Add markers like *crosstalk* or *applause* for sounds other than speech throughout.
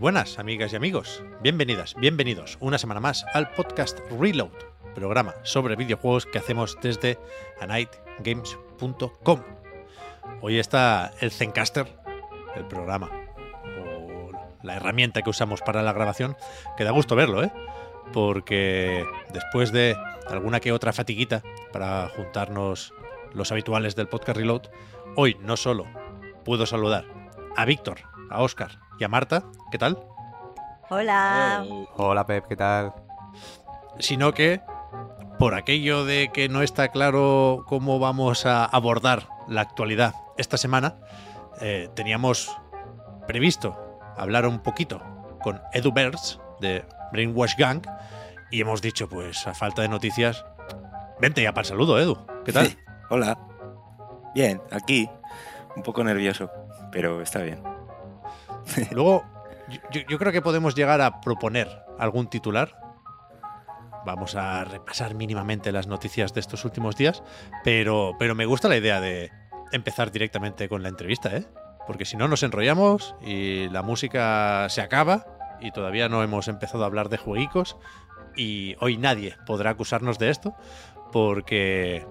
Buenas, amigas y amigos. Bienvenidas, bienvenidos una semana más al podcast Reload, programa sobre videojuegos que hacemos desde anightgames.com. Hoy está el Zencaster, el programa, o la herramienta que usamos para la grabación, que da gusto verlo, ¿eh? Porque después de alguna que otra fatiguita para juntarnos los habituales del podcast Reload, hoy no solo puedo saludar a Víctor, a Oscar y a Marta, ¿qué tal? Hola. Hola Pep, ¿qué tal? Sino que, por aquello de que no está claro cómo vamos a abordar la actualidad esta semana, eh, teníamos previsto hablar un poquito con Edu Birds de Brainwash Gang y hemos dicho, pues a falta de noticias, vente ya para el saludo, Edu. ¿Qué tal? *laughs* Hola. Bien, aquí. Un poco nervioso, pero está bien. Luego, yo, yo creo que podemos llegar a proponer algún titular. Vamos a repasar mínimamente las noticias de estos últimos días, pero, pero me gusta la idea de empezar directamente con la entrevista, ¿eh? Porque si no nos enrollamos y la música se acaba y todavía no hemos empezado a hablar de jueguicos y hoy nadie podrá acusarnos de esto porque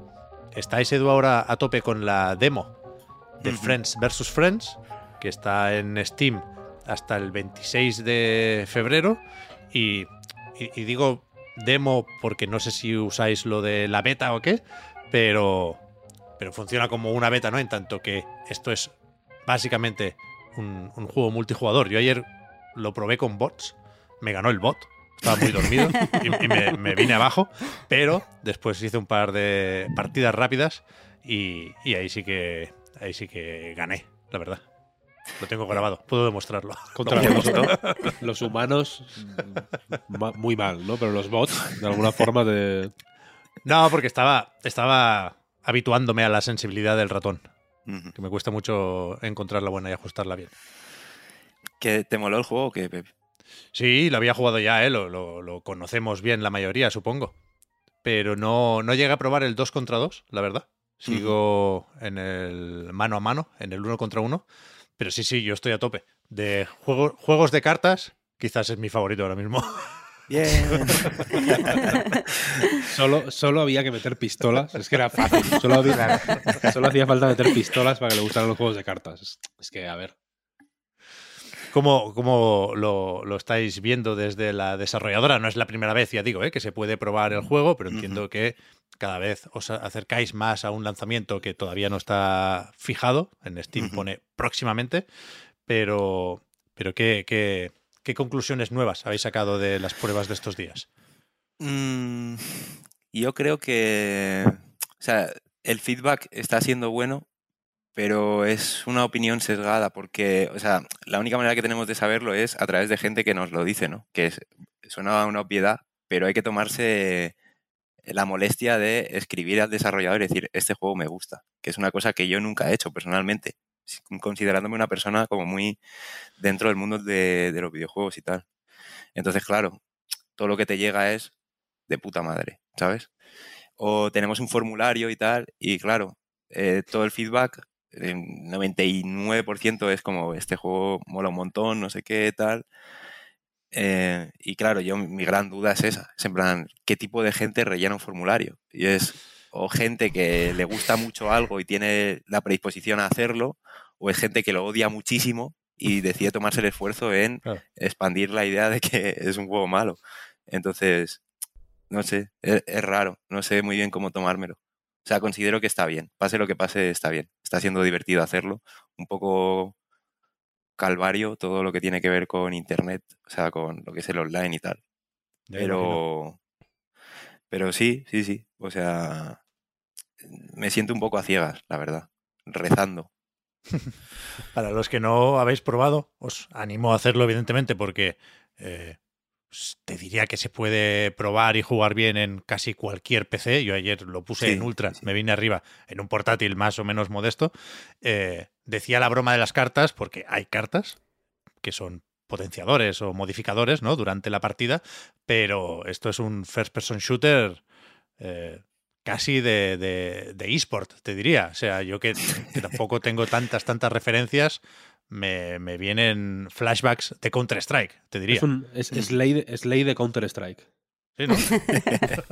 estáis Edu ahora a tope con la demo de. Friends vs Friends que está en Steam hasta el 26 de febrero y, digo demo porque no sé si usáis lo de la beta o qué, pero, pero funciona como una beta, ¿no? En tanto que esto es básicamente un, juego multijugador. Yo ayer lo probé con bots, me ganó el bot, estaba muy dormido y, me vine abajo, pero después hice un par de partidas rápidas y, y ahí sí que ahí sí que gané, la verdad. Lo tengo grabado, puedo demostrarlo. *laughs* Contra ¿Te *laughs* los, humanos, mm, ma- muy mal, ¿no? Pero los bots, de alguna forma, de. No, porque estaba, estaba habituándome a la sensibilidad del ratón, que me cuesta mucho encontrarla buena y ajustarla bien. ¿Que ¿Te moló el juego o qué, Pep? Sí, lo había jugado ya, ¿eh? lo, lo- lo conocemos bien la mayoría, supongo. Pero no, no llegué a probar el 2 contra 2, la verdad. Sigo en el mano a mano, en el 1 contra 1. Pero sí, sí, yo estoy a tope. De juego- juegos de cartas, quizás es mi favorito ahora mismo. Bien. *laughs* Solo, solo había que meter pistolas. Es que era fácil. Solo, había- solo hacía falta meter pistolas para que le gustaran los juegos de cartas. Es, es que, a ver. ¿Cómo, cómo lo, lo estáis viendo desde la desarrolladora? No es la primera vez, ya digo, ¿eh? que se puede probar el juego, pero entiendo que cada vez os acercáis más a un lanzamiento que todavía no está fijado. En Steam pone próximamente, pero, pero ¿qué, qué, qué conclusiones nuevas habéis sacado de las pruebas de estos días? Mm, yo creo que. O sea, el feedback está siendo bueno, pero es una opinión sesgada, porque, o sea, la única manera que tenemos de saberlo es a través de gente que nos lo dice, ¿no? Que suena una obviedad, pero hay que tomarse la molestia de escribir al desarrollador y decir, este juego me gusta, que es una cosa que yo nunca he hecho personalmente, si- considerándome una persona como muy dentro del mundo de, de los videojuegos y tal. Entonces, claro, todo lo que te llega es de puta madre, ¿sabes? O tenemos un formulario y tal, y claro, eh, todo el feedback, 99% es como, este juego mola un montón, no sé qué, tal. Eh, y claro, yo mi gran duda es esa, es en plan, ¿qué tipo de gente rellena un formulario? Y es o gente que le gusta mucho algo y tiene la predisposición a hacerlo, o es gente que lo odia muchísimo y decide tomarse el esfuerzo en Claro. expandir la idea de que es un juego malo. Entonces, no sé, es, es raro, no sé muy bien cómo tomármelo. O sea, considero que está bien, pase lo que pase, está bien. Está siendo divertido hacerlo, un poco calvario todo lo que tiene que ver con internet, o sea, con lo que es el online y tal. Ya. Pero, Pero sí, sí, sí. O sea, me siento un poco a ciegas, la verdad. Rezando. *laughs* Para los que no habéis probado, os animo a hacerlo, evidentemente, porque eh, te diría que se puede probar y jugar bien en casi cualquier PC. Yo ayer lo puse Sí, en Ultra, sí, me vine arriba en un portátil más o menos modesto. Eh, decía la broma de las cartas, porque hay cartas que son potenciadores o modificadores ¿no? durante la partida, pero esto es un first-person shooter eh, casi de, de, de eSport, te diría. O sea, yo que, que *laughs* tampoco tengo tantas, tantas referencias, me, me vienen flashbacks de Counter-Strike, te diría. Es, un, es, es ley, de- es ley de Counter-Strike. Sí, ¿no? *laughs*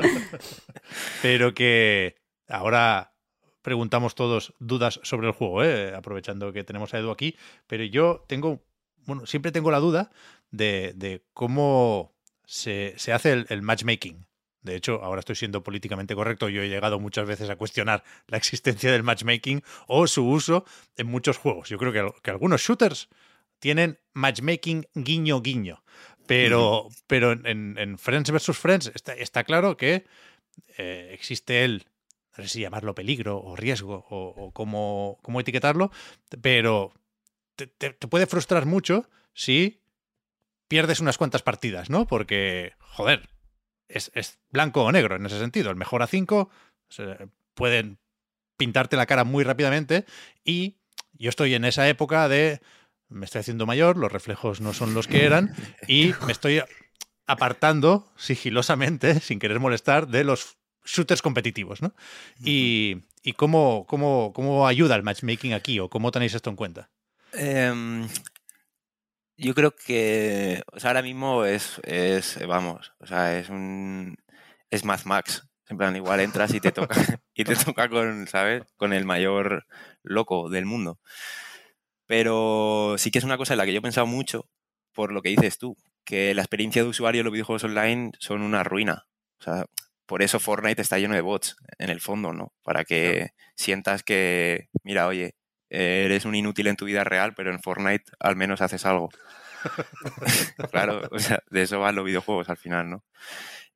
Pero que ahora preguntamos todos dudas sobre el juego, ¿eh? aprovechando que tenemos a Edu aquí. Pero yo tengo, bueno, siempre tengo la duda de, de cómo se, se hace el, el matchmaking. De hecho, ahora estoy siendo políticamente correcto. Yo he llegado muchas veces a cuestionar la existencia del matchmaking o su uso en muchos juegos. Yo creo que, que algunos shooters tienen matchmaking guiño guiño. Pero, pero en, en Friends vs. Friends está, está claro que eh, existe el, no sé si llamarlo peligro o riesgo o, o cómo, cómo etiquetarlo, pero te, te- te puede frustrar mucho si pierdes unas cuantas partidas, ¿no? Porque, joder, es, es blanco o negro en ese sentido. El mejor a 5 pueden pintarte la cara muy rápidamente y yo estoy en esa época de me estoy haciendo mayor, los reflejos no son los que eran *laughs* y me estoy apartando sigilosamente, *laughs* sin querer molestar, de los shooters competitivos, ¿no? Y, y cómo, cómo, cómo ayuda el matchmaking aquí o cómo tenéis esto en cuenta. Em, yo creo que o sea, ahora mismo es, es, vamos, o sea, es un es Mad Max. En plan, igual entras y te toca *laughs* *laughs* y te toca con, ¿sabes? Con el mayor loco del mundo. Pero sí que es una cosa en la que yo he pensado mucho por lo que dices tú, que la experiencia de usuario en los videojuegos online son una ruina. O sea, por eso Fortnite está lleno de bots en el fondo, ¿no? Para que sientas que, mira, oye, eres un inútil en tu vida real, pero en Fortnite al menos haces algo. *laughs* claro, o sea, de eso van los videojuegos al final, ¿no?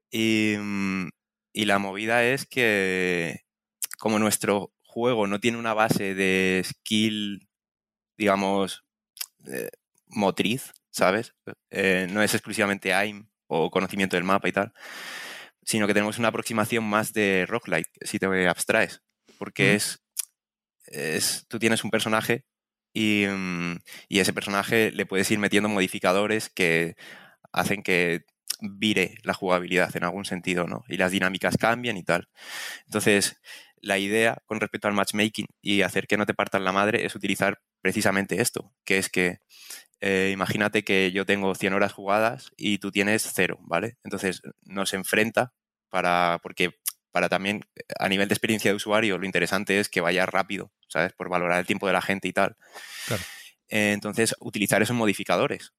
Y, mm, y la movida es que como nuestro juego no tiene una base de skill, digamos, eh, motriz, ¿sabes? Eh, no es exclusivamente aim o conocimiento del mapa y tal, sino que tenemos una aproximación más de roguelike, si te abstraes, porque es, tú tienes un personaje y, mm, y ese personaje le puedes ir metiendo modificadores que hacen que vire la jugabilidad en algún sentido, ¿no? Y las dinámicas cambian y tal. Entonces, la idea con respecto al matchmaking y hacer que no te partan la madre es utilizar precisamente esto, que es que eh, imagínate que yo tengo 100 horas jugadas y tú tienes cero, ¿vale? Entonces nos enfrenta para, porque para también a nivel de experiencia de usuario lo interesante es que vaya rápido, ¿sabes? Por valorar el tiempo de la gente y tal. Claro. Eh, entonces utilizar esos modificadores,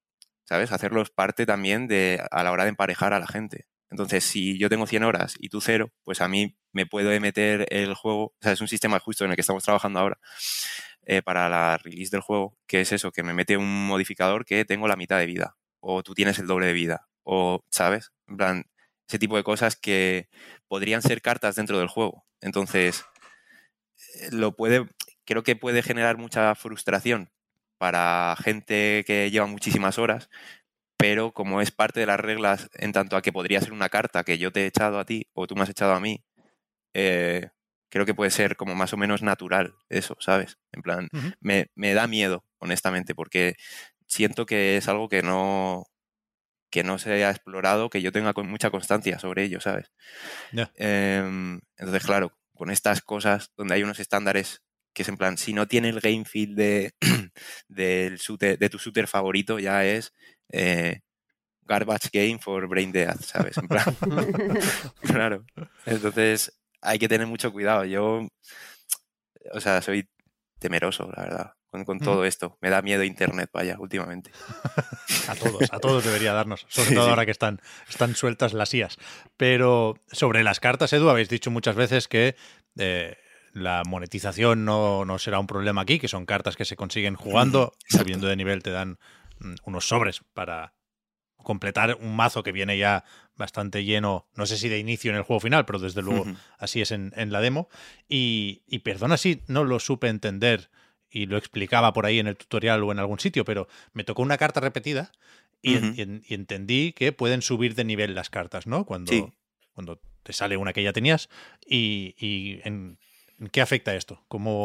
¿sabes? Hacerlos parte también de a la hora de emparejar a la gente. Entonces, si yo tengo 100 horas y tú cero, pues a mí me puede meter el juego, o sea, es un sistema justo en el que estamos trabajando ahora eh, para la release del juego, que es eso, que me mete un modificador que tengo la mitad de vida, o tú tienes el doble de vida, o, ¿sabes? En plan, ese tipo de cosas que podrían ser cartas dentro del juego. Entonces, eh, lo puede, creo que puede generar mucha frustración para gente que lleva muchísimas horas, pero como es parte de las reglas en tanto a que podría ser una carta que yo te he echado a ti o tú me has echado a mí, eh, creo que puede ser como más o menos natural eso, ¿sabes? En plan, me, me da miedo, honestamente, porque siento que es algo que no que no se ha explorado, que yo tenga con mucha constancia sobre ello, ¿sabes? Em, entonces, claro, con estas cosas donde hay unos estándares que es en plan, si no tiene el game feel de, *clears throat* del shooter- de tu shooter favorito, ya es eh, garbage game for brain death, ¿sabes? En plan, *laughs* claro. Entonces, hay que tener mucho cuidado. Yo, o sea, soy temeroso, la verdad, con, con Mm. todo esto. Me da miedo Internet, vaya, últimamente. *laughs* A todos, a todos debería darnos, sobre todo sí. ahora que están, están sueltas las IAS. Pero sobre las cartas, Edu, habéis dicho muchas veces que eh, la monetización no, no será un problema aquí, que son cartas que se consiguen jugando, Exacto. subiendo de nivel te dan mm, unos sobres para completar un mazo que viene ya bastante lleno, no sé si de inicio en el juego final, pero desde luego así es en, en la demo. Y, y perdona si no lo supe entender y lo explicaba por ahí en el tutorial o en algún sitio, pero me tocó una carta repetida y, en- entendí que pueden subir de nivel las cartas, ¿no? Cuando, Sí. cuando te sale una que ya tenías. ¿Y, y en, en qué afecta esto? ¿Cómo,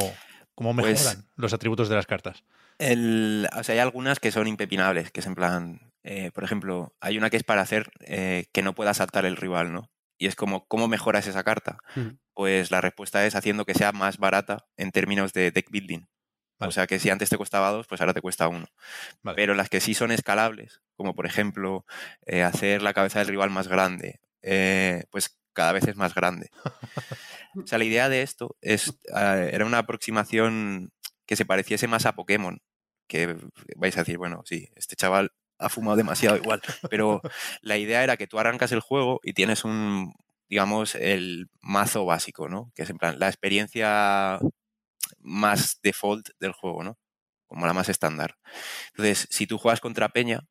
cómo Pues- mejoran los atributos de las cartas? El, o sea, hay algunas que son impepinables, que es en plan, eh, por ejemplo, hay una que es para hacer eh, que no pueda saltar el rival, ¿no? Y es como, ¿cómo mejoras esa carta? Pues la respuesta es haciendo que sea más barata en términos de deck building. Vale. O sea que si antes te costaba dos, pues ahora te cuesta uno. Vale. Pero las que sí son escalables, como por ejemplo eh, hacer la cabeza del rival más grande, eh, pues cada vez es más grande. O sea, la idea de esto es, eh, era una aproximación que se pareciese más a Pokémon. Que vais a decir, bueno, sí, este chaval ha fumado demasiado igual. Pero la idea era que tú arrancas el juego y tienes un, digamos, el mazo básico, ¿no? Que es en plan, la experiencia más default del juego, ¿no? Como la más estándar. Entonces, si tú juegas contra Peña,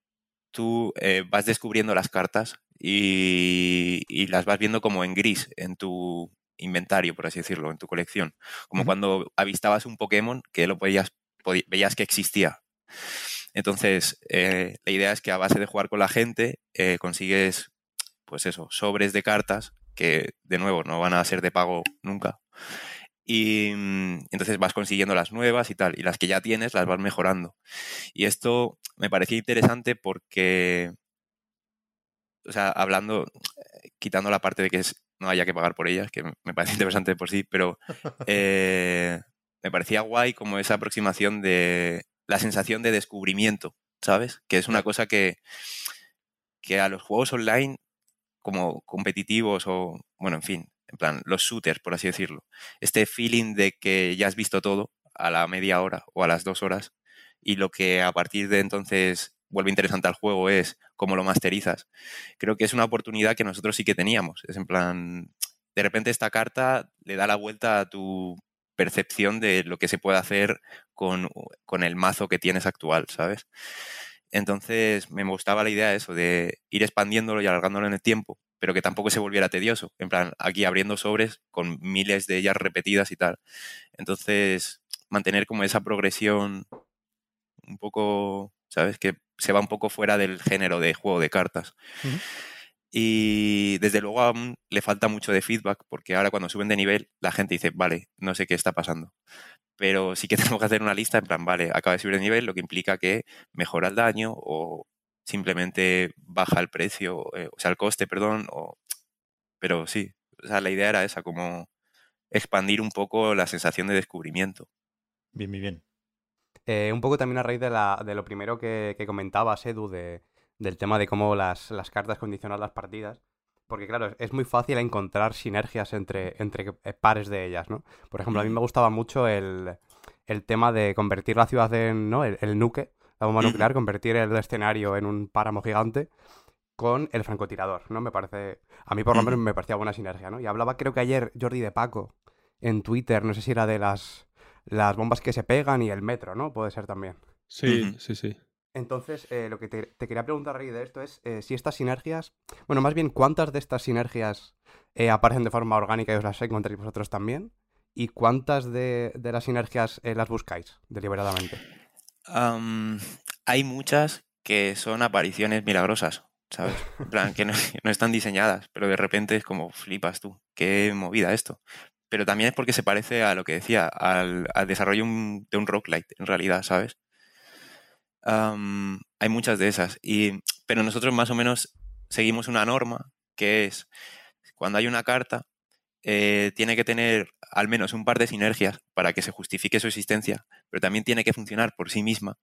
tú eh, vas descubriendo las cartas y, y las vas viendo como en gris en tu inventario, por así decirlo, en tu colección. Como cuando avistabas un Pokémon que lo podías, veías que existía. Entonces, eh, la idea es que a base de jugar con la gente eh, consigues, pues eso, sobres de cartas que, de nuevo, no van a ser de pago nunca. Y mm, entonces vas consiguiendo las nuevas y tal, y las que ya tienes las vas mejorando. Y esto me parecía interesante porque, o sea, hablando, eh, quitando la parte de que es- no haya que pagar por ellas, que me parece *laughs* interesante por sí, pero *laughs* eh, me parecía guay como esa aproximación de la sensación de descubrimiento, ¿sabes? Que es una cosa que, que a los juegos online, como competitivos o, bueno, en fin, en plan, los shooters, por así decirlo, este feeling de que ya has visto todo a la media hora o a las dos horas y lo que a partir de entonces vuelve interesante al juego es cómo lo masterizas. Creo que es una oportunidad que nosotros sí que teníamos. Es en plan, de repente esta carta le da la vuelta a tu percepción de lo que se puede hacer con, con el mazo que tienes actual, ¿sabes? Entonces me gustaba la idea de eso, de ir expandiéndolo y alargándolo en el tiempo, pero que tampoco se volviera tedioso. En plan, aquí abriendo sobres con miles de ellas repetidas y tal. Entonces, mantener como esa progresión un poco, ¿sabes? Que se va un poco fuera del género de juego de cartas. Y desde luego aún le falta mucho de feedback, porque ahora cuando suben de nivel, la gente dice, vale, no sé qué está pasando. Pero sí que *laughs* tenemos que hacer una lista en plan, vale, acaba de subir de nivel, lo que implica que mejora el daño o simplemente baja el precio, eh, o sea, el coste, perdón. O... Pero sí, o sea, la idea era esa, como expandir un poco la sensación de descubrimiento. Bien, bien, bien. Eh, un poco también a raíz de, la, de lo primero que, que comentabas, Edu, de, del tema de cómo las, las cartas condicionan las partidas. Porque claro, es muy fácil encontrar sinergias entre, entre eh, pares de ellas, ¿no? Por ejemplo, a mí me gustaba mucho el, el tema de convertir la ciudad en, ¿no? El, el nuque, la bomba nuclear, convertir el escenario en un páramo gigante con el francotirador, ¿no? Me parece, a mí por lo menos me parecía buena sinergia, ¿no? Y hablaba creo que ayer Jordi de Paco en Twitter, no sé si era de las, las bombas que se pegan y el metro, ¿no? Puede ser también. Sí, sí, sí. Entonces, eh, lo que te, te quería preguntar a raíz de esto es eh, si estas sinergias, bueno, más bien, ¿cuántas de estas sinergias eh, aparecen de forma orgánica y os las encontráis vosotros también? ¿Y cuántas de, de las sinergias eh, las buscáis deliberadamente? Hay muchas que son apariciones milagrosas, ¿sabes? *laughs* En plan, que *laughs* no, están diseñadas, pero de repente es como flipas tú, qué movida esto. Pero también es porque se parece a lo que decía, al, al desarrollo un- de un roguelite, en realidad, ¿sabes? Hay muchas de esas, y, pero nosotros más o menos seguimos una norma que es cuando hay una carta, eh, tiene que tener al menos un par de sinergias para que se justifique su existencia, pero también tiene que funcionar por sí misma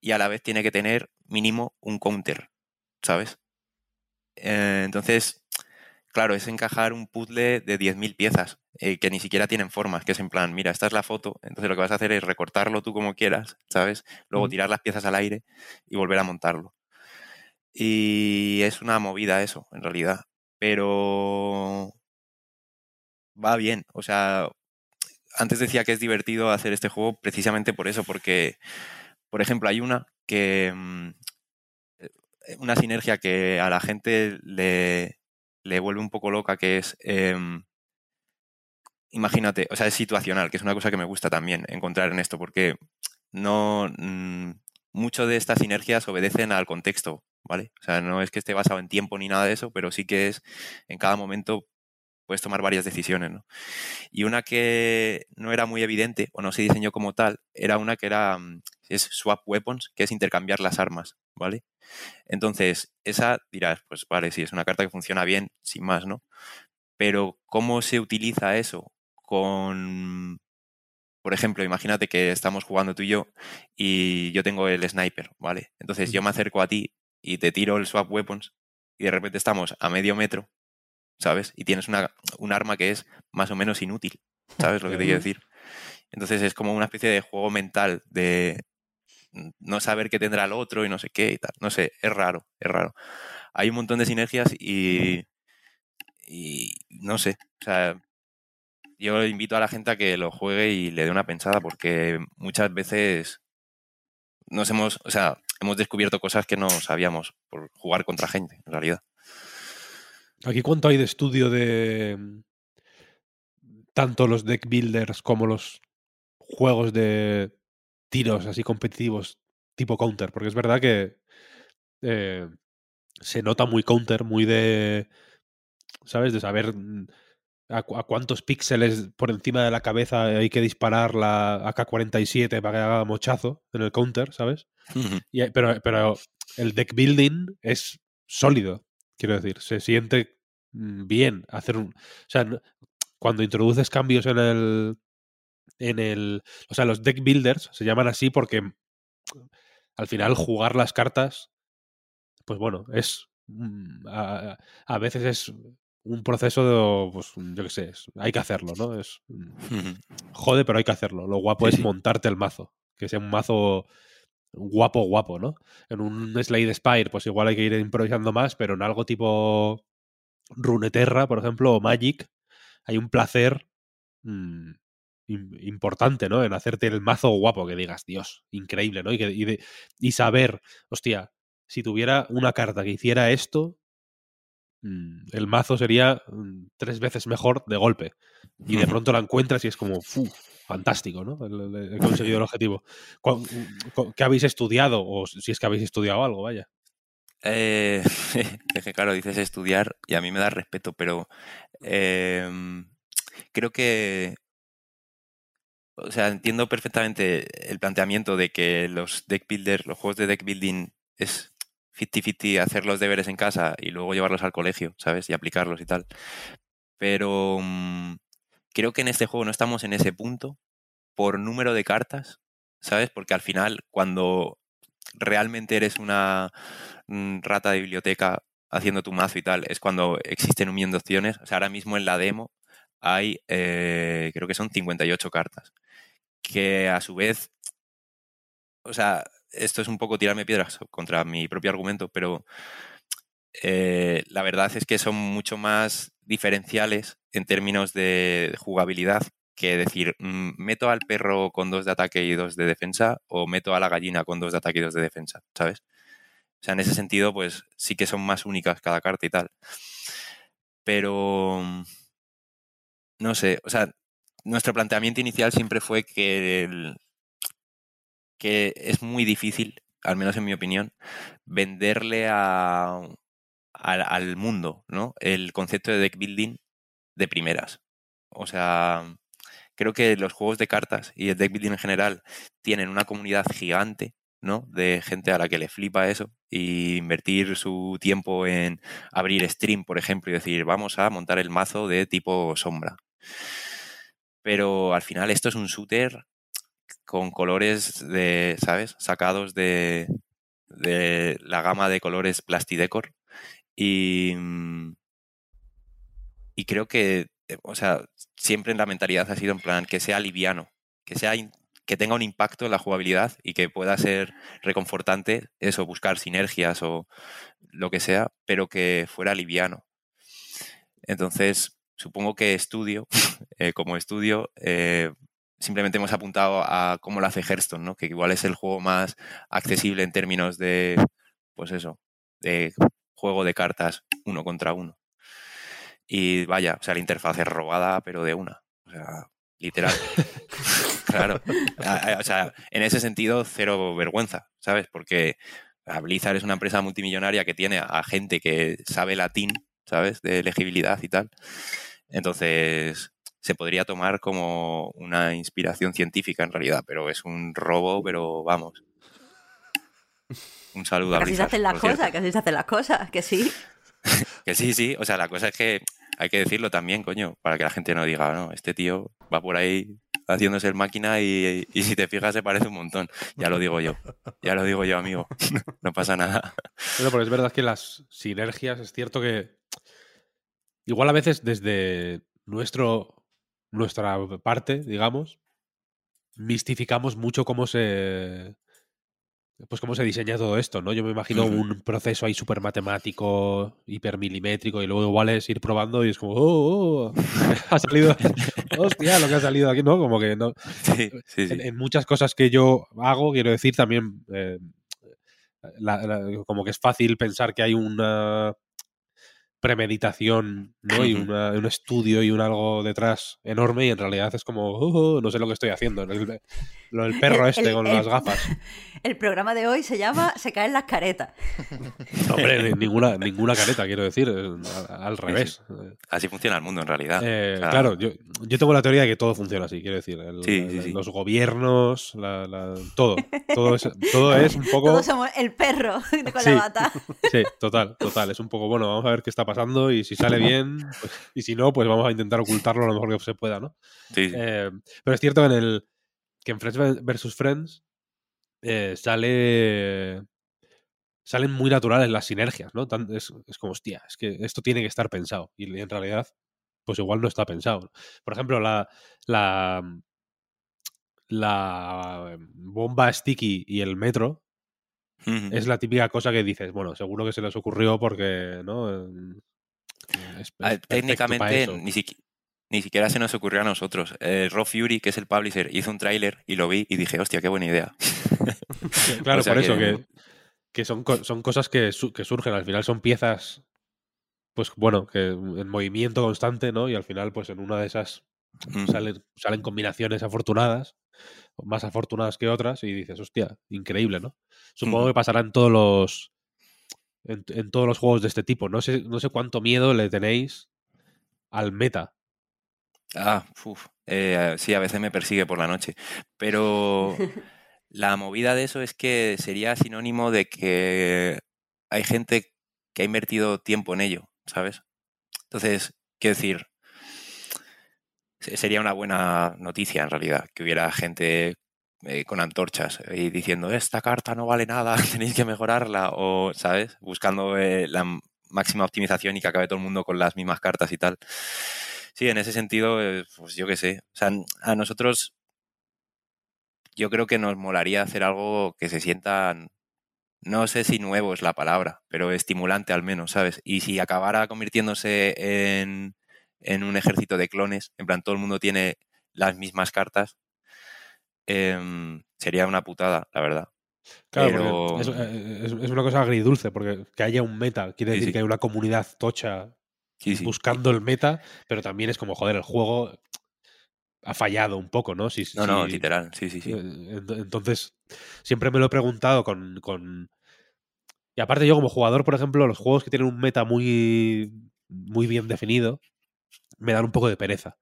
y a la vez tiene que tener mínimo un counter, ¿sabes? Eh, entonces, claro, es encajar un puzzle de 10.000 piezas eh, que ni siquiera tienen formas, que es en plan, mira, esta es la foto, entonces lo que vas a hacer es recortarlo tú como quieras, ¿sabes? Luego tirar las piezas al aire y volver a montarlo. Y es una movida eso, en realidad. Pero va bien, o sea, antes decía que es divertido hacer este juego precisamente por eso, porque, por ejemplo, hay una que mm, eh, una sinergia que a la gente le, le vuelve un poco loca, que es, em, imagínate, o sea, es situacional, que es una cosa que me gusta también encontrar en esto, porque no, mm, mucho de estas sinergias obedecen al contexto, ¿vale? O sea, no es que esté basado en tiempo ni nada de eso, pero sí que es en cada momento puedes tomar varias decisiones, ¿no? Y una que no era muy evidente o no se diseñó como tal, era una que era mm, es swap weapons, que es intercambiar las armas, ¿vale? Entonces, esa dirás, pues vale, sí, es una carta que funciona bien, sin más, ¿no? Pero ¿cómo se utiliza eso con por ejemplo, imagínate que estamos jugando tú y yo y yo tengo el sniper, ¿vale? Entonces yo me acerco a ti y te tiro el swap weapons y de repente estamos a medio metro, ¿sabes? Y tienes una, un arma que es más o menos inútil, ¿sabes lo que te quiero decir? Entonces es como una especie de juego mental de no saber qué tendrá el otro y no sé qué y tal. No sé, es raro, es raro. Hay un montón de sinergias y, y no sé, o sea, yo invito a la gente a que lo juegue y le dé una pensada porque muchas veces nos hemos, o sea, hemos descubierto cosas que no sabíamos por jugar contra gente, en realidad. Aquí cuánto hay de estudio de tanto los deck builders como los juegos de tiros así competitivos tipo counter, porque es verdad que eh, se nota muy counter, muy de, ¿sabes? De saber mm, a, cuántos píxeles por encima de la cabeza hay que disparar la AK-47 para que haga mochazo en el counter, ¿sabes? pero, pero el deck building es sólido, quiero decir, se siente mm, bien hacer un... O sea, cuando introduces cambios en el... En el. O sea, los deck builders se llaman así porque al final jugar las cartas, pues bueno, es. Mm, a, a veces es un proceso de, pues, yo qué sé, hay que hacerlo, ¿no? Es mm, *laughs* jode, pero hay que hacerlo. Lo guapo es montarte el mazo, que sea un mazo guapo, guapo, ¿no? En un Slade Spire, pues igual hay que ir improvisando más, pero en algo tipo Runeterra, por ejemplo, o Magic, hay un placer mmm, importante, ¿no? En hacerte el mazo guapo, que digas, Dios, increíble, ¿no? Y, que, y saber, hostia, si tuviera una carta que hiciera esto, Mm, el mazo sería mm, tres veces mejor de golpe. Y de *laughs* pronto la encuentras y es como, fantástico, ¿no? He conseguido el objetivo. ¿Qué habéis estudiado? O si es que habéis estudiado algo, vaya. Eh, *laughs* es que claro, dices estudiar y a mí me da respeto, pero em, creo que, o sea, entiendo perfectamente el planteamiento de que los deck builders, los juegos de deck building es 50-50 hacer los deberes en casa y luego llevarlos al colegio, ¿sabes? Y aplicarlos y tal. Pero mm, creo que en este juego no estamos en ese punto por número de cartas, ¿sabes? Porque al final, cuando realmente eres una mm, rata de biblioteca haciendo tu mazo y tal, es cuando existen un millón de opciones. O sea, ahora mismo en la demo hay, eh, creo que son 58 cartas, que a su vez, o sea, esto es un poco tirarme piedras contra mi propio argumento, pero eh, la verdad es que son mucho más diferenciales en términos de jugabilidad que decir, mm, meto al perro con dos de ataque y dos de defensa o meto a la gallina con dos de ataque y dos de defensa, ¿sabes? O sea, en ese sentido, pues sí que son más únicas cada carta y tal. Pero, no sé, o sea, nuestro planteamiento inicial siempre fue que que es muy difícil, al menos en mi opinión, venderle a, al mundo ¿no? el concepto de deck building de primeras. O sea, creo que los juegos de cartas y el deck building en general tienen una comunidad gigante, ¿no? De gente a la que le flipa eso y invertir su tiempo en abrir stream, por ejemplo, y decir, vamos a montar el mazo de tipo sombra. Pero al final esto es un shooter con colores de, ¿sabes? Sacados de, de la gama de colores Plastidecor. Y, mm, y creo que, eh, o sea, siempre en la mentalidad ha sido en plan que sea liviano, que sea que tenga un impacto en la jugabilidad y que pueda ser reconfortante eso, buscar sinergias o lo que sea, pero que fuera liviano. Entonces, supongo que estudio, *laughs* eh, como estudio, eh, simplemente hemos apuntado a cómo lo hace Hearthstone, ¿no? Que igual es el juego más accesible en términos de, pues eso, de juego de cartas uno contra uno. Y vaya, o sea, la interfaz es robada, pero de una. O sea, literal. *laughs* claro. O sea, en ese sentido, cero vergüenza, ¿sabes? Porque Blizzard es una empresa multimillonaria que tiene a gente que sabe latín, ¿sabes? De legibilidad y tal. Entonces, se podría tomar como una inspiración científica en realidad, pero es un robo, pero vamos. Un saludo a Que así se hacen las cierto. cosas, que así se hacen las cosas, que sí. *laughs* Que sí, sí. O sea, la cosa es que hay que decirlo también, coño, para que la gente no diga, no, este tío va por ahí haciéndose el máquina y, y si te fijas se parece un montón. Ya lo digo yo. Ya lo digo yo, amigo. No pasa nada. Bueno, porque es verdad que las sinergias, es cierto que igual a veces desde nuestro nuestra parte, digamos, mistificamos mucho cómo se pues cómo se diseña todo esto, ¿no? Yo me imagino un proceso ahí súper matemático, hipermilimétrico, y luego igual es ir probando y es como, oh, oh, *laughs* ha salido, hostia, lo que ha salido aquí, ¿no? Como que no, *laughs* Sí, sí, sí. en, en muchas cosas que yo hago, quiero decir también, eh, la- la- como que es fácil pensar que hay una premeditación, ¿no? Y una- un estudio y un algo detrás enorme y en realidad es como, "Oh, oh, no sé lo que estoy haciendo. El, lo del perro El- este el- con el- las gafas. *laughs* El programa de hoy se llama Se caen las caretas. No, hombre, ni- ninguna, ninguna careta, quiero decir, eh, al, al revés. Así funciona el mundo en realidad. Eh, O sea, claro, yo, yo tengo la teoría de que todo funciona así, quiero decir. el- Sí, la- sí, la- sí. Los gobiernos, la- la- todo. Todo es, todo es un *laughs* poco. Todos somos el perro *laughs* con Sí. la bata. Sí, total, total. Es un poco bueno, vamos a ver qué está pasando y si sale bien, *laughs* pues- y si no, pues vamos a intentar ocultarlo lo mejor que se pueda, ¿no? sí. Eh, pero es cierto en el que en Friends versus Friends eh, sale salen muy naturales las sinergias, ¿no? Tan- es, es como, hostia, es que esto tiene que estar pensado y en realidad, pues igual no está pensado. Por ejemplo, la la la bomba sticky y el metro Es la típica cosa que dices, bueno, seguro que se les ocurrió porque, ¿no? Es, es técnicamente ni, siqui- ni siquiera se nos ocurrió a nosotros. Eh, Raw Fury, que es el publisher, hizo un tráiler y lo vi y dije, hostia, qué buena idea. *laughs* Claro, o sea por eso, que- que, son, son cosas que, su- que surgen, al final son piezas, pues bueno, que en movimiento constante, ¿no? Y al final, pues en una de esas Ujú. salen, salen combinaciones afortunadas, más afortunadas que otras, y dices, hostia, increíble, ¿no? Supongo que pasará en todos los. En, en todos los juegos de este tipo. No sé, no sé cuánto miedo le tenéis al meta. Ah, uf, eh, sí, a veces me persigue por la noche. Pero *laughs* la movida de eso es que sería sinónimo de que hay gente que ha invertido tiempo en ello, ¿sabes? Entonces, quiero decir, sería una buena noticia en realidad que hubiera gente eh, con antorchas y diciendo, esta carta no vale nada, *laughs* tenéis que mejorarla, o, ¿sabes? Buscando eh, la máxima optimización y que acabe todo el mundo con las mismas cartas y tal. Sí, en ese sentido, eh, pues yo qué sé. O sea, a nosotros yo creo que nos molaría hacer algo que se sienta, no sé si nuevo es la palabra, pero estimulante al menos, ¿sabes? Y si acabara convirtiéndose en, en un ejército de clones, en plan todo el mundo tiene las mismas cartas, em, sería una putada, la verdad. Claro, Pero- es, eh, es- es una cosa agridulce, porque que haya un meta quiere Sí, decir sí. que hay una comunidad tocha Sí, sí. buscando el meta, pero también es como, joder, el juego ha fallado un poco, ¿no? Si, No, no, literal, sí, sí, sí. Eh, ent- Entonces, siempre me lo he preguntado con, con- Y aparte yo como jugador, por ejemplo, los juegos que tienen un meta muy, muy bien definido, me dan un poco de pereza.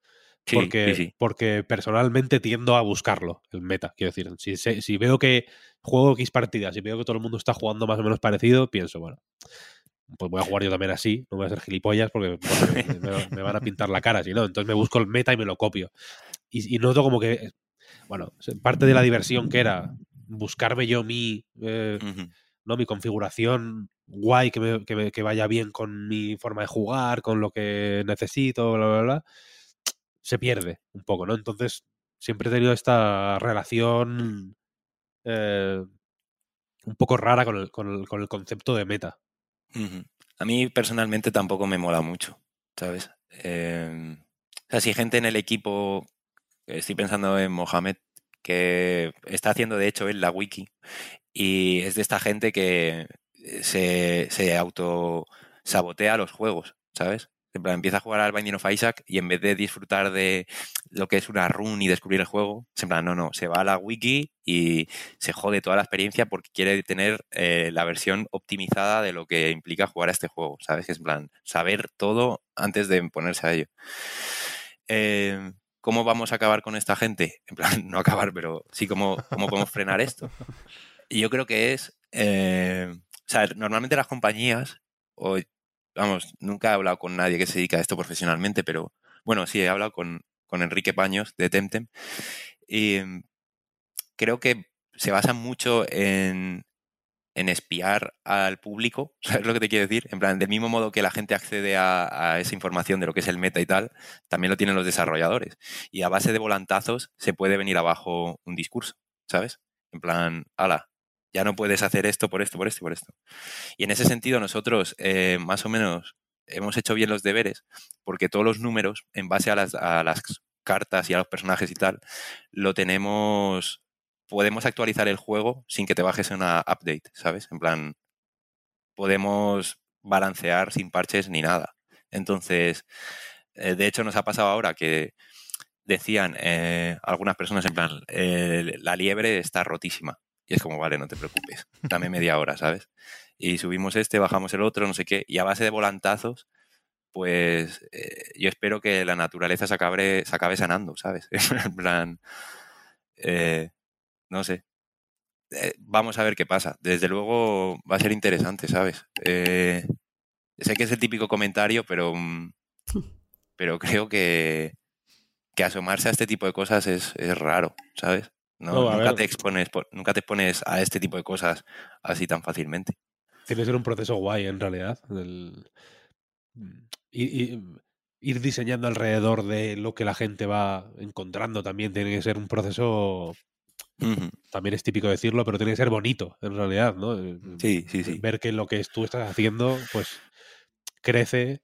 Sí, porque, sí, sí. porque personalmente tiendo a buscarlo, el meta. Quiero decir, si, si veo que juego X partidas y veo que todo el mundo está jugando más o menos parecido, pienso, bueno, pues voy a jugar yo también así, no voy a ser gilipollas porque, me, me van a *laughs* pintar la cara, si no. Entonces me busco el meta y me lo copio. Y, y noto como que, bueno, parte de la diversión que era buscarme yo mi, eh. ¿No? mi configuración guay que, que, vaya bien con mi forma de jugar, con lo que necesito, bla, bla, bla, se pierde un poco, ¿no? Entonces, siempre he tenido esta relación eh, un poco rara con el, con el- con el concepto de meta. A mí personalmente tampoco me mola mucho, ¿sabes? Eh, o sea, si hay gente en el equipo, estoy pensando en Mohamed, que está haciendo de hecho él la wiki, y es de esta gente que se, se auto sabotea los juegos, ¿sabes? En plan, empieza a jugar al Binding of Isaac y en vez de disfrutar de lo que es una run y descubrir el juego, se en plan, no, no, se va a la wiki y se jode toda la experiencia porque quiere tener eh, la versión optimizada de lo que implica jugar a este juego, ¿sabes? Que es en plan, saber todo antes de ponerse a ello. Eh, ¿Cómo vamos a acabar con esta gente? En plan, *laughs* no acabar, pero sí, ¿cómo, cómo podemos frenar esto? Y yo creo que es, eh, o sea, normalmente las compañías, o vamos, nunca he hablado con nadie que se dedica a esto profesionalmente, pero bueno, sí, he hablado con, con Enrique Paños de Temtem y mm, creo que se basan mucho en, en espiar al público, *laughs* ¿sabes lo que te quiero decir? En plan, del mismo modo que la gente accede a, esa información de lo que es el meta y tal, también lo tienen los desarrolladores. Y a base de volantazos se puede venir abajo un discurso, ¿sabes? En plan, ala, ya no puedes hacer esto por esto, por esto, por esto. Y en ese sentido nosotros eh, más o menos hemos hecho bien los deberes porque todos los números en base a las cartas y a los personajes y tal, lo tenemos, podemos actualizar el juego sin que te bajes una update, ¿sabes? En plan, podemos balancear sin parches ni nada. Entonces, eh, de hecho nos ha pasado ahora que decían eh, algunas personas en plan, eh, la liebre está rotísima. Y es como, vale, no te preocupes, dame *laughs* media hora, ¿sabes? Y subimos este, bajamos el otro, no sé qué, y a base de volantazos, pues eh, yo espero que la naturaleza se acabe, se acabe sanando, ¿sabes? *laughs* en plan, eh, no sé. Eh, vamos a ver qué pasa. Desde luego va a ser interesante, ¿sabes? Eh, sé que es el típico comentario, pero, mm, *laughs* pero creo que, que asomarse a este tipo de cosas es, es raro, ¿sabes? No, nunca, te expones, nunca te expones a este tipo de cosas así tan fácilmente. Tiene que ser un proceso guay, en realidad. el- y, y- ir diseñando alrededor de lo que la gente va encontrando también tiene que ser un proceso. También es típico decirlo, pero tiene que ser bonito, en realidad, ¿no? Eh, Sí, sí, sí. Ver que lo que tú estás haciendo, pues, crece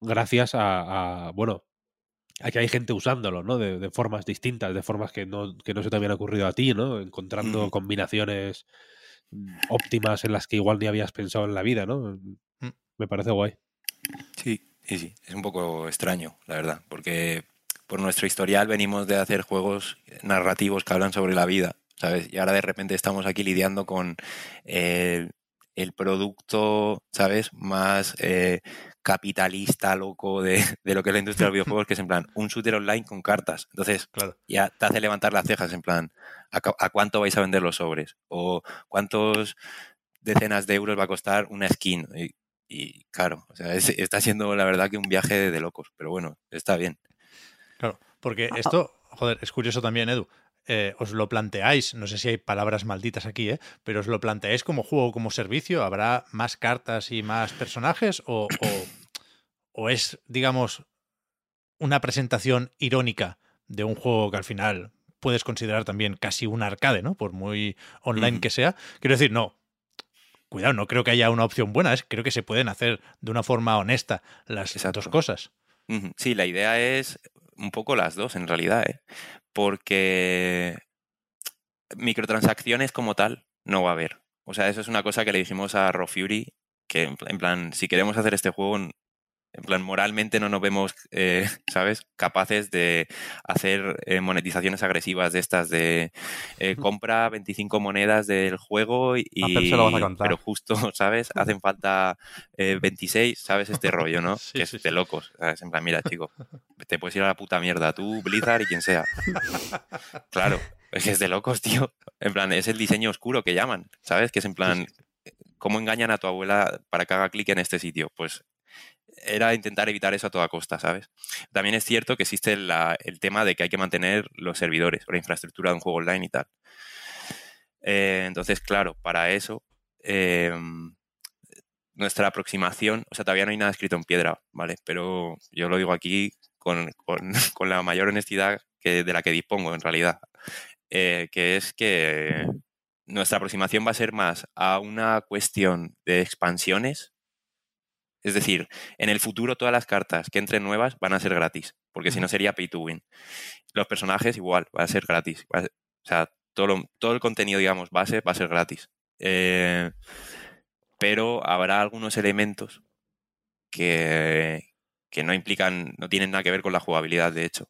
gracias a, a, bueno, a que hay gente usándolo, ¿no? De, de formas distintas, de formas que no, que no se te habían ocurrido a ti, ¿no? Encontrando combinaciones mm, óptimas en las que igual ni habías pensado en la vida, ¿no? Me parece guay. Sí, sí, sí. Es un poco extraño, la verdad, porque por nuestro historial venimos de hacer juegos narrativos que hablan sobre la vida, ¿sabes? Y ahora de repente estamos aquí lidiando con eh, el producto, ¿sabes? Más eh, capitalista, loco de, de lo que es la industria de los *laughs* videojuegos, que es en plan un shooter online con cartas. Entonces, Claro. ya te hace levantar las cejas en plan, ¿a, cu- a cuánto vais a vender los sobres? ¿O cuántos decenas de euros va a costar una skin? Y, y claro, o sea, es- está siendo la verdad que un viaje de locos, pero bueno, está bien. Claro, porque esto, joder, es curioso también, Edu. Eh, os lo planteáis, no sé si hay palabras malditas aquí, ¿eh? pero os lo planteáis como juego, como servicio. ¿Habrá más cartas y más personajes? ¿O, o, o es, digamos, una presentación irónica de un juego que al final puedes considerar también casi un arcade, ¿no? Por muy online que sea. Quiero decir, no. Cuidado, no creo que haya una opción buena, es, creo que se pueden hacer de una forma honesta las Exacto. dos cosas. Sí, la idea es un poco las dos en realidad, ¿eh? porque microtransacciones como tal no va a haber. O sea, eso es una cosa que le dijimos a Raw Fury, que en plan, si queremos hacer este juego, en plan, moralmente no nos vemos, eh, *laughs* ¿sabes?, capaces de hacer eh, monetizaciones agresivas de estas de eh, compra 25 monedas del juego y... Lo vas a contar. Pero justo, *laughs* ¿sabes? Hacen falta eh, 26, ¿sabes? Este rollo, ¿no? *laughs* Sí, que es sí, de locos. ¿sabes? En plan, mira, chico, te puedes ir a la puta mierda, tú, Blizzard y quien sea. Claro, es que es de locos, tío. En plan, es el diseño oscuro que llaman, ¿sabes? Que es en plan, ¿cómo engañan a tu abuela para que haga clic en este sitio? Pues era intentar evitar eso a toda costa, ¿sabes? También es cierto que existe el tema de que hay que mantener los servidores o la infraestructura de un juego online y tal. Eh, entonces, claro, para eso, eh, nuestra aproximación, o sea, todavía no hay nada escrito en piedra, ¿vale? Pero yo lo digo aquí con, con- *laughs* con la mayor honestidad que, de la que dispongo, en realidad, eh, que es que nuestra aproximación va a ser más a una cuestión de expansiones. Es decir, en el futuro todas las cartas que entren nuevas van a ser gratis, porque si no sería pay to win. Los personajes igual, va a ser gratis. va a ser- o sea, todo, lo- todo el contenido, digamos, base va a ser gratis. Eh, pero habrá algunos elementos que, que no implican, no tienen nada que ver con la jugabilidad, de hecho.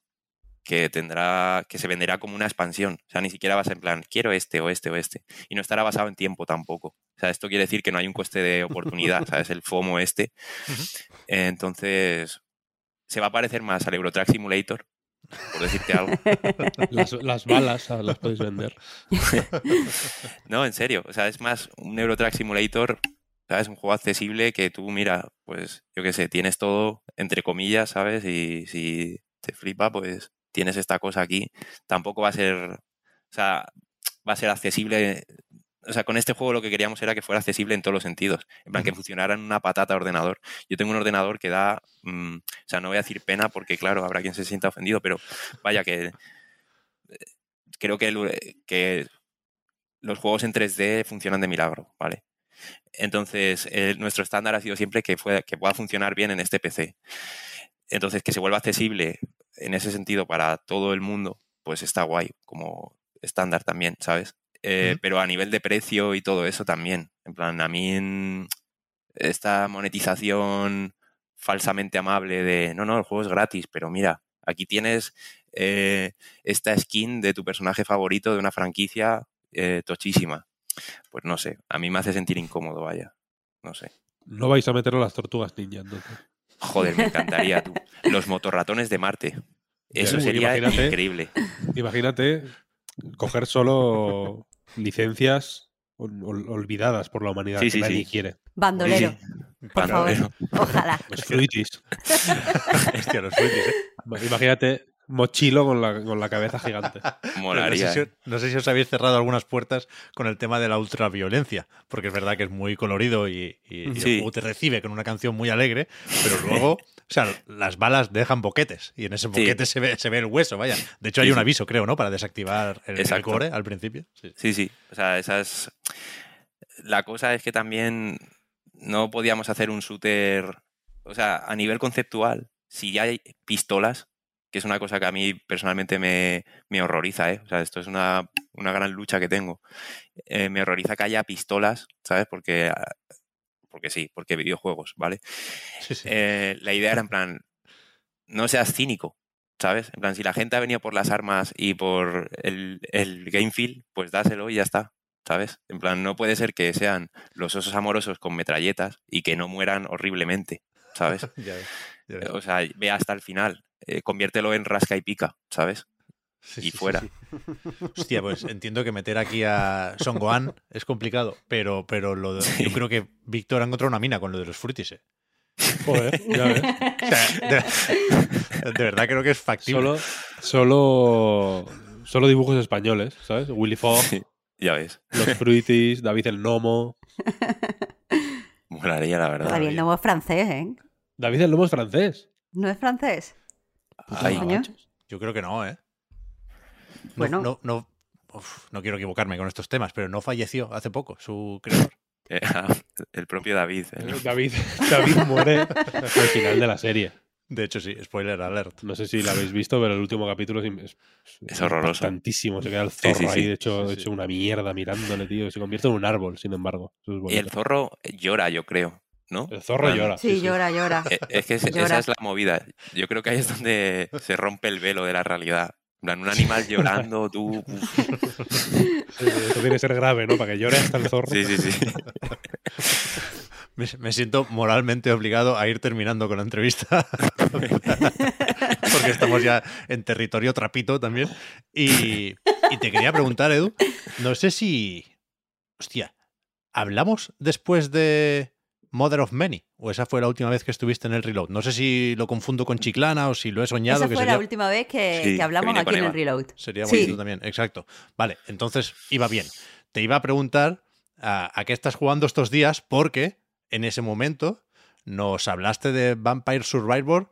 Que tendrá, que se venderá como una expansión. O sea, ni siquiera vas en plan, quiero este o este o este. Y no estará basado en tiempo tampoco. O sea, esto quiere decir que no hay un coste de oportunidad, ¿sabes? El FOMO este. Entonces, se va a parecer más al Eurotrack Simulator, por decirte algo. *laughs* Las, las balas las podéis vender. *laughs* No, en serio. O sea, es más un Eurotrack Simulator, ¿sabes? Un juego accesible que tú, mira, pues yo qué sé, tienes todo entre comillas, ¿sabes? Y si te flipa, pues tienes esta cosa aquí. Tampoco va a ser, o sea, va a ser accesible. O sea, con este juego lo que queríamos era que fuera accesible en todos los sentidos. En plan, que funcionara en una patata de ordenador. Yo tengo un ordenador que da, mm, o sea, no voy a decir pena porque, claro, habrá quien se sienta ofendido, pero vaya que eh, creo que, el- que los juegos en 3D funcionan de milagro, ¿vale? Entonces, eh, nuestro estándar ha sido siempre que, fue, que pueda funcionar bien en este PC. Entonces, que se vuelva accesible en ese sentido para todo el mundo, pues está guay, como estándar también, ¿sabes? Eh. Pero a nivel de precio y todo eso también. En plan, a mí en esta monetización falsamente amable de, no, no, el juego es gratis, pero mira, aquí tienes eh, esta skin de tu personaje favorito de una franquicia eh, tochísima. Pues no sé, a mí me hace sentir incómodo, vaya. No sé. No vais a meterlo a las tortugas ninja, entonces. Joder, me encantaría tú. Los motorratones de Marte. Eso Uy, sería imagínate. increíble. Imagínate coger solo licencias ol- ol- olvidadas por la humanidad Sí, que sí, nadie sí. quiere. Bandolero, Sí, por favor. Bandolero. Ojalá. Los fruitis. *laughs* *laughs* Hostia, los fruitis, ¿eh? Imagínate mochilo con la, con la cabeza gigante. *laughs* Molaría. No sé, ¿eh? si, no sé si os habéis cerrado algunas puertas con el tema de la ultraviolencia, porque es verdad que es muy colorido y, y- y Sí. el juego te recibe con una canción muy alegre, pero luego, *laughs* o sea, las balas dejan boquetes y en ese Sí. boquete se, ve, se ve el hueso, vaya. De hecho, hay un aviso, creo, ¿no? Para desactivar el, core al principio. Sí. Sí, sí. O sea, esas. La cosa es que también no podíamos hacer un shooter. O sea, a nivel conceptual, si ya hay pistolas, que es una cosa que a mí personalmente me, me horroriza, ¿eh? O sea, esto es una, una gran lucha que tengo. Eh, me horroriza que haya pistolas, ¿sabes? Porque. ah, Porque sí, porque videojuegos, ¿vale? Sí, sí. Eh, la idea era en plan, no seas cínico, ¿sabes? En plan, si la gente ha venido por las armas y por el, el game feel, pues dáselo y ya está, ¿sabes? En plan, no puede ser que sean los osos amorosos con metralletas y que no mueran horriblemente, ¿sabes? *laughs* Ya ves, ya ves. o sea, ve hasta el final, eh, conviértelo en rasca y pica, ¿sabes? Sí, y sí, fuera. sí. Hostia, pues entiendo que meter aquí a Son Gohan es complicado, pero, pero lo de- Sí. yo creo que Víctor ha encontrado una mina con lo de los fruitis. ¿eh? Joder, ya ves. *laughs* O sea, de, de verdad creo que es factible. Solo, solo, solo dibujos españoles, ¿sabes? Willy Fogg, Sí, ya ves, los Fruitis, David el Nomo. molaría la verdad. David no es francés, ¿eh? David el Nomo es francés. ¿No es francés? Ay. Yo creo que no, ¿eh? No, Bueno. no, no, uf, no quiero equivocarme con estos temas, pero no falleció hace poco su creador. *laughs* eh, el propio David. el- *laughs* David, David muere *laughs* al final de la serie. De hecho, sí, spoiler alert. No sé si lo habéis visto, pero el último capítulo es, es, Es horroroso. Tantísimo. Se queda el zorro sí, sí. ahí, de hecho, Sí, sí. hecho una mierda mirándole, tío. Se convierte en un árbol, sin embargo. Es Y el zorro llora, yo creo, ¿no? El zorro llora. Sí, llora, llora. Eh, Es que es- Llora. esa es la movida. Yo creo que ahí es donde se rompe el velo de la realidad. En plan, un animal llorando, *laughs* tú. Sí, sí, Esto tiene que ser grave, ¿no? Para que llore hasta el zorro. Sí, sí, sí. Me, me siento moralmente obligado a ir terminando con la entrevista. Porque estamos ya en territorio trapito también. Y, y te quería preguntar, Edu, no sé si... Hostia, ¿hablamos después de Mother of Many? ¿O esa fue la última vez que estuviste en el Reload? No sé si lo confundo con Chiclana o si lo he soñado. Esa que fue sería, la última vez que, Sí, que que hablamos aquí en el. Reload. Sería Sí. bonito también, exacto. Vale, entonces iba bien. Te iba a preguntar a, a qué estás jugando estos días porque en ese momento nos hablaste de Vampire Survivor.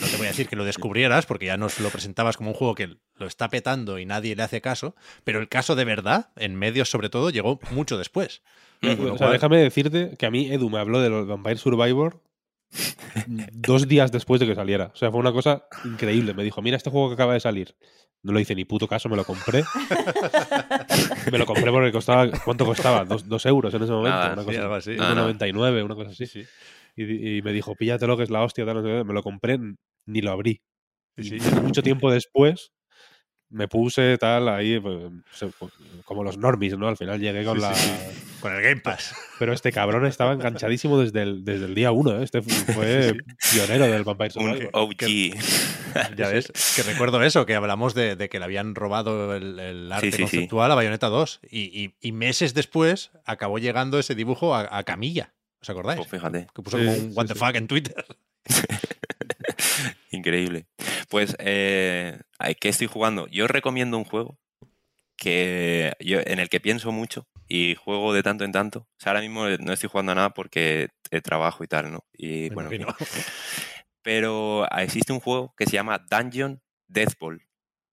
No te voy a decir que lo descubrieras porque ya nos lo presentabas como un juego que lo está petando y nadie le hace caso, pero el caso de verdad, en medios sobre todo, llegó mucho después. O lo sea, déjame decirte que a mí Edu me habló de los Vampire Survivor *laughs* dos días después de que saliera. O sea, fue una cosa increíble. Me dijo, mira este juego que acaba de salir. No le hice ni puto caso, me lo compré. *laughs* me lo compré porque costaba. ¿Cuánto costaba? Dos, dos euros en ese momento. Una Sí, cosa, así. No, no. 1,99, una cosa así. Y, y me dijo, píllatelo que es la hostia. Tal, me lo compré, ni lo abrí. Sí. mucho tiempo después me puse tal ahí, pues, pues, como los normies, ¿no? Al final llegué con Sí, la. sí, Con el Game Pass. Pero este cabrón estaba enganchadísimo desde el, desde el día uno, ¿eh? Este fu- *laughs* fue pionero del Vampire Un Survivor. OG. Ya ves, que recuerdo eso, que hablamos de, de que le habían robado el, el arte Sí, sí, sí. conceptual a Bayonetta 2 y, y- y meses después acabó llegando ese dibujo a, a Camilla. ¿Os acordáis? Pues fíjate. Que puso Sí, como un sí, what the sí. fuck en Twitter. *laughs* Increíble. Pues, eh, ¿a ¿qué estoy jugando? Yo recomiendo un juego que yo, en el que pienso mucho y juego de tanto en tanto. O sea, ahora mismo no estoy jugando a nada porque trabajo y tal, ¿no? Y Me bueno, *laughs* *laughs* pero ah, existe un juego que se llama Dungeon Death Ball,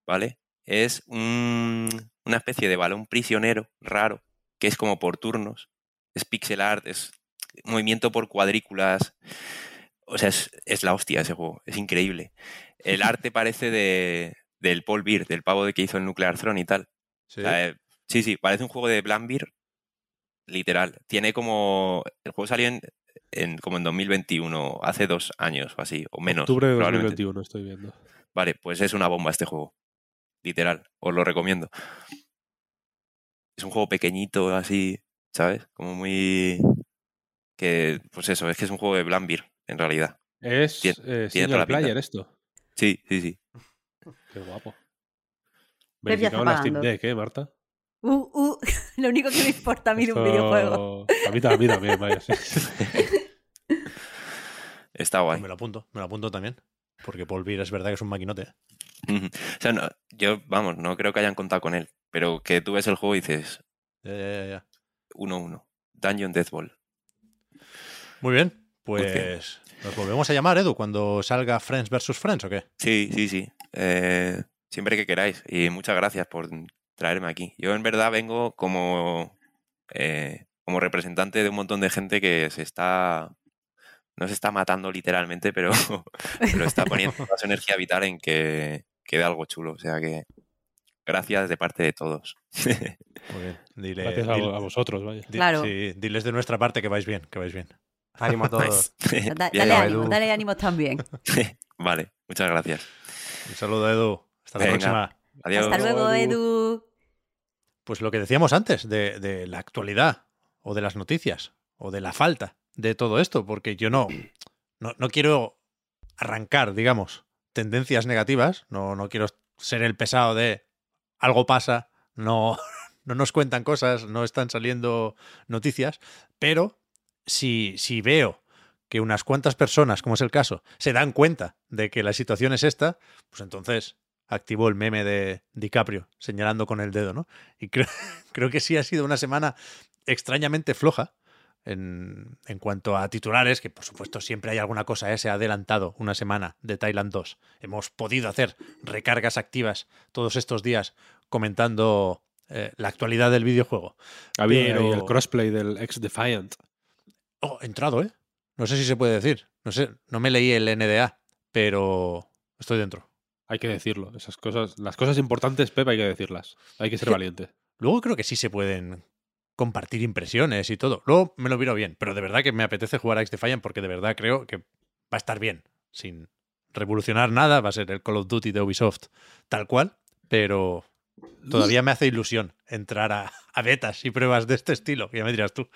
¿vale? Es un- una especie de balón prisionero raro que es como por turnos. Es pixel art, es movimiento por cuadrículas. O sea, es, es la hostia ese juego, es increíble. El arte parece de, del Paul Beer, del pavo de que hizo el Nuclear Throne y tal. Sí. O sea, eh, sí, sí, parece un juego de Blambir, literal. Tiene como. El juego salió en, en- como en 2021, hace dos años o así, o menos. Octubre de probablemente. 2021 estoy viendo. Vale, pues es una bomba este juego. Literal, os lo recomiendo. Es un juego pequeñito, así, ¿sabes? Como muy. Que, pues eso, es que es un juego de Blambir, en realidad. Es eh, single pinta. player esto. Sí, sí, sí. *laughs* Qué guapo. Verificado en la Steam. Deck, ¿eh, Marta? Uh, uh, *laughs* lo único que me importa a mí de un videojuego. A mí, a mí también, vaya. sí. *laughs* Está guay. Pues me lo apunto, me lo apunto también. Porque Paul Beer es verdad que es un maquinote. ¿eh? O sea, no- yo, vamos, no creo que hayan contado con él, pero que tú ves el juego y dices Ya, ya, ya, ya. 1-1. Dungeon Death Ball. Muy bien, bien. pues nos volvemos a llamar, Edu, cuando salga Friends vs. Friends, ¿o qué? Sí, sí, sí. Eh, siempre que queráis. Y muchas gracias por traerme aquí. Yo en verdad vengo como, eh, como representante de un montón de gente que se está... No se está matando literalmente, pero, *laughs* pero está poniendo su energía vital en que quede algo chulo. O sea que gracias de parte de todos. *laughs* Muy bien. Dile, Gracias a, vosotros, vaya. di- Claro. sí, diles de nuestra parte que vais bien, que vais bien. Ánimo a todos. Nice. *laughs* Da- Bien, dale ánimo, dale ánimos también. *laughs* Vale, muchas gracias. Un saludo, Edu. Hasta la Venga. próxima. Adiós. Hasta luego, Edu. Pues lo que decíamos antes, de, de la actualidad, o de las noticias, o de la falta de todo esto, porque yo no, *clears throat* no, no quiero arrancar, digamos, tendencias negativas, no, no quiero ser el pesado de algo pasa, no, *laughs* no nos cuentan cosas, no están saliendo noticias, pero si, si veo que unas cuantas personas, como es el caso, se dan cuenta de que la situación es esta, pues entonces activo el meme de DiCaprio señalando con el dedo, ¿no? Y creo, *laughs* creo que sí ha sido una semana extrañamente floja en, en cuanto a titulares, que por supuesto siempre hay alguna cosa, ¿eh? se ha adelantado una semana de Thailand 2. Hemos podido hacer recargas activas todos estos días comentando eh, la actualidad del videojuego. Había Pero- el crossplay del ex Defiant. Oh, he entrado, ¿eh? No sé si se puede decir. No sé, no me leí el NDA, pero estoy dentro. Hay que decirlo. Esas cosas, las cosas importantes, Pep, hay que decirlas. Hay que ser valiente. Luego creo que sí se pueden compartir impresiones y todo. Luego me lo miro bien, pero de verdad que me apetece jugar a X Defiant porque de verdad creo que va a estar bien. Sin revolucionar nada, va a ser el Call of Duty de Ubisoft tal cual, pero todavía me hace ilusión entrar a, a betas y pruebas de este estilo. Ya me dirás tú.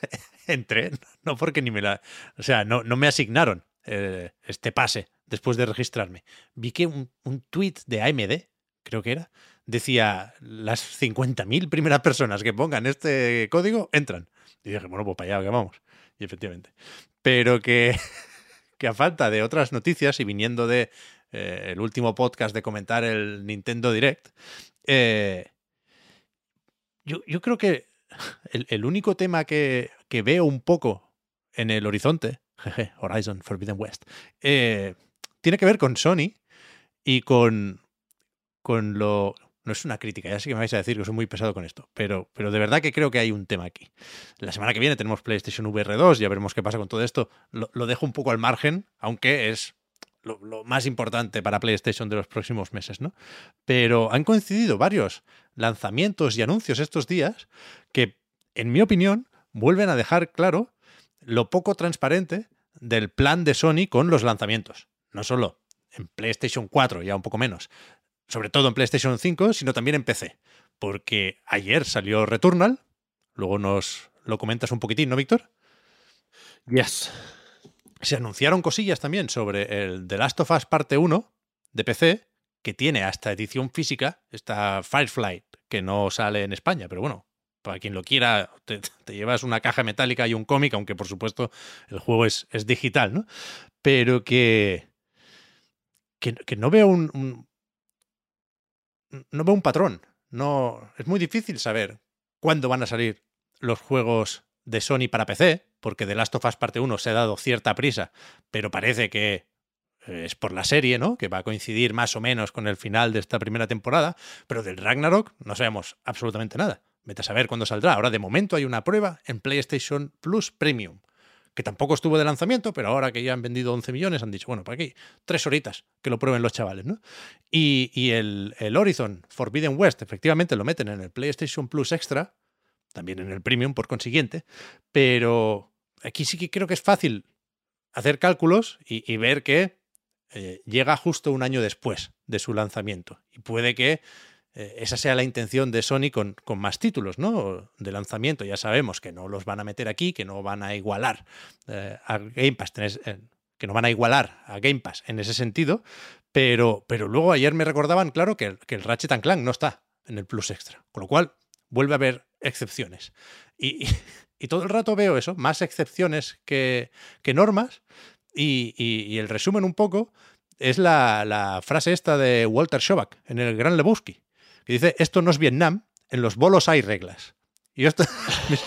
*laughs* Entré, *laughs* no porque ni me la... O sea, no, no me asignaron eh, este pase después de registrarme. Vi que un, un tweet de AMD, creo que era, decía las 50.000 primeras personas que pongan este código entran. Y dije, bueno, pues para allá que vamos. Y efectivamente. Pero que, *laughs* que a falta de otras noticias y viniendo de eh, el último podcast de comentar el Nintendo Direct, eh, yo, yo creo que el, el único tema que, que veo un poco en el horizonte, *laughs* jeje, Horizon Forbidden West, eh, tiene que ver con Sony y con, con lo... No es una crítica, ya sé que me vais a decir que soy muy pesado con esto, pero, pero de verdad que creo que hay un tema aquí. La semana que viene tenemos PlayStation VR 2, ya veremos qué pasa con todo esto. Lo, lo dejo un poco al margen, aunque es lo, lo más importante para PlayStation de los próximos meses, ¿no? Pero han coincidido varios lanzamientos y anuncios estos días que, en mi opinión, vuelven a dejar claro lo poco transparente del plan de Sony con los lanzamientos. No solo en PlayStation 4, ya un poco menos, sobre todo en PlayStation 5, sino también en PC. Porque ayer salió Returnal, luego nos lo comentas un poquitín, ¿no, Víctor? Yes. Se anunciaron cosillas también sobre el The Last of Us parte 1 de PC, que tiene hasta edición física, esta Firefly, que no sale en España, pero bueno, para quien lo quiera, te, llevas una caja metálica y un cómic, aunque por supuesto el juego es, digital, ¿no? Pero que, que, no veo un, un- no veo un patrón. No, es muy difícil saber cuándo van a salir los juegos de Sony para PC, porque The Last of Us Parte 1 se ha dado cierta prisa, pero parece que eh, es por la serie, ¿no? Que va a coincidir más o menos con el final de esta primera temporada, pero del Ragnarok no sabemos absolutamente nada. Vete a saber cuándo saldrá. Ahora, de momento, hay una prueba en PlayStation Plus Premium, que tampoco estuvo de lanzamiento, pero ahora que ya han vendido 11 millones, han dicho, bueno, para aquí, tres horitas que lo prueben los chavales, ¿no? Y, y el, el Horizon Forbidden West, efectivamente, lo meten en el PlayStation Plus Extra, también en el Premium, por consiguiente, pero aquí sí que creo que es fácil hacer cálculos y, ver que eh, llega justo un año después de su lanzamiento. Y puede que eh, esa sea la intención de Sony con, con, más títulos, ¿no? De lanzamiento. Ya sabemos que no los van a meter aquí, que no van a igualar eh, a Game Pass, eh, que no van a igualar a Game Pass en ese sentido, pero, pero luego ayer me recordaban, claro, que, el Ratchet Clank no está en el Plus Extra, con lo cual vuelve a haber excepciones. Y, y, y todo el rato veo eso, más excepciones que, que normas, y, y, el resumen un poco es la, la frase esta de Walter Schobach en el Gran Lebowski, que dice, esto no es Vietnam, en los bolos hay reglas. Y yo esto, *laughs* me,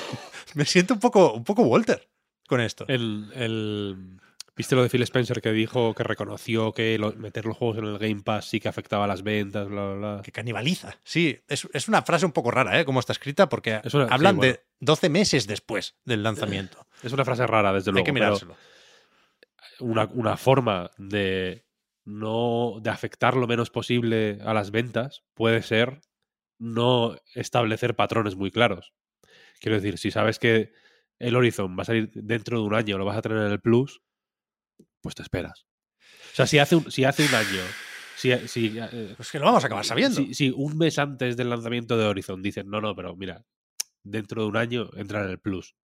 me, siento un poco, un poco Walter con esto. El, el, ¿Viste lo de Phil Spencer que dijo que reconoció que lo, meter los juegos en el Game Pass sí que afectaba a las ventas, bla, bla, bla? Que canibaliza. Sí, es, es una frase un poco rara, ¿eh? Como está escrita, porque una, hablan sí, bueno. de 12 meses después del lanzamiento. Es una frase rara, desde luego. Hay que mirárselo. Una, una forma de no de afectar lo menos posible a las ventas puede ser no establecer patrones muy claros. Quiero decir, si sabes que el Horizon va a salir dentro de un año, lo vas a tener en el Plus, pues te esperas. O sea, si hace un, si hace un año, si, si eh, pues que lo vamos a acabar sabiendo. Si, si, un mes antes del lanzamiento de Horizon dicen, no, no, pero mira, dentro de un año entra en el Plus.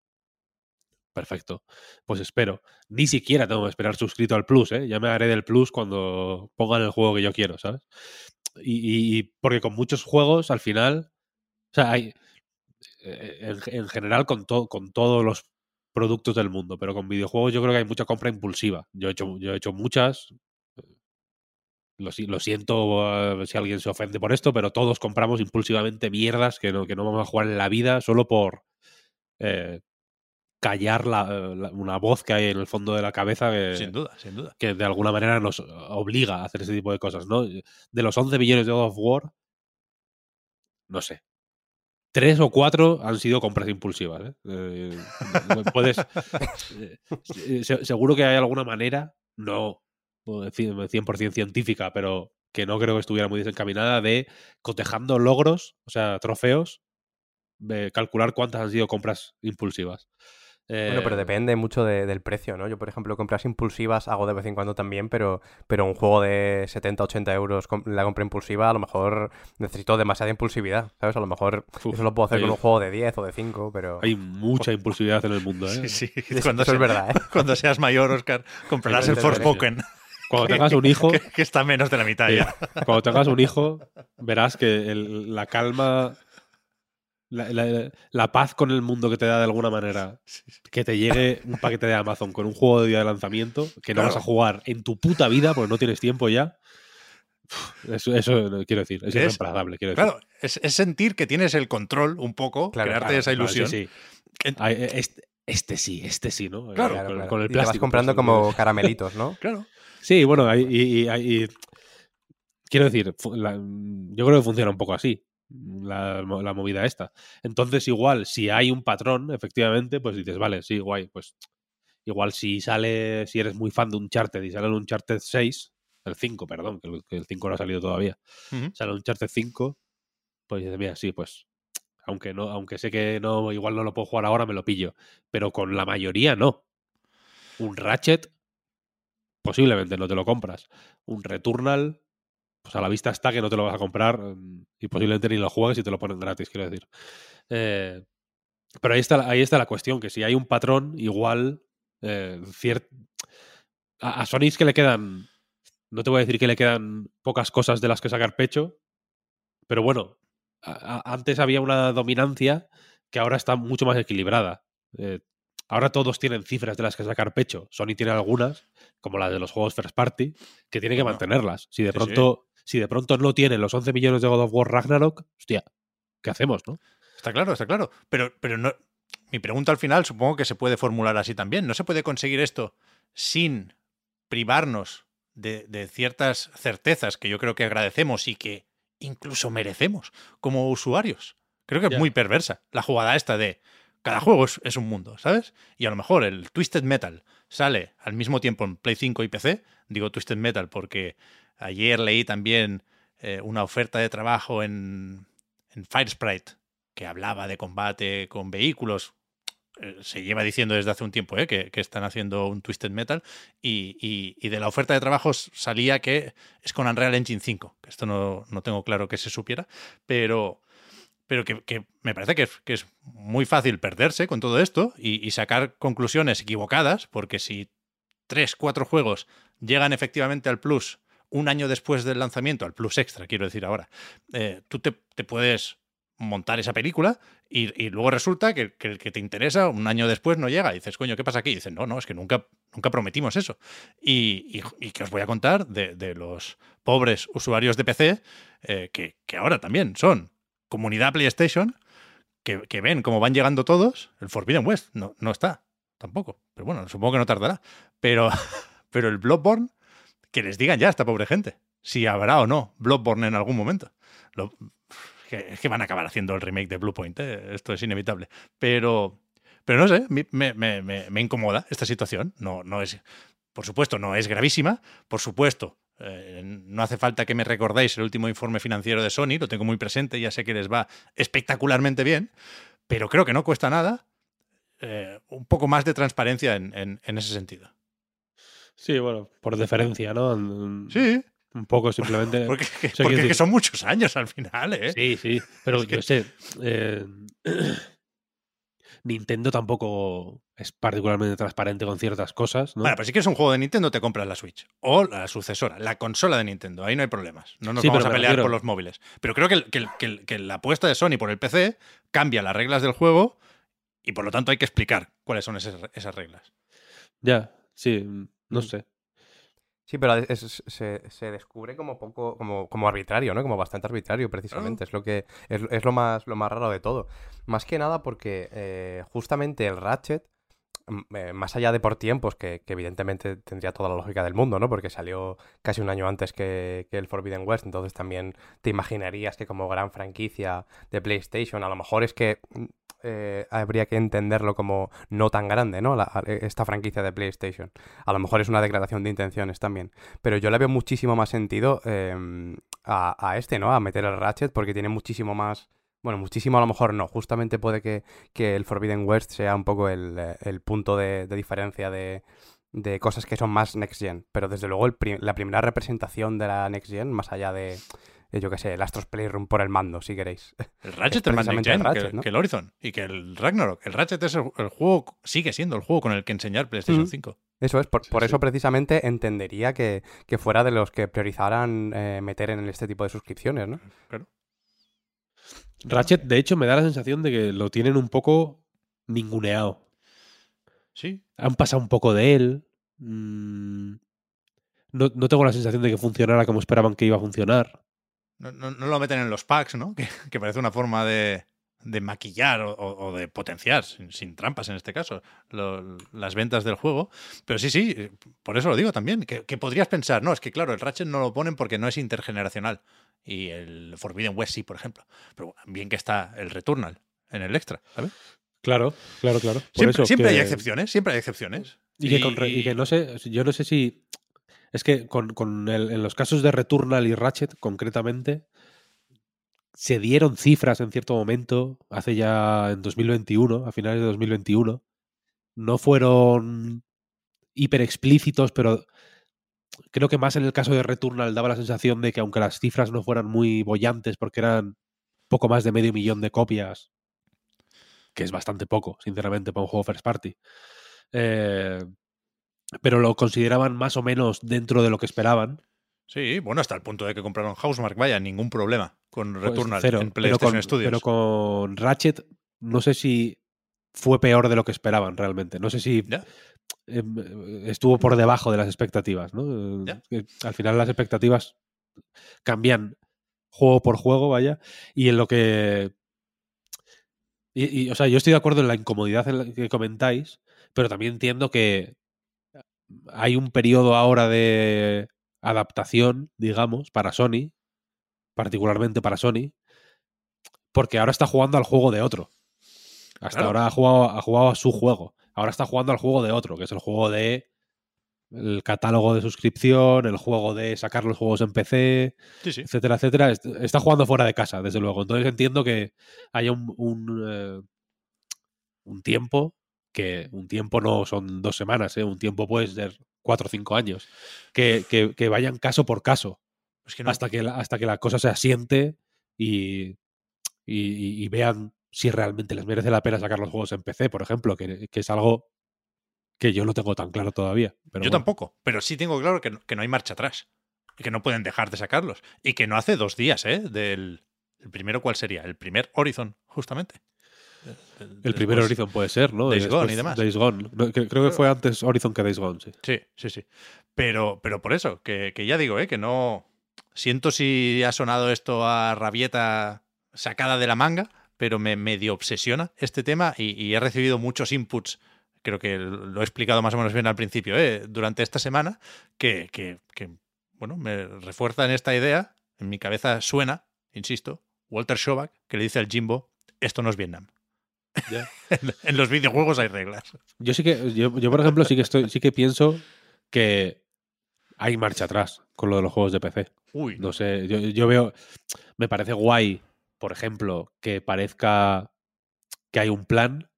Perfecto. Pues espero. Ni siquiera tengo que esperar suscrito al Plus, ¿eh? Ya me haré del Plus cuando pongan el juego que yo quiero, ¿sabes? Y, y porque con muchos juegos, al final. O sea, hay. En, en general, con, con todos los productos del mundo, pero con videojuegos yo creo que hay mucha compra impulsiva. Yo he hecho, yo he hecho muchas. Lo, lo siento uh, si alguien se ofende por esto, pero todos compramos impulsivamente mierdas que no, que no vamos a jugar en la vida solo por. Eh, callar la, la, una voz que hay en el fondo de la cabeza que, sin duda, sin duda. que de alguna manera nos obliga a hacer ese tipo de cosas, ¿no? De los 11 millones de God of War, no sé. Tres o cuatro han sido compras impulsivas. ¿eh? Eh, puedes. Eh, seguro que hay alguna manera, no 100% científica, pero que no creo que estuviera muy desencaminada, de cotejando logros, o sea, trofeos, de calcular cuántas han sido compras impulsivas. Bueno, pero depende mucho de, del precio, ¿no? Yo, por ejemplo, compras impulsivas hago de vez en cuando también, pero, pero un juego de 70, 80 euros, la compra impulsiva, a lo mejor necesito demasiada impulsividad, ¿sabes? A lo mejor Uf, eso lo puedo hacer hay, con un juego de 10 o de 5, pero... Hay mucha impulsividad en el mundo, ¿eh? Sí, sí. *laughs* Eso, Cuando, eso se, es verdad, ¿eh? *laughs* cuando seas mayor, Oscar, comprarás el Forspoken. Cuando tengas un hijo... que, que, está menos de la mitad sí. ya. Cuando tengas un hijo, verás que el, la calma la, la, la, paz con el mundo que te da de alguna manera, que te llegue un paquete de Amazon con un juego de día de lanzamiento que no claro. vas a jugar en tu puta vida porque no tienes tiempo ya. Eso, eso quiero decir, es, es irreemplazable. Quiero claro. Es, es, sentir que tienes el control un poco, claro, crearte claro, esa ilusión. sí, sí. Este, este, sí, este sí, ¿no? Claro, con, con, el y plástico. te vas comprando como caramelitos, ¿no? *laughs* claro. Sí, bueno, y, y, y, quiero decir, la, yo creo que funciona un poco así. La, la, movida esta. Entonces, igual, si hay un patrón, efectivamente, pues dices, vale, sí, guay, pues igual si sale, si eres muy fan de Uncharted y sale el Uncharted 6, el 5, perdón, que el, que el 5 no ha salido todavía, sale Uncharted 5, pues dices, mira, sí, pues aunque no, aunque sé que no, igual no lo puedo jugar ahora, me lo pillo. Pero con la mayoría no. Un Ratchet, posiblemente no te lo compras. Un Returnal, pues a la vista está que no te lo vas a comprar mm, y posiblemente ni lo juegues y te lo ponen gratis, quiero decir. Eh, pero ahí está, la- ahí está la cuestión, que si hay un patrón, igual eh, a, a Sony es que le quedan, no te voy a decir que le quedan pocas cosas de las que sacar pecho, pero bueno, a- a- antes había una dominancia que ahora está mucho más equilibrada. Eh, ahora todos tienen cifras de las que sacar pecho. Sony tiene algunas, como las de los juegos first party, que tiene que mantenerlas. Si de sí. pronto, si de pronto no tienen los 11 millones de God of War Ragnarok, hostia, ¿qué hacemos, no? Está claro, está claro. Pero, pero no. Mi pregunta al final supongo que se puede formular así también. ¿No se puede conseguir esto sin privarnos de, de ciertas certezas que yo creo que agradecemos y que incluso merecemos como usuarios? Creo que es muy perversa la jugada esta de cada juego es, es un mundo, ¿sabes? Y a lo mejor el Twisted Metal sale al mismo tiempo en Play 5 y PC. Digo Twisted Metal porque ayer leí también eh, una oferta de trabajo en, Firesprite que hablaba de combate con vehículos. Eh, Se lleva diciendo desde hace un tiempo eh, que, están haciendo un Twisted Metal y, de la oferta de trabajos salía que es con Unreal Engine 5, que esto no, no tengo claro que se supiera, pero, pero que, me parece que es, que es muy fácil perderse con todo esto y sacar conclusiones equivocadas, porque si tres, cuatro juegos llegan efectivamente al Plus un año después del lanzamiento, al Plus Extra, quiero decir ahora, eh, tú te, puedes montar esa película y, luego resulta que, el que te interesa un año después no llega. Y dices, coño, ¿qué pasa aquí? Y dices, no, no, es que nunca, nunca prometimos eso. Y, y, que os voy a contar de, los pobres usuarios de PC, eh, que, ahora también son comunidad PlayStation, que, que ven cómo van llegando todos. El Forbidden West no, no está, tampoco. Pero bueno, supongo que no tardará. Pero, *laughs* pero el Bloodborne, que les digan ya esta pobre gente si habrá o no Bloodborne en algún momento. Lo- que, es que van a acabar haciendo el remake de Bluepoint, ¿eh? esto es inevitable. Pero, pero no sé, me, incomoda esta situación. No, no es, por supuesto, no es gravísima. Por supuesto, eh, no hace falta que me recordéis el último informe financiero de Sony, lo tengo muy presente, ya sé que les va espectacularmente bien, pero creo que no cuesta nada eh, un poco más de transparencia en, en- en ese sentido. Sí, bueno, por deferencia, ¿no? Sí, Un poco simplemente. *laughs* porque, sea, que son muchos años al final, ¿eh? Sí, sí, pero Es que- yo sé. eh, *clears throat* Nintendo tampoco es particularmente transparente con ciertas cosas, ¿no? Bueno, pues si quieres un juego de Nintendo, te compras la Switch. O la sucesora, la consola de Nintendo. Ahí no hay problemas. No nos Sí, vamos pero a pelear por los móviles. Pero creo que, que la apuesta de Sony por el PC cambia las reglas del juego y por lo tanto hay que explicar cuáles son esas, esas reglas. Ya, sí, no Mm. sé. Sí, pero es- se, se descubre como poco, como, como arbitrario, ¿no? Como bastante arbitrario, precisamente. Es lo que es, es lo más lo más raro de todo. Más que nada porque eh, justamente el Ratchet, eh, más allá de por tiempos, que, que evidentemente tendría toda la lógica del mundo, ¿no? Porque salió casi un año antes que, que el Forbidden West, entonces también te imaginarías que como gran franquicia de PlayStation, a lo mejor es que mm, eh, habría que entenderlo como no tan grande, ¿no? La- esta franquicia de PlayStation. A lo mejor es una declaración de intenciones también. Pero yo le veo muchísimo más sentido eh, a, este, ¿no? A meter el Ratchet porque tiene muchísimo más... Bueno, muchísimo a lo mejor no. Justamente puede que, que el Forbidden West sea un poco el, eh, el punto de, diferencia de, de cosas que son más Next Gen. Pero desde luego la primera representación de la Next Gen, más allá de, yo qué sé, el Astros Playroom por el mando, si queréis. El *laughs* Ratchet más next precisamente el gen Ratchet, que, ¿no? que el Horizon y que el Ragnarok. El Ratchet es el, el juego, sigue siendo el juego con el que enseñar PlayStation Mm. 5. Eso es, por, Sí, por sí. eso precisamente entendería que, que fuera de los que priorizaran eh, meter en este tipo de suscripciones, ¿no? Claro. Ratchet, de hecho, me da la sensación de que lo tienen un poco ninguneado. Sí, Han pasado un poco de él. mm, No, no tengo la sensación de que funcionara como esperaban que iba a funcionar. No, no- no lo meten en los packs, ¿no? *laughs* Que, que parece una forma de, de maquillar o, de potenciar, sin, sin trampas en este caso, lo- las ventas del juego. Pero sí, sí, eh, por eso lo digo también, que, que podrías pensar, no, es que claro, el Ratchet no lo ponen porque no es intergeneracional. Y el Forbidden West sí, por ejemplo. Pero bien que está el Returnal en el extra, ¿sabes? Claro, claro, claro. Por Siempre, eso siempre que- hay excepciones, siempre hay excepciones. Y que, con y no sé, yo no sé si. Es que con, con en los casos de Returnal y Ratchet, concretamente, se dieron cifras en cierto momento, hace ya en 2021, a finales de 2021. No fueron hiper explícitos, pero creo que más en el caso de Returnal daba la sensación de que aunque las cifras no fueran muy bollantes, porque eran poco más de medio millón de copias, que es bastante poco, sinceramente, para un juego first party. eh, pero lo consideraban más o menos dentro de lo que esperaban. Sí, bueno, hasta el punto de que compraron Housemark, vaya, ningún problema con Pues Returnal cero, en pero PlayStation con, Studios. pero con Ratchet no sé si fue peor de lo que esperaban realmente. No sé si Ya. em, estuvo por debajo de las expectativas. ¿no? Ya. Eh, Al final las expectativas cambian juego por juego, vaya. Y en lo que... Y, y, o sea, yo estoy de acuerdo en la incomodidad en la que comentáis, pero también entiendo que hay un periodo ahora de adaptación, digamos, para Sony, particularmente para Sony, porque ahora está jugando al juego de otro. Hasta Claro. ahora ha jugado, ha jugado a su juego. Ahora está jugando al juego de otro, que es el juego de el catálogo de suscripción, el juego de sacar los juegos en PC, Sí, sí. etcétera, etcétera. Est- Está jugando fuera de casa, desde luego. Entonces entiendo que haya un, un, eh, un tiempo, que un tiempo no son dos semanas, ¿eh? un tiempo puede ser cuatro o cinco años, que, que- que vayan caso por caso, Es que no- hasta, que la, hasta que la cosa se asiente y, y- y- y vean si realmente les merece la pena sacar los juegos en PC, por ejemplo, que, que es algo que yo no tengo tan claro todavía. Pero Yo bueno. tampoco, pero sí tengo claro que no, que no hay marcha atrás. Y que no pueden dejar de sacarlos. Y que no hace dos días, ¿eh? Del. ¿El primero cuál sería? El primer Horizon, justamente. El primer Horizon puede ser, ¿no? Days Gone y demás. Days Gone. No, creo que fue antes Horizon que Days Gone, sí. Sí, sí, sí. Pero, pero por eso, que, que ya digo, ¿eh? Que no. Siento si ha sonado esto a rabieta sacada de la manga, pero me medio obsesiona este tema y, y he recibido muchos inputs. Creo que lo he explicado más o menos bien al principio, ¿eh? durante esta semana, que, que, que, bueno, me refuerzan esta idea. En mi cabeza suena, insisto, Walter Schobach, que le dice al Jimbo, esto no es Vietnam. Ya. *laughs* en, los videojuegos hay reglas. Yo sí que, yo, yo, por ejemplo, sí que estoy, sí que pienso que hay marcha atrás con lo de los juegos de PC. Uy, No sé, yo, yo veo, me parece guay, por ejemplo, que parezca que hay un plan,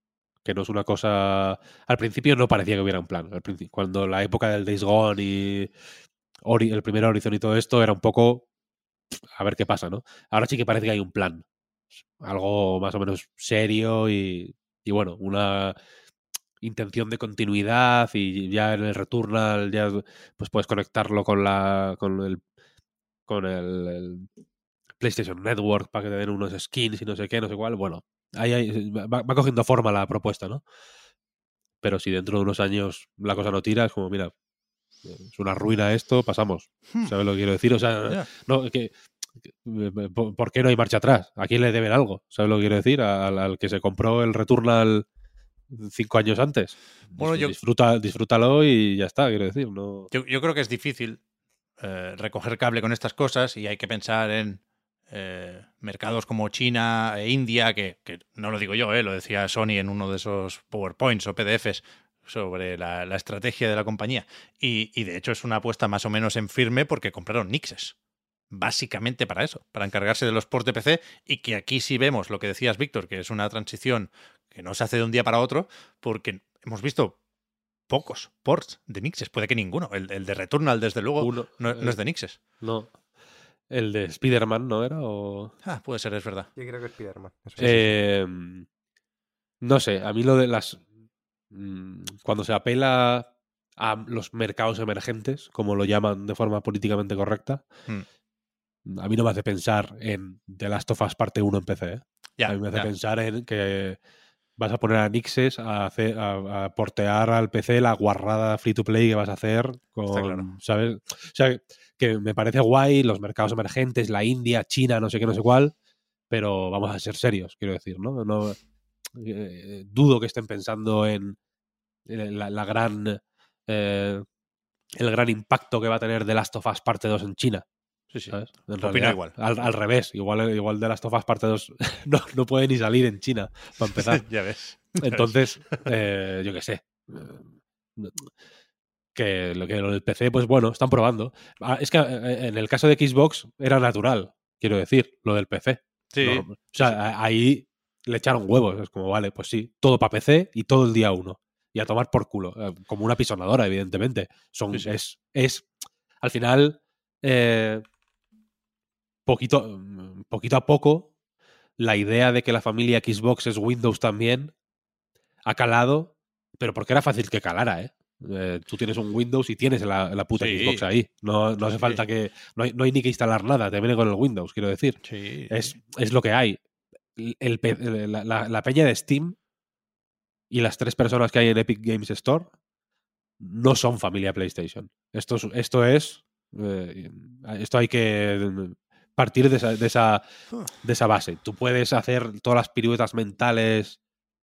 que no es una cosa... Al principio no parecía que hubiera un plan. Al principio, cuando la época del Days Gone y Ori- el primer Horizon y todo esto era un poco a ver qué pasa, ¿no? Ahora sí que parece que hay un plan. Algo más o menos serio y, y bueno, una intención de continuidad y ya en el Returnal ya pues puedes conectarlo con la con el con el, el PlayStation Network para que te den unos skins y no sé qué, no sé cuál. Bueno, ahí, ahí va, va cogiendo forma la propuesta, ¿no? Pero si dentro de unos años la cosa no tira, es como, mira, es una ruina esto, pasamos. Hmm. ¿Sabes lo que quiero decir? O sea, no, que- ¿por por qué no hay marcha atrás? ¿A quién le deben algo? ¿Sabes lo que quiero decir? Al, al que se compró el Returnal cinco años antes. Bueno, Dis- yo- Disfruta, disfrútalo y ya está, quiero decir. No... Yo, yo creo que es difícil eh, recoger cable con estas cosas y hay que pensar en eh, mercados como China e India, que, que no lo digo yo, eh, lo decía Sony en uno de esos PowerPoints o PDFs sobre la, la estrategia de la compañía. Y, y de hecho es una apuesta más o menos en firme porque compraron Nixes. Básicamente para eso, para encargarse de los ports de PC y que aquí sí vemos lo que decías, Víctor, que es una transición que no se hace de un día para otro, porque hemos visto pocos ports de Nixes, puede que ninguno. El, el de Returnal, desde luego, Uno, no, no eh, es de Nixes. No. El de Spider-Man, ¿no era? O... Ah, puede ser, es verdad. Yo creo que es Spider-Man. Eh, no sé, a mí lo de las. mm, Cuando se apela a los mercados emergentes, como lo llaman de forma políticamente correcta, Hmm. A mí no me hace pensar en The Last of Us parte 1 en PC. ¿eh? A mí me hace pensar en que vas a poner a Nixes a, hacer, a, a portear al PC la guarrada free to play que vas a hacer con, claro. ¿sabes? O sea, que me parece guay los mercados emergentes, la India, China, no sé qué, no sé cuál, pero vamos a ser serios, quiero decir, ¿no? no eh, dudo que estén pensando en, en la, la gran eh, el gran impacto que va a tener The Last of Us parte 2 en China. Sí, sí. ¿sabes? En realidad, igual. Al, al revés, igual, igual de Last of Us parte 2 *laughs* no, no puede ni salir en China, para empezar. *laughs* ya ves. *laughs* Entonces, eh, yo qué sé. Que lo que lo del PC, pues bueno, están probando. Ah, Es que eh, en el caso de Xbox era natural, quiero decir, lo del PC. Sí. No, o sea, ahí le echaron huevos. Es como, vale, pues sí, todo para PC y todo el día uno. Y a tomar por culo. eh, Como una pisonadora, evidentemente. Son, Sí, sí. Es, es, al final, eh, poquito, mm, poquito a poco, la idea de que la familia Xbox es Windows también ha calado, pero porque era fácil que calara, ¿eh? Eh, tú tienes un Windows y tienes la, la puta Sí. Xbox ahí. No, no hace Sí. falta que. No hay, no hay ni que instalar nada, te viene con el Windows, quiero decir. Sí. Es, es lo que hay. El pe- la, la- la peña de Steam y las tres personas que hay en Epic Games Store no son familia PlayStation. Esto es. Esto, es, eh, esto hay que partir de esa, de, esa, de esa base. Tú puedes hacer todas las piruetas mentales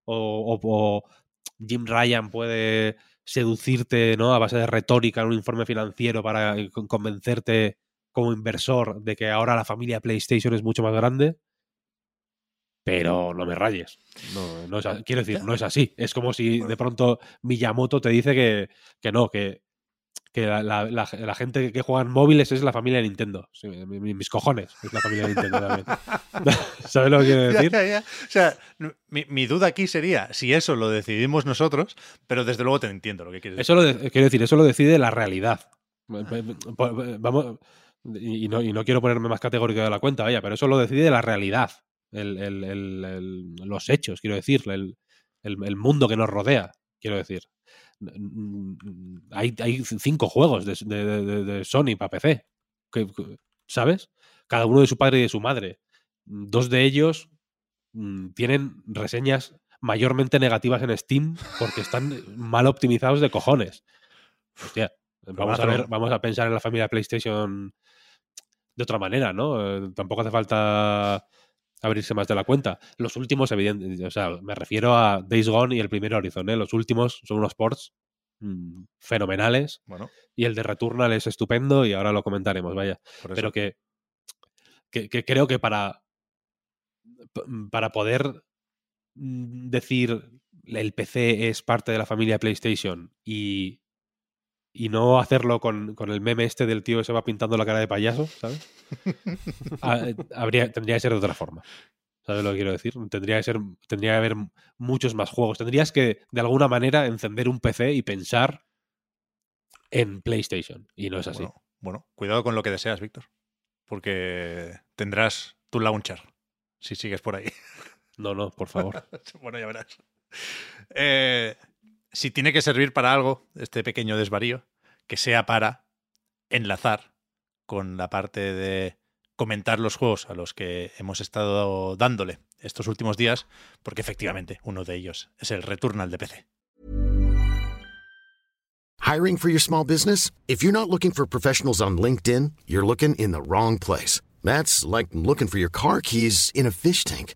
o, o- o Jim Ryan puede seducirte ¿no? a base de retórica en un informe financiero para eh, con- convencerte como inversor de que ahora la familia PlayStation es mucho más grande. Pero no me rayes. No, no es a- quiero decir, no es así. Es como si de pronto Miyamoto te dice que, que no, que, que la, la- la- la gente que juega en móviles es la familia de Nintendo. Sí, mis cojones es la familia de Nintendo también. *laughs* *laughs* ¿Sabes lo que quiero decir? ya, ya. O sea, mi, mi duda aquí sería si eso lo decidimos nosotros, pero desde luego te entiendo lo que quieres decir. Eso lo de- quiero decir, eso lo decide la realidad. Vamos, y no, y no quiero ponerme más categórico de la cuenta, vaya, pero eso lo decide la realidad. El- el- los hechos, quiero decir, el mundo que nos rodea, quiero decir. Mm, Hay, hay cinco juegos de, de- de- de Sony para PC, que- ¿sabes? Cada uno de su padre y de su madre. Dos de ellos mm, tienen reseñas mayormente negativas en Steam porque están mal optimizados de cojones. Hostia, vamos a, ver, vamos a pensar en la familia PlayStation de otra manera, ¿no? Eh, tampoco hace falta abrirse más de la cuenta. Los últimos, evidentemente, o sea, me refiero a Days Gone y el primer Horizon, ¿eh? Los últimos son unos ports mm, fenomenales Bueno, y el de Returnal es estupendo y ahora lo comentaremos, vaya pero que, que, que creo que para, para poder mm, decir el PC es parte de la familia PlayStation y, y no hacerlo con, con el meme este del tío que se va pintando la cara de payaso, ¿sabes? Ha- *laughs* habría, tendría que ser de otra forma. ¿Sabes lo que quiero decir? Tendría que, ser, tendría que haber muchos más juegos. Tendrías que, de alguna manera, encender un PC y pensar en PlayStation. Y no es así. Bueno, bueno, cuidado con lo que deseas, Víctor. Porque tendrás tu launcher si sigues por ahí. No, no, por *laughs* favor. bueno, ya verás. Eh, si tiene que servir para algo, este pequeño desvarío, que sea para enlazar con la parte de comentar los juegos a los que hemos estado dándole estos últimos días, porque efectivamente uno de ellos es el Returnal de PC. Hiring for your small business? If you're not looking for professionals on LinkedIn, you're looking in the wrong place. That's like looking for your car keys in a fish tank.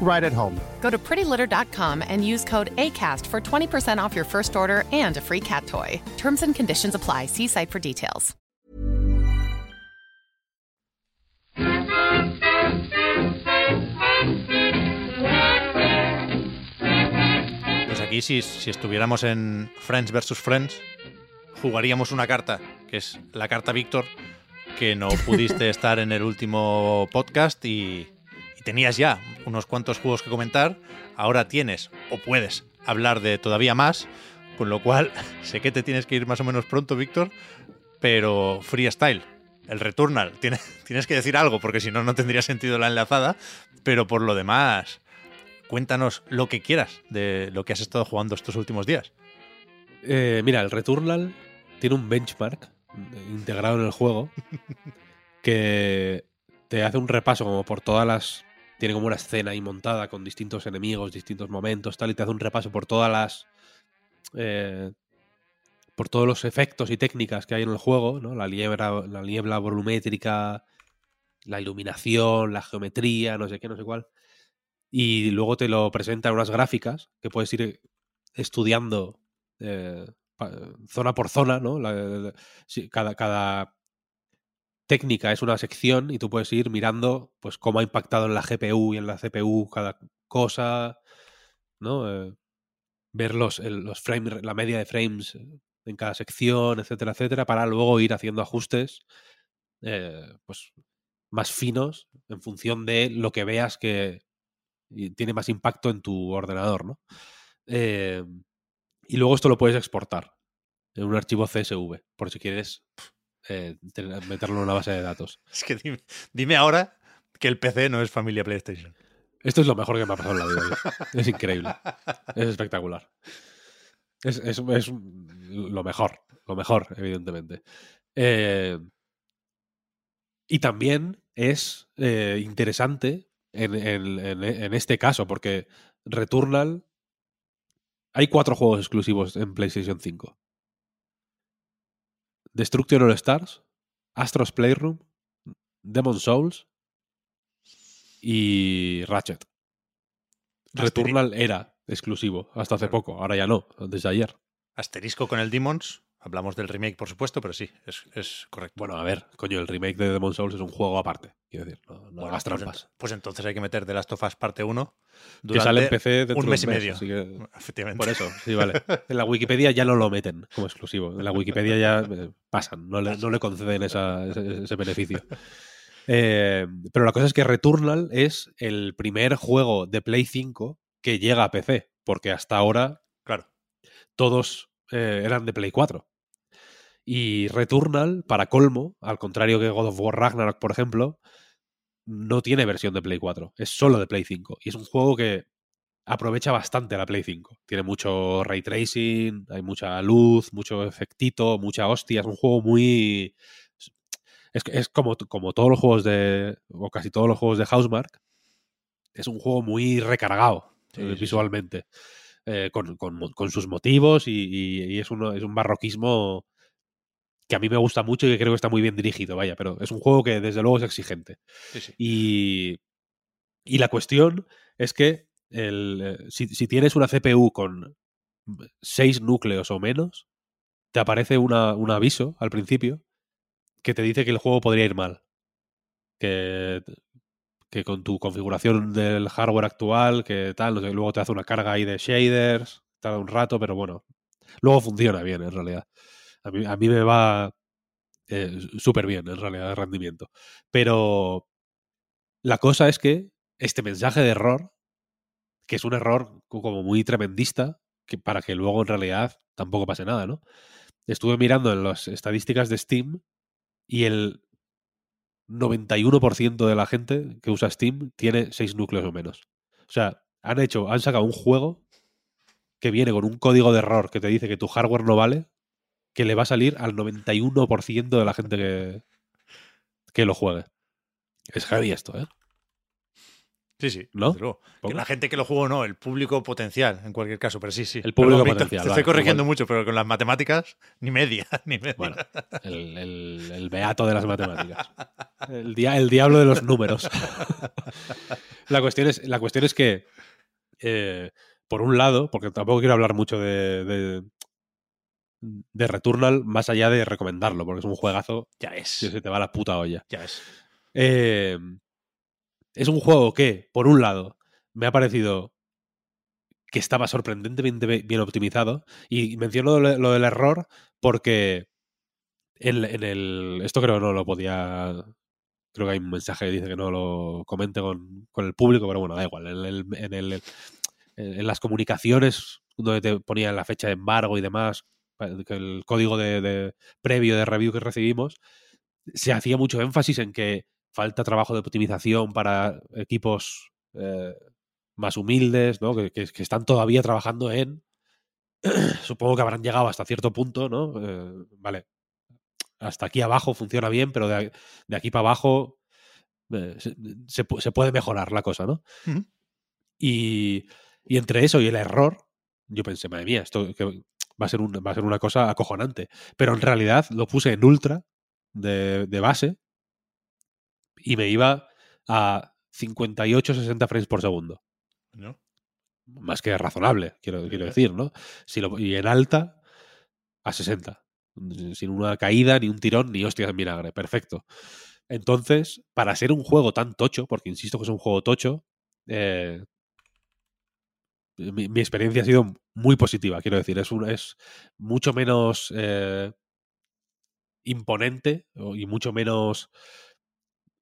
right at home. Go to prettylitter.com and use code ACAST for 20% off your first order and a free cat toy. Terms and conditions apply. See site for details. Pues aquí, si, si estuviéramos en Friends vs. Friends, jugaríamos una carta, que es la carta Víctor, que no pudiste *laughs* estar en el último podcast y tenías ya unos cuantos juegos que comentar. Ahora tienes o puedes hablar de todavía más, con lo cual *laughs* sé que te tienes que ir más o menos pronto, Víctor, pero freestyle. El Returnal, tienes, *laughs* tienes que decir algo, porque si no, no tendría sentido la enlazada. Pero por lo demás, cuéntanos lo que quieras de lo que has estado jugando estos últimos días. Eh, mira, el Returnal tiene un benchmark integrado en el juego *laughs* que te hace un repaso como por todas las. Tiene como una escena ahí montada con distintos enemigos, distintos momentos, tal, y te hace un repaso por todas las. eh, por todos los efectos y técnicas que hay en el juego, ¿no? La niebla, la niebla volumétrica, la iluminación, la geometría, no sé qué, no sé cuál. Y luego te lo presenta en unas gráficas que puedes ir estudiando eh, zona por zona, ¿no? La- cada, cada técnica es una sección y tú puedes ir mirando pues cómo ha impactado en la GPU y en la CPU cada cosa, ¿no? Eh, ver los, los frames, la media de frames en cada sección, etcétera, etcétera, para luego ir haciendo ajustes eh, pues más finos en función de lo que veas que tiene más impacto en tu ordenador, ¿no? Eh, y luego esto lo puedes exportar en un archivo CSV, por si quieres eh, meterlo en una base de datos. *laughs* Es que dime, dime ahora que el PC no es familia PlayStation. Esto es lo mejor que me ha pasado en la vida. Es increíble. Es espectacular. Es, es- es lo mejor. Lo mejor, evidentemente. Eh, y también es eh, interesante en, en- en- en este caso, porque Returnal. Hay cuatro juegos exclusivos en PlayStation 5. Destruction All Stars, Astro's Playroom, Demon Souls y Ratchet. Returnal era exclusivo hasta hace poco, ahora ya no, desde ayer. Asterisco con el Demons. Hablamos del remake, por supuesto, pero sí, es, es correcto. Bueno, a ver, coño, el remake de Demon Souls es un juego aparte, quiero decir, no, no Bueno, hagas pues, trampas. pues entonces hay que meter The Last of Us parte 1. que sale en PC un de mes y medio. así que- *laughs* Efectivamente. por eso, sí, vale. En la Wikipedia ya no lo meten como exclusivo. En la Wikipedia ya eh, pasan, no le, no le conceden esa- ese, ese beneficio. Eh, pero la cosa es que Returnal es el primer juego de Play 5 que llega a PC, porque hasta ahora Claro. todos eh, eran de Play 4. Y Returnal, para colmo, al contrario que God of War Ragnarok, por ejemplo, no tiene versión de Play 4, es solo de Play 5. Y es un juego que aprovecha bastante la Play 5. Tiene mucho ray tracing, hay mucha luz, mucho efectito, mucha hostia. Es un juego muy. Es, es como, como todos los juegos de. o casi todos los juegos de Housemark. Es un juego muy recargado Sí, eh, sí, sí. visualmente. eh, con, con con sus motivos y, y- y es, uno, es un barroquismo que a mí me gusta mucho y que creo que está muy bien dirigido, vaya, pero es un juego que desde luego es exigente. Sí, sí. Y, y la cuestión es que el, eh, si, si tienes una CPU con seis núcleos o menos, te aparece una- un aviso al principio que te dice que el juego podría ir mal. Que, que con tu configuración del hardware actual, que tal, luego te hace una carga ahí de shaders, tarda un rato, pero bueno, luego funciona bien en realidad. A mí, a me va eh, súper bien en realidad de rendimiento. Pero la cosa es que este mensaje de error, que es un error co- como muy tremendista, que para que luego en realidad tampoco pase nada, ¿no? Estuve mirando en las estadísticas de Steam y el 91% de la gente que usa Steam tiene 6 núcleos o menos. O sea, han hecho, han sacado un juego que viene con un código de error que te dice que tu hardware no vale, que le va a salir al 91% de la gente que, que lo juegue. Es heavy esto, ¿eh? Sí, sí. ¿No? la gente que lo juega no, el público potencial, en cualquier caso, pero sí, sí. El público Perdón, potencial, Te vale, estoy corrigiendo igual. mucho, pero con las matemáticas, ni media, *laughs* ni media. Bueno, el, el- el beato de las matemáticas. El, dia- el diablo de los números. *laughs* la, cuestión es, la cuestión es que, eh, por un lado, porque tampoco quiero hablar mucho de, de, de Returnal, más allá de recomendarlo, porque es un juegazo ya es. que se te va la puta olla. Ya es. Eh, es un juego que, por un lado, me ha parecido que estaba sorprendentemente bien optimizado. Y menciono lo, lo del error porque en, en el. Esto creo que no lo podía. Creo que hay un mensaje que dice que no lo comente con, con el público, pero bueno, da igual. En, el- en el- en las comunicaciones donde te ponían la fecha de embargo y demás, el código de, de- previo de review que recibimos, se hacía mucho énfasis en que falta trabajo de optimización para equipos eh, más humildes, ¿no? Que, que- que están todavía trabajando en. *clears throat* Supongo que habrán llegado hasta cierto punto, ¿no? Eh, vale. hasta aquí abajo funciona bien, pero de, de aquí para abajo eh, se, se pu- se puede mejorar la cosa, ¿no? Y, y entre eso y el error, yo pensé, madre mía, esto que va, a ser un- va a ser una cosa acojonante. Pero en realidad lo puse en ultra de, de base y me iba a 58-60 frames por segundo. ¿no? Más que razonable, quiero, quiero decir, ¿no? Si lo- y en alta, a 60. Sin una caída, ni un tirón, ni hostias en vinagre. Perfecto. Entonces, para ser un juego tan tocho, porque insisto que es un juego tocho, eh, mi, mi experiencia ha sido muy positiva, quiero decir. Es, mucho menos eh, imponente y mucho menos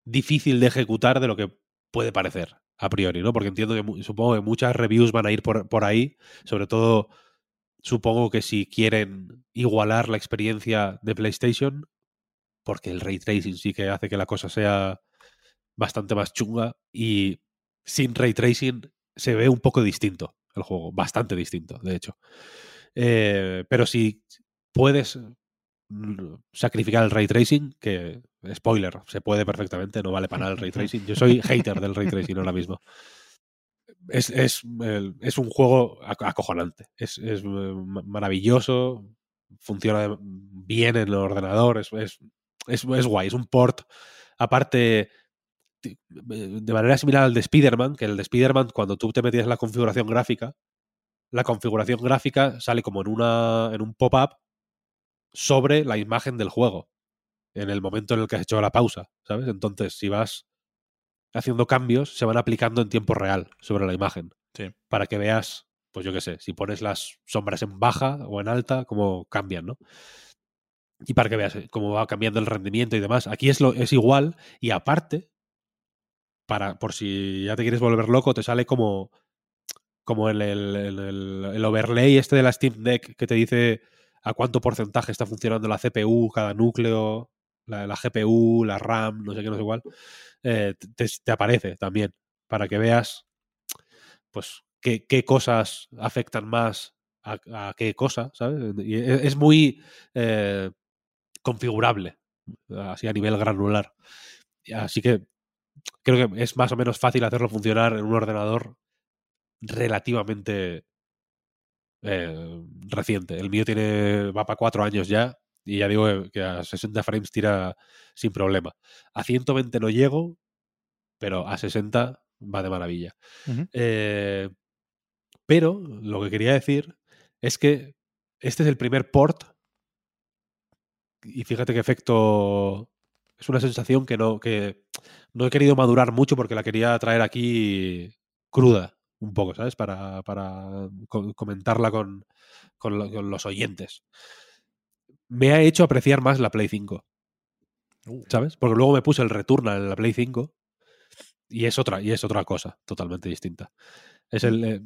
difícil de ejecutar de lo que puede parecer a priori, ¿no? Porque entiendo que supongo que muchas reviews van a ir por, por ahí, sobre todo supongo que si quieren igualar la experiencia de PlayStation, porque el ray tracing sí que hace que la cosa sea bastante más chunga y sin ray tracing se ve un poco distinto el juego, bastante distinto, de hecho. Eh, pero si puedes mm, sacrificar el ray tracing, que spoiler, se puede perfectamente, no vale para nada el ray *laughs* tracing. Yo soy hater del ray tracing ahora mismo. Es, es, es un juego ac- acojonante, es, es, eh, ma- maravilloso, funciona bien en el ordenador, es, es, guay, es un port. Aparte, de manera similar al de Spider-Man, que el de Spider-Man, cuando tú te metías en la configuración gráfica, la configuración gráfica sale como en, una, en un pop-up sobre la imagen del juego, en el momento en el que has hecho la pausa, ¿sabes? Entonces, si vas haciendo cambios, se van aplicando en tiempo real sobre la imagen, Sí. para que veas, pues yo qué sé, si pones las sombras en baja o en alta, cómo cambian, ¿no? Y para que veas eh, cómo va cambiando el rendimiento y demás. Aquí es, lo, es igual y aparte, para, por si ya te quieres volver loco, te sale como, como el, el- el- overlay este de la Steam Deck que te dice a cuánto porcentaje está funcionando la CPU, cada núcleo, la, GPU, la RAM, no sé qué, no sé cuál. eh, te, aparece también para que veas pues qué, qué cosas afectan más a, qué cosa, ¿sabes? Y es, es muy eh, configurable, así a nivel granular. Así que creo que es más o menos fácil hacerlo funcionar en un ordenador relativamente eh, reciente. El mío tiene va para cuatro años ya y ya digo que a 60 frames tira sin problema. A 120 no llego, pero a 60 va de maravilla. Eh, pero lo que quería decir es que este es el primer port y fíjate qué efecto es una sensación que no que no he querido madurar mucho porque la quería traer aquí cruda un poco, ¿sabes? Para, para co- comentarla con, con lo- con los oyentes. Me ha hecho apreciar más la Play 5. Uh. ¿Sabes? Porque luego me puse el Returnal en la Play 5 y es otra, y es otra cosa totalmente distinta. Es el, eh,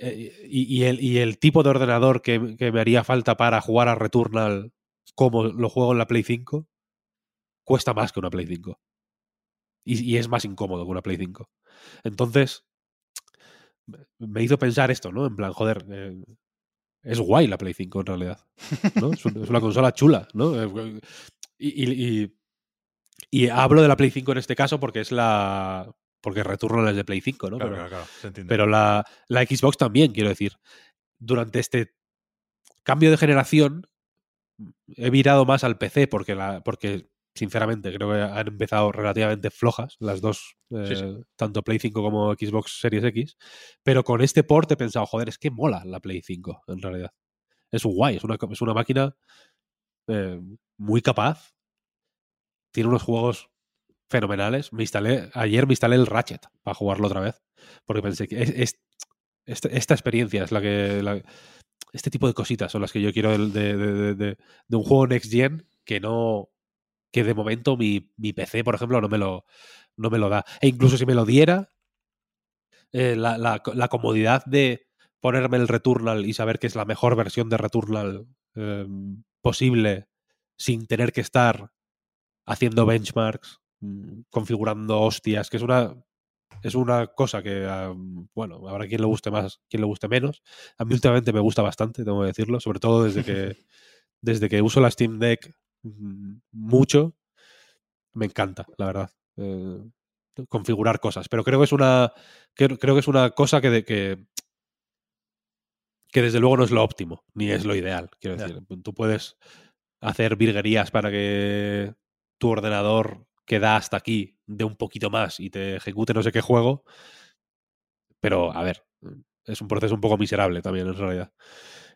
eh, y, y el, y el tipo de ordenador que, que me haría falta para jugar a Returnal como lo juego en la Play 5 cuesta más que una Play 5. Y, y es más incómodo que una Play 5. Entonces, me hizo pensar esto, ¿no? En plan, joder, eh, es guay la Play 5 en realidad. ¿no? Es, un- es una consola chula, ¿no? Eh, Y, y- y- y hablo de la Play 5 en este caso porque es la. Porque Returnal es de Play 5, ¿no? Claro, pero, claro, claro, se entiende. pero la, la Xbox también, quiero decir. Durante este cambio de generación he virado más al PC porque, la, porque sinceramente, creo que han empezado relativamente flojas las dos, Sí, sí. eh, tanto Play 5 como Xbox Series X. Pero con este port he pensado, joder, es que mola la Play 5, en realidad. Es guay, es una, es una máquina eh, muy capaz. Tiene unos juegos fenomenales. Me instalé, ayer me instalé el Ratchet para jugarlo otra vez. Porque pensé que es, es- esta, esta experiencia es la que. la- este tipo de cositas son las que yo quiero de- de- de un juego Next Gen que no. Que de momento mi, mi PC, por ejemplo, no me lo, no me lo da. E incluso si me lo diera, eh, la, la- la comodidad de ponerme el Returnal y saber que es la mejor versión de Returnal eh, posible sin tener que estar haciendo benchmarks, mm, configurando hostias, que es una es una cosa que bueno, habrá quien le guste más, quien le guste menos. A mí últimamente me gusta bastante, tengo que decirlo, sobre todo desde que *laughs* desde que uso la Steam Deck mucho, me encanta, la verdad. eh, configurar cosas. Pero creo que es una. Creo, creo que es una cosa que, de- que. que desde luego no es lo óptimo, ni es lo ideal. Quiero decir, tú puedes hacer virguerías para que tu ordenador que da hasta aquí dé un poquito más y te ejecute no sé qué juego. Pero, a ver, es un proceso un poco miserable también, en realidad.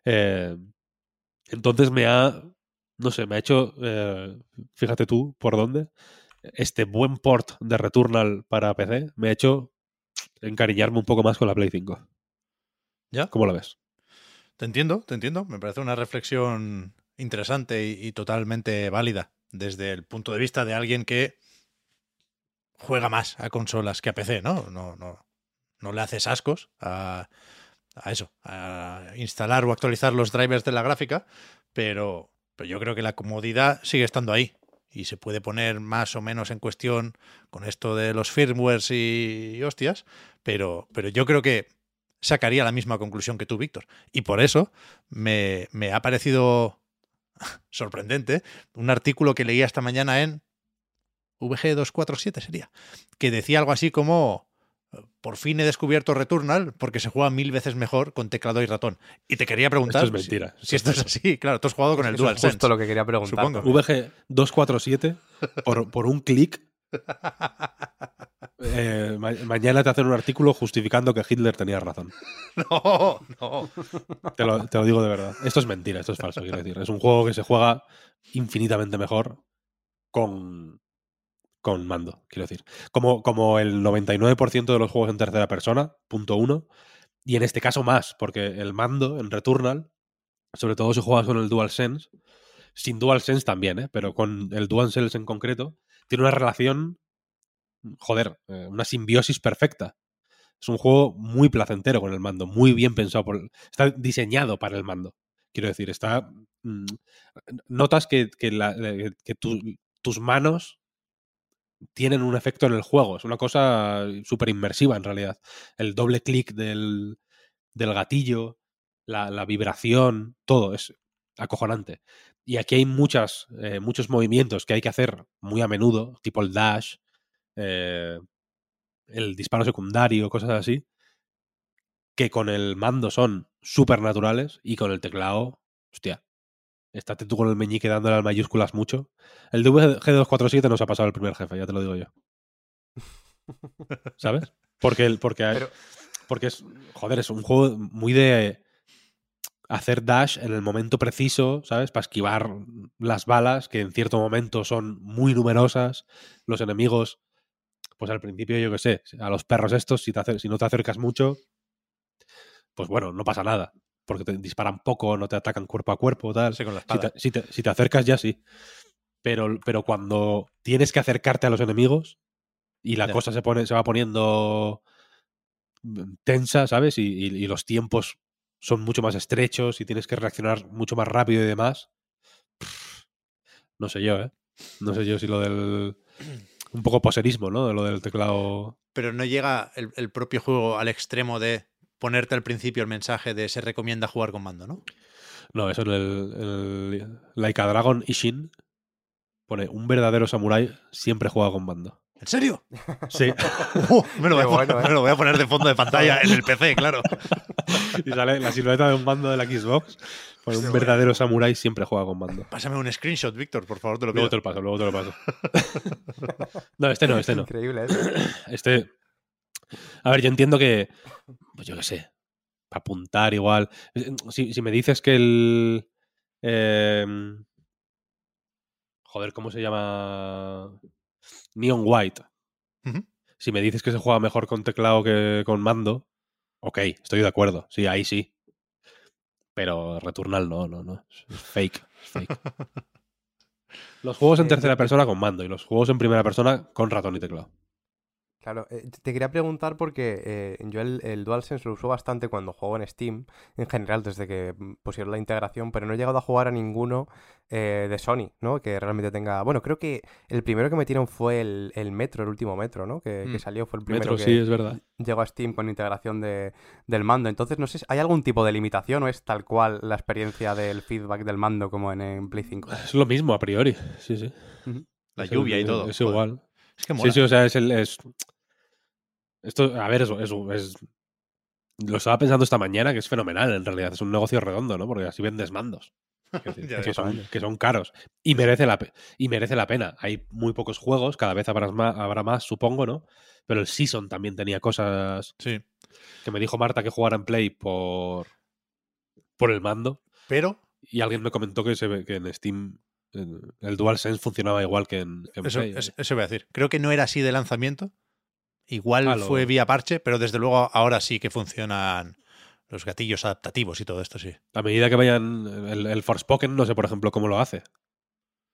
Eh, entonces me ha. No sé, me ha hecho. eh, fíjate tú por dónde. Este buen port de Returnal para PC me ha hecho encariñarme un poco más con la Play 5. ¿Ya? ¿Cómo lo ves? Te entiendo, te entiendo. Me parece una reflexión interesante y, y totalmente válida desde el punto de vista de alguien que juega más a consolas que a PC, ¿no? No, no, no le haces ascos a, a eso, a instalar o actualizar los drivers de la gráfica, pero, pero yo creo que la comodidad sigue estando ahí y se puede poner más o menos en cuestión con esto de los firmwares y, hostias, pero, pero yo creo que sacaría la misma conclusión que tú, Víctor. Y por eso me, me ha parecido *laughs* sorprendente un artículo que leía esta mañana en VG247 sería, que decía algo así como por fin he descubierto Returnal porque se juega mil veces mejor con teclado y ratón. Y te quería preguntar Esto es si- mentira. si, esto es así. Claro, tú has jugado con el Eso es DualSense. justo lo que quería preguntar. Supongo. también. VG247, por, por un clic, *laughs* eh, ma- mañana te hacen un artículo justificando que Hitler tenía razón. *laughs* No, no. Te lo, te lo digo de verdad. Esto es mentira, esto es falso, quiero decir. Es un juego que se juega infinitamente mejor con, con mando, quiero decir. Como, como el 99% de los juegos en tercera persona, punto uno. Y en este caso más, porque el mando en Returnal, sobre todo si juegas con el DualSense, sin DualSense también, ¿eh? pero con el DualSense en concreto, tiene una relación, joder, eh, una simbiosis perfecta. Es un juego muy placentero con el mando, muy bien pensado. Por, está diseñado para el mando. Quiero decir, está. mm, notas que, que la- eh, que tu- tus manos tienen un efecto en el juego. Es una cosa súper inmersiva en realidad. El doble clic del, del gatillo, la, la vibración, todo es acojonante. Y aquí hay muchas, eh, muchos movimientos que hay que hacer muy a menudo, tipo el dash, eh, el disparo secundario, cosas así, que con el mando son súper naturales y con el teclado, hostia, estate tú con el meñique dándole al mayúsculas mucho. El de G247 nos ha pasado el primer jefe, ya te lo digo yo. *laughs* ¿Sabes? Porque, el, porque, Pero- porque es, joder, es un juego muy de hacer dash en el momento preciso, ¿sabes? Para esquivar las balas, que en cierto momento son muy numerosas. Los enemigos, pues al principio, yo qué sé, a los perros estos, si, te si no te acercas mucho, pues bueno, no pasa nada. Porque te disparan poco, no te atacan cuerpo a cuerpo, tal. Sí, con la Si te, si te- si te acercas ya sí. Pero, pero cuando tienes que acercarte a los enemigos y la cosa se, pone, se va poniendo mm, tensa, ¿sabes? Y, y- y los tiempos son mucho más estrechos y tienes que reaccionar mucho más rápido y demás. pff, No sé yo, ¿eh? No sé yo si lo del... Un poco poserismo, ¿no? De lo del teclado... Pero no llega el, el propio juego al extremo de ponerte al principio el mensaje de se recomienda jugar con mando, ¿no? No, eso en el, el Laika Dragon Ishin pone un verdadero samurái siempre juega con mando. ¿En serio? Sí. *laughs* Uh, me, lo voy a Qué poner, bueno, ¿eh? me lo voy a poner de fondo de pantalla en el PC, claro. *laughs* y sale la silueta de un mando de la Xbox. Pone un verdadero samurái siempre juega con mando. Pásame un screenshot, Víctor, por favor, te lo Luego pido. te lo paso, luego te lo paso. *laughs* no, este no, este no. Increíble eso. Este. A ver, yo entiendo que. Pues yo qué sé. Para apuntar igual. Si, si me dices que el. eh, joder, ¿cómo se llama? Neon White. Si me dices que se juega mejor con teclado que con mando. Ok, estoy de acuerdo. Sí, ahí sí. Pero Returnal no, no, no. Es fake. es fake. *laughs* Los juegos en Eh, tercera yo- persona con mando y los juegos en primera persona con ratón y teclado. Claro, eh, te quería preguntar porque eh, yo el, el DualSense lo uso bastante cuando juego en Steam, en general, desde que mm, pusieron la integración, pero no he llegado a jugar a ninguno eh, de Sony, ¿no? Que realmente tenga... Bueno, creo que el primero que metieron fue el, el Metro, el último Metro, ¿no? Que, que Mm. salió, fue el primero Metro, que sí, es verdad. llegó a Steam con integración de, del mando. Entonces, no sé, si- ¿hay algún tipo de limitación o es tal cual la experiencia del feedback del mando como en, en Play 5? Es lo mismo a priori, sí, sí. La Es lluvia y todo. Es igual. Es que mola. Sí, sí, o sea, es el. Es... Esto, a ver, eso, eso es. Lo estaba pensando esta mañana, que es fenomenal, en realidad. Es un negocio redondo, ¿no? Porque así vendes mandos. *laughs* Que, son, que son caros. Y merece, la, y merece la pena. Hay muy pocos juegos, cada vez habrá más, habrá más, supongo, ¿no? Pero el Season también tenía cosas Sí. que me dijo Marta que jugara en Play por, por el mando. Pero Y alguien me comentó que, se ve, que en Steam en- el DualSense funcionaba igual que en, eso, Play. es- eso voy a decir. Creo que no era así de lanzamiento. Igual fue vía parche, pero desde luego ahora sí que funcionan los gatillos adaptativos y todo esto, sí. A medida que vayan. El, el Forspoken, no sé, por ejemplo, cómo lo hace.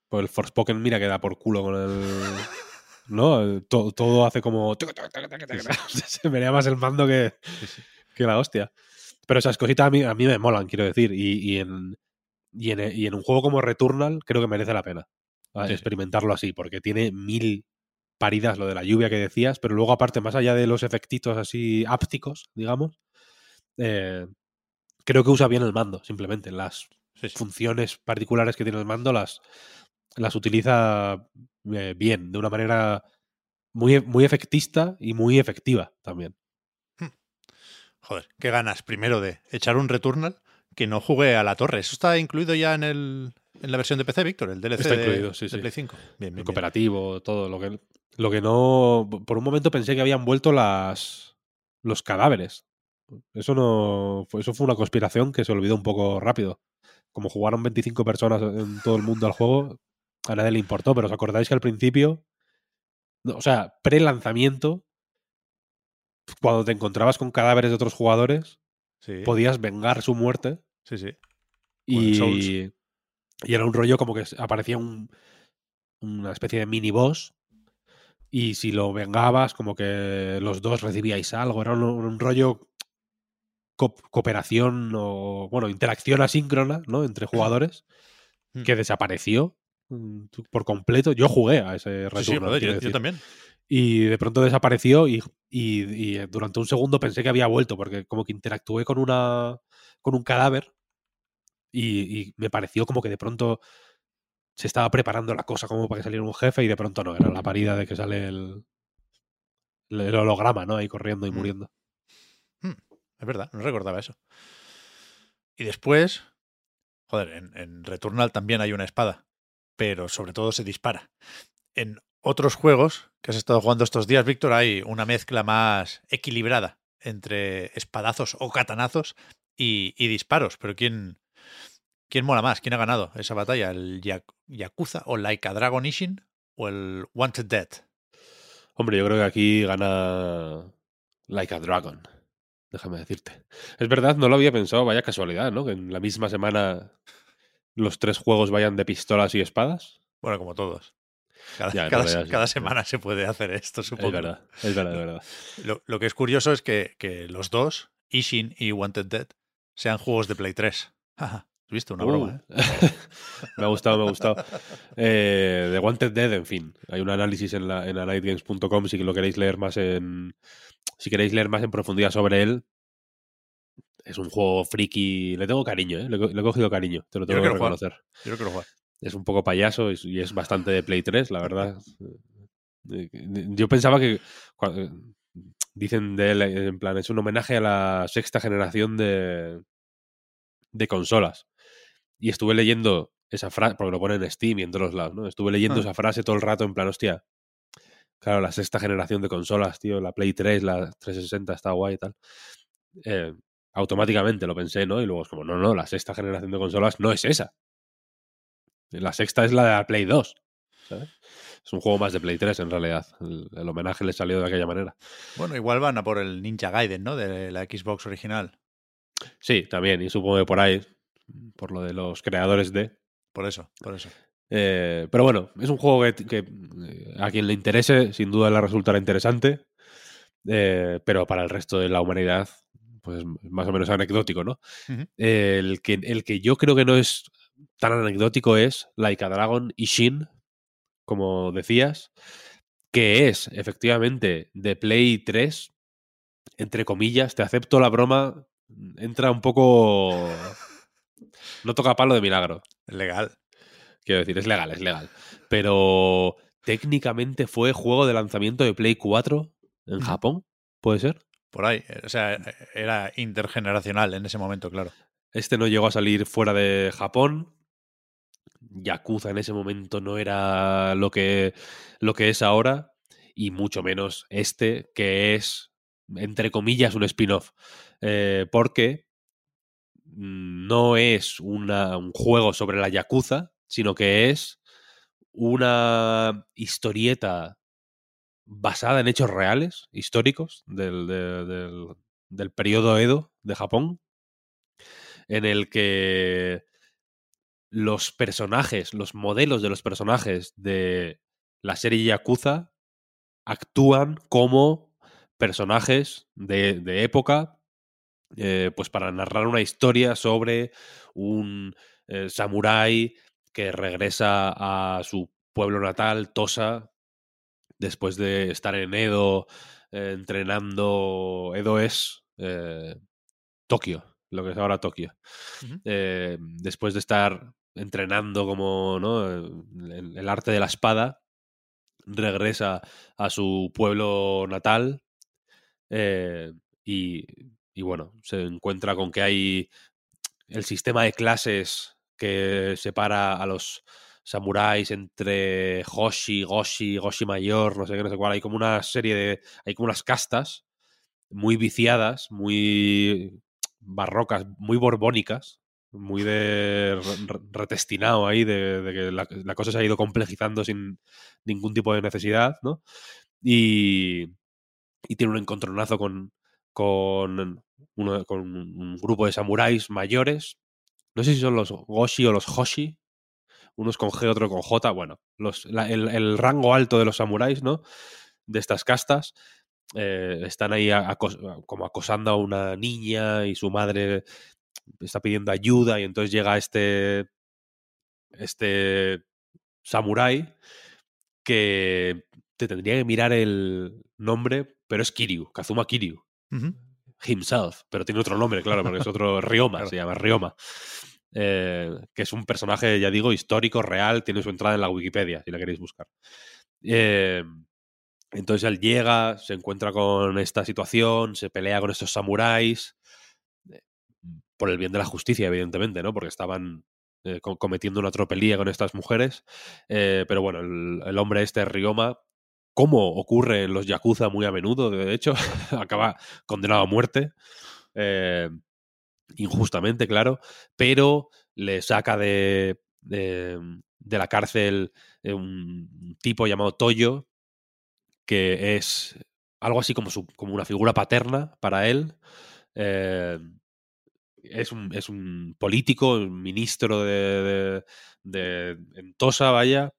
Pues el Forspoken, mira que da por culo con el. *laughs* ¿No? El- to- todo hace como. Se *laughs* vería más el mando que, que la hostia. Pero esas cositas a mí, a mí me molan, quiero decir. Y, y en, y, en, y en un juego como Returnal, creo que merece la pena sí. experimentarlo así, porque tiene mil paridas lo de la lluvia que decías, pero luego, aparte, más allá de los efectitos así ápticos, digamos, eh, creo que usa bien el mando, simplemente. Las Sí, sí. funciones particulares que tiene el mando las, las utiliza eh, bien, de una manera muy, muy efectista y muy efectiva también. Joder, qué ganas primero de echar un Returnal que no jugué a la torre. Eso está incluido ya en, el, en la versión de PC, Víctor, el DLC Está de- incluido, sí, de sí. Play 5. Bien, bien, El bien. cooperativo, todo. Lo que, lo que no. Por un momento pensé que habían vuelto las los cadáveres. Eso no. Eso fue una conspiración que se olvidó un poco rápido. Como jugaron 25 personas en todo el mundo al juego, a nadie le importó. Pero os acordáis que al principio. no, o sea, pre-lanzamiento. Cuando te encontrabas con cadáveres de otros jugadores, Sí, podías vengar su muerte. sí, sí. Y, y era un rollo como que aparecía un, una especie de mini boss. Y si lo vengabas, como que los dos recibíais algo. Era un, un rollo co- cooperación o, bueno, interacción asíncrona, ¿no? Entre jugadores, Mm. que desapareció mm, por completo. Yo jugué a ese Sí, sí, joder, yo, también. Y de pronto desapareció y, y- y durante un segundo pensé que había vuelto porque como que interactué con una con un cadáver y, y me pareció como que de pronto se estaba preparando la cosa como para que saliera un jefe y de pronto no, era la parida de que sale el, el holograma, ¿no? Ahí corriendo y Mm. muriendo. Es verdad, no recordaba eso. Y después, joder, en, en Returnal también hay una espada, pero sobre todo se dispara. En otros juegos que has estado jugando estos días, Víctor, hay una mezcla más equilibrada entre espadazos o katanazos y, y disparos. Pero ¿quién, ¿quién mola más? ¿Quién ha ganado esa batalla? ¿El Ya- Yakuza o Like a Dragon Ishin o el Wanted Dead? Hombre, yo creo que aquí gana Like a Dragon. Déjame decirte. Es verdad, no lo había pensado, vaya casualidad, ¿no? Que en la misma semana los tres juegos vayan de pistolas y espadas. Bueno, como todos. Cada, Ya, en cada- realidad sí, cada sí. semana se puede hacer esto, supongo. Es verdad, es verdad, es verdad. Lo, lo que es curioso es que, que los dos, Ishin y Wanted Dead, sean juegos de Play 3. *laughs* Jaja, ¿Has visto? Una broma, ¿eh? Uh, *laughs* me ha gustado, me ha gustado. Eh, The Wanted Dead, en fin. Hay un análisis en, la, en anightgames.com si lo queréis leer más en. Si queréis leer más en profundidad sobre él. Es un juego friki. Le tengo cariño, ¿eh? Le, he co- le he cogido cariño. Te lo Yo tengo que jugar. reconocer. Yo quiero jugar. Es un poco payaso y es- y es bastante de Play 3, la verdad. Eh, Yo pensaba que. eh, Dicen de él, en plan, es un homenaje a la sexta generación de, de consolas. Y estuve leyendo esa frase, porque lo pone en Steam y en todos lados, ¿no? Estuve leyendo Ah. esa frase todo el rato en plan, hostia. Claro, la sexta generación de consolas, tío, la Play 3, la 360 está guay y tal. Eh, automáticamente lo pensé, ¿no? Y luego es como, no, no, la sexta generación de consolas no es esa. La sexta es la de la Play 2. ¿sabes? Es un juego más de Play 3 en realidad. El, el homenaje le salió de aquella manera. Bueno, igual van a por el Ninja Gaiden, ¿no? De la Xbox original. Sí, también, y supongo que por ahí, por lo de los creadores de. Por eso, por eso. Eh, pero bueno, es un juego que, que, eh, a quien le interese, sin duda le resultará interesante. eh, pero para el resto de la humanidad, pues más o menos anecdótico, ¿no? El, que, el que yo creo que no es tan anecdótico es Like a Dragon Ishin, como decías, que es efectivamente de Play 3, entre comillas, te acepto la broma, entra un poco... No toca palo de milagro. Legal. Quiero decir, es legal, es legal. Pero técnicamente fue juego de lanzamiento de Play 4 en. Japón, ¿puede ser? Por ahí. eh, O sea, era intergeneracional en ese momento, claro. Este no llegó a salir fuera de Japón. Yakuza en ese momento no era lo que, lo que es ahora. Y mucho menos este, que es, entre comillas, un spin-off. Eh, porque no es un juego sobre la Yakuza, sino que es una historieta basada en hechos reales, históricos, del, de- del, del periodo Edo de Japón, en el que los personajes, los modelos de los personajes de la serie Yakuza actúan como personajes de, de época, eh, pues para narrar una historia sobre un eh, samurái que regresa a su pueblo natal, Tosa, después de estar en Edo eh, entrenando. Edo es Tokio, lo que es ahora Tokio. Después de estar entrenando como ¿no? el, el arte de la espada, regresa a su pueblo natal eh, y, y bueno, se encuentra con que hay el sistema de clases que separa a los samuráis entre Hoshi, Goshi, Goshi mayor, no sé qué, no sé cuál. Hay como una serie de. Hay como unas castas muy viciadas, muy barrocas, muy borbónicas, muy de re- re- retestinado ahí, de, de que la, la cosa se ha ido complejizando sin ningún tipo de necesidad, ¿no? Y, y tiene un encontronazo con, con, uno, con un grupo de samuráis mayores. No sé si son los Goshi o los Hoshi. Unos con G, otro con J. Bueno, los, el, el rango alto de los samuráis, ¿no? De estas castas. eh, están ahí como acosando a una niña y su madre está pidiendo ayuda y entonces llega este este samurái que te tendría que mirar el nombre, pero es Kiryu, Kazuma Kiryu Himself, pero tiene otro nombre, claro, porque es otro *laughs* Claro. se llama Ryoma. Eh, que es un personaje, ya digo, histórico, real, tiene su entrada en la Wikipedia, si la queréis buscar. Eh, entonces él llega, se encuentra con esta situación, se pelea con estos samuráis, eh, por el bien de la justicia, evidentemente, ¿no? Porque estaban co- cometiendo una tropelía con estas mujeres. Pero bueno, el, el hombre este, Ryoma, como ocurre en los Yakuza muy a menudo, de hecho, *laughs* acaba condenado a muerte. eh, injustamente, claro, pero le saca de, de, la cárcel eh, un tipo llamado Toyo, que es algo así como, su- como una figura paterna para él. eh, es, un, es un político, un ministro de, de, de en Tosa, vaya,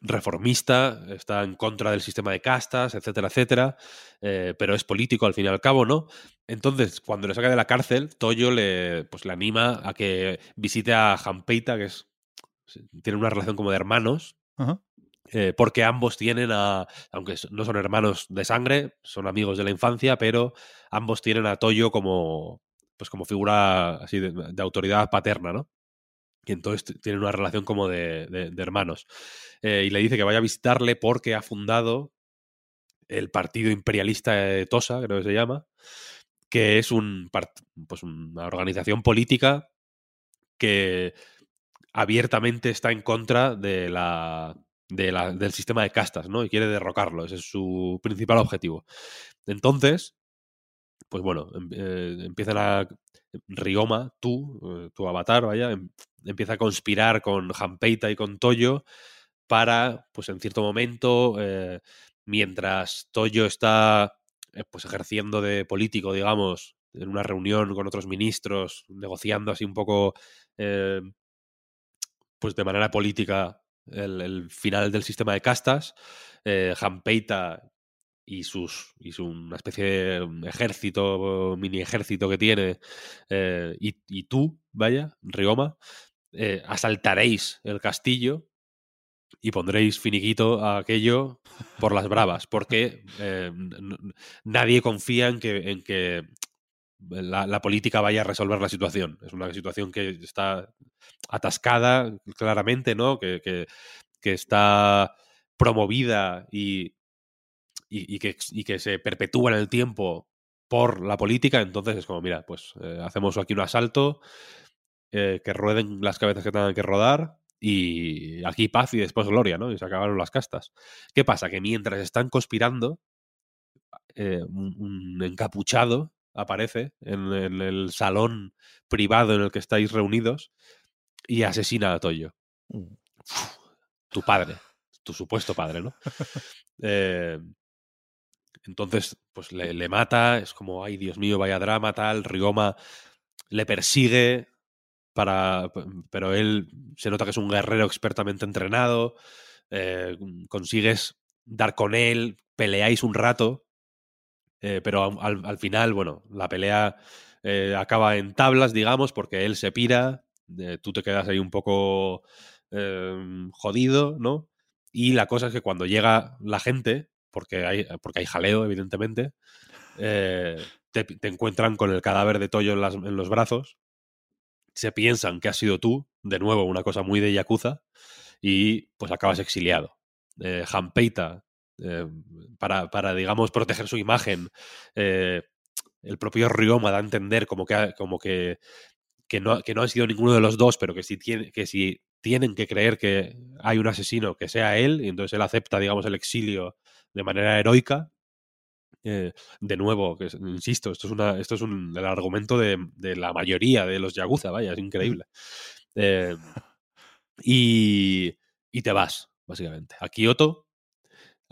reformista, está en contra del sistema de castas, etcétera, etcétera, eh, pero es político al fin y al cabo, ¿no? Entonces, cuando le saca de la cárcel, Toyo le, pues, le anima a que visite a Jampeita, que es tiene una relación como de hermanos, Ajá. eh, porque ambos tienen a, aunque no son hermanos de sangre, son amigos de la infancia, pero ambos tienen a Toyo como, pues como figura así de, de autoridad paterna, ¿no? Y entonces tienen una relación como de, de- hermanos. Eh, y le dice que vaya a visitarle porque ha fundado el Partido Imperialista de Tosa, creo que se llama, que es un pues una organización política que abiertamente está en contra de la, de la- del sistema de castas, ¿no? Y quiere derrocarlo. Ese es su principal objetivo. Entonces, pues bueno, em- eh, empiezan a. Rioma, tú, eh, tu avatar, vaya, em- empieza a conspirar con Jampeita y con Toyo para, pues en cierto momento, eh, mientras Toyo está eh, pues ejerciendo de político, digamos, en una reunión con otros ministros, negociando así un poco, pues de manera política, el, el final del sistema de castas, Jampeita y sus y su una especie de ejército, mini ejército que tiene, eh, y, tú, vaya, Rioma, eh, asaltaréis el castillo y pondréis finiquito a aquello por las bravas, porque eh, nadie confía en que, en que la, la política vaya a resolver la situación. Es una situación que está atascada, claramente, ¿no? Que, que- que está promovida y, y, y que, y que se perpetúa en el tiempo por la política, entonces es como, mira, pues eh, hacemos aquí un asalto, eh, que rueden las cabezas que tengan que rodar y aquí paz y después gloria, ¿no? Y se acabaron las castas. ¿Qué pasa? Que mientras están conspirando, eh, un, un encapuchado aparece en, en el salón privado en el que estáis reunidos y asesina a Toyo. Uh. Tu padre, tu supuesto padre, ¿no? *laughs* Eh, entonces, pues le, mata, es como, ay, Dios mío, vaya drama, tal. Rioma le persigue, para, pero él se nota que es un guerrero expertamente entrenado. eh, consigues dar con él, peleáis un rato, eh, pero al- al, al final, bueno, la pelea eh, acaba en tablas, digamos, porque él se pira, tú te quedas ahí un poco eh, jodido, ¿no? Y la cosa es que cuando llega la gente, porque hay, porque hay jaleo, evidentemente, eh, te, te encuentran con el cadáver de Toyo en, en los brazos, se piensan que has sido tú, de nuevo, una cosa muy de Yakuza, y pues acabas exiliado. Eh, eh, para, para, digamos, proteger su imagen, eh, el propio Ryoma da a entender como que, como que, que, no, que no han sido ninguno de los dos, pero que si, tiene, que si tienen que creer que hay un asesino, que sea él, y entonces él acepta, digamos, el exilio de manera heroica. Eh, de nuevo, que es- insisto, esto es, una, esto es un, el argumento de, de la mayoría de los Yakuza, vaya, es increíble. Eh, y, y te vas, básicamente, a Kioto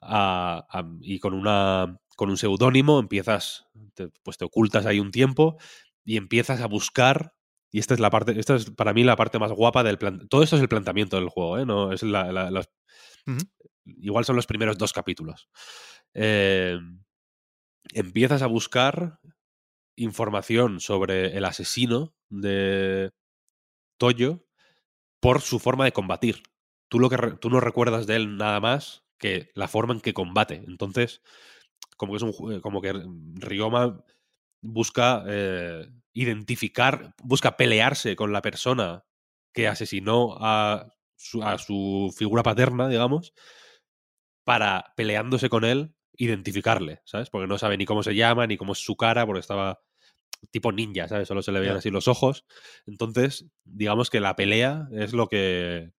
a- a- y con, una, con un seudónimo empiezas, te- pues te ocultas ahí un tiempo y empiezas a buscar. Y esta es la parte, esta es para mí la parte más guapa del plan. Todo esto es el planteamiento del juego, ¿eh? No, es la- la-. Igual son los primeros dos capítulos. Eh, empiezas a buscar información sobre el asesino de Toyo por su forma de combatir. Tú, lo que tú no recuerdas de él nada más que la forma en que combate. Entonces, como que es un como que Ryoma busca eh, identificar, busca pelearse con la persona que asesinó a su, a su figura paterna, digamos, para peleándose con él, identificarle, ¿sabes? Porque no sabe ni cómo se llama, ni cómo es su cara, porque estaba tipo ninja, ¿sabes? Solo se le veían así los ojos. Entonces, digamos que la pelea es lo que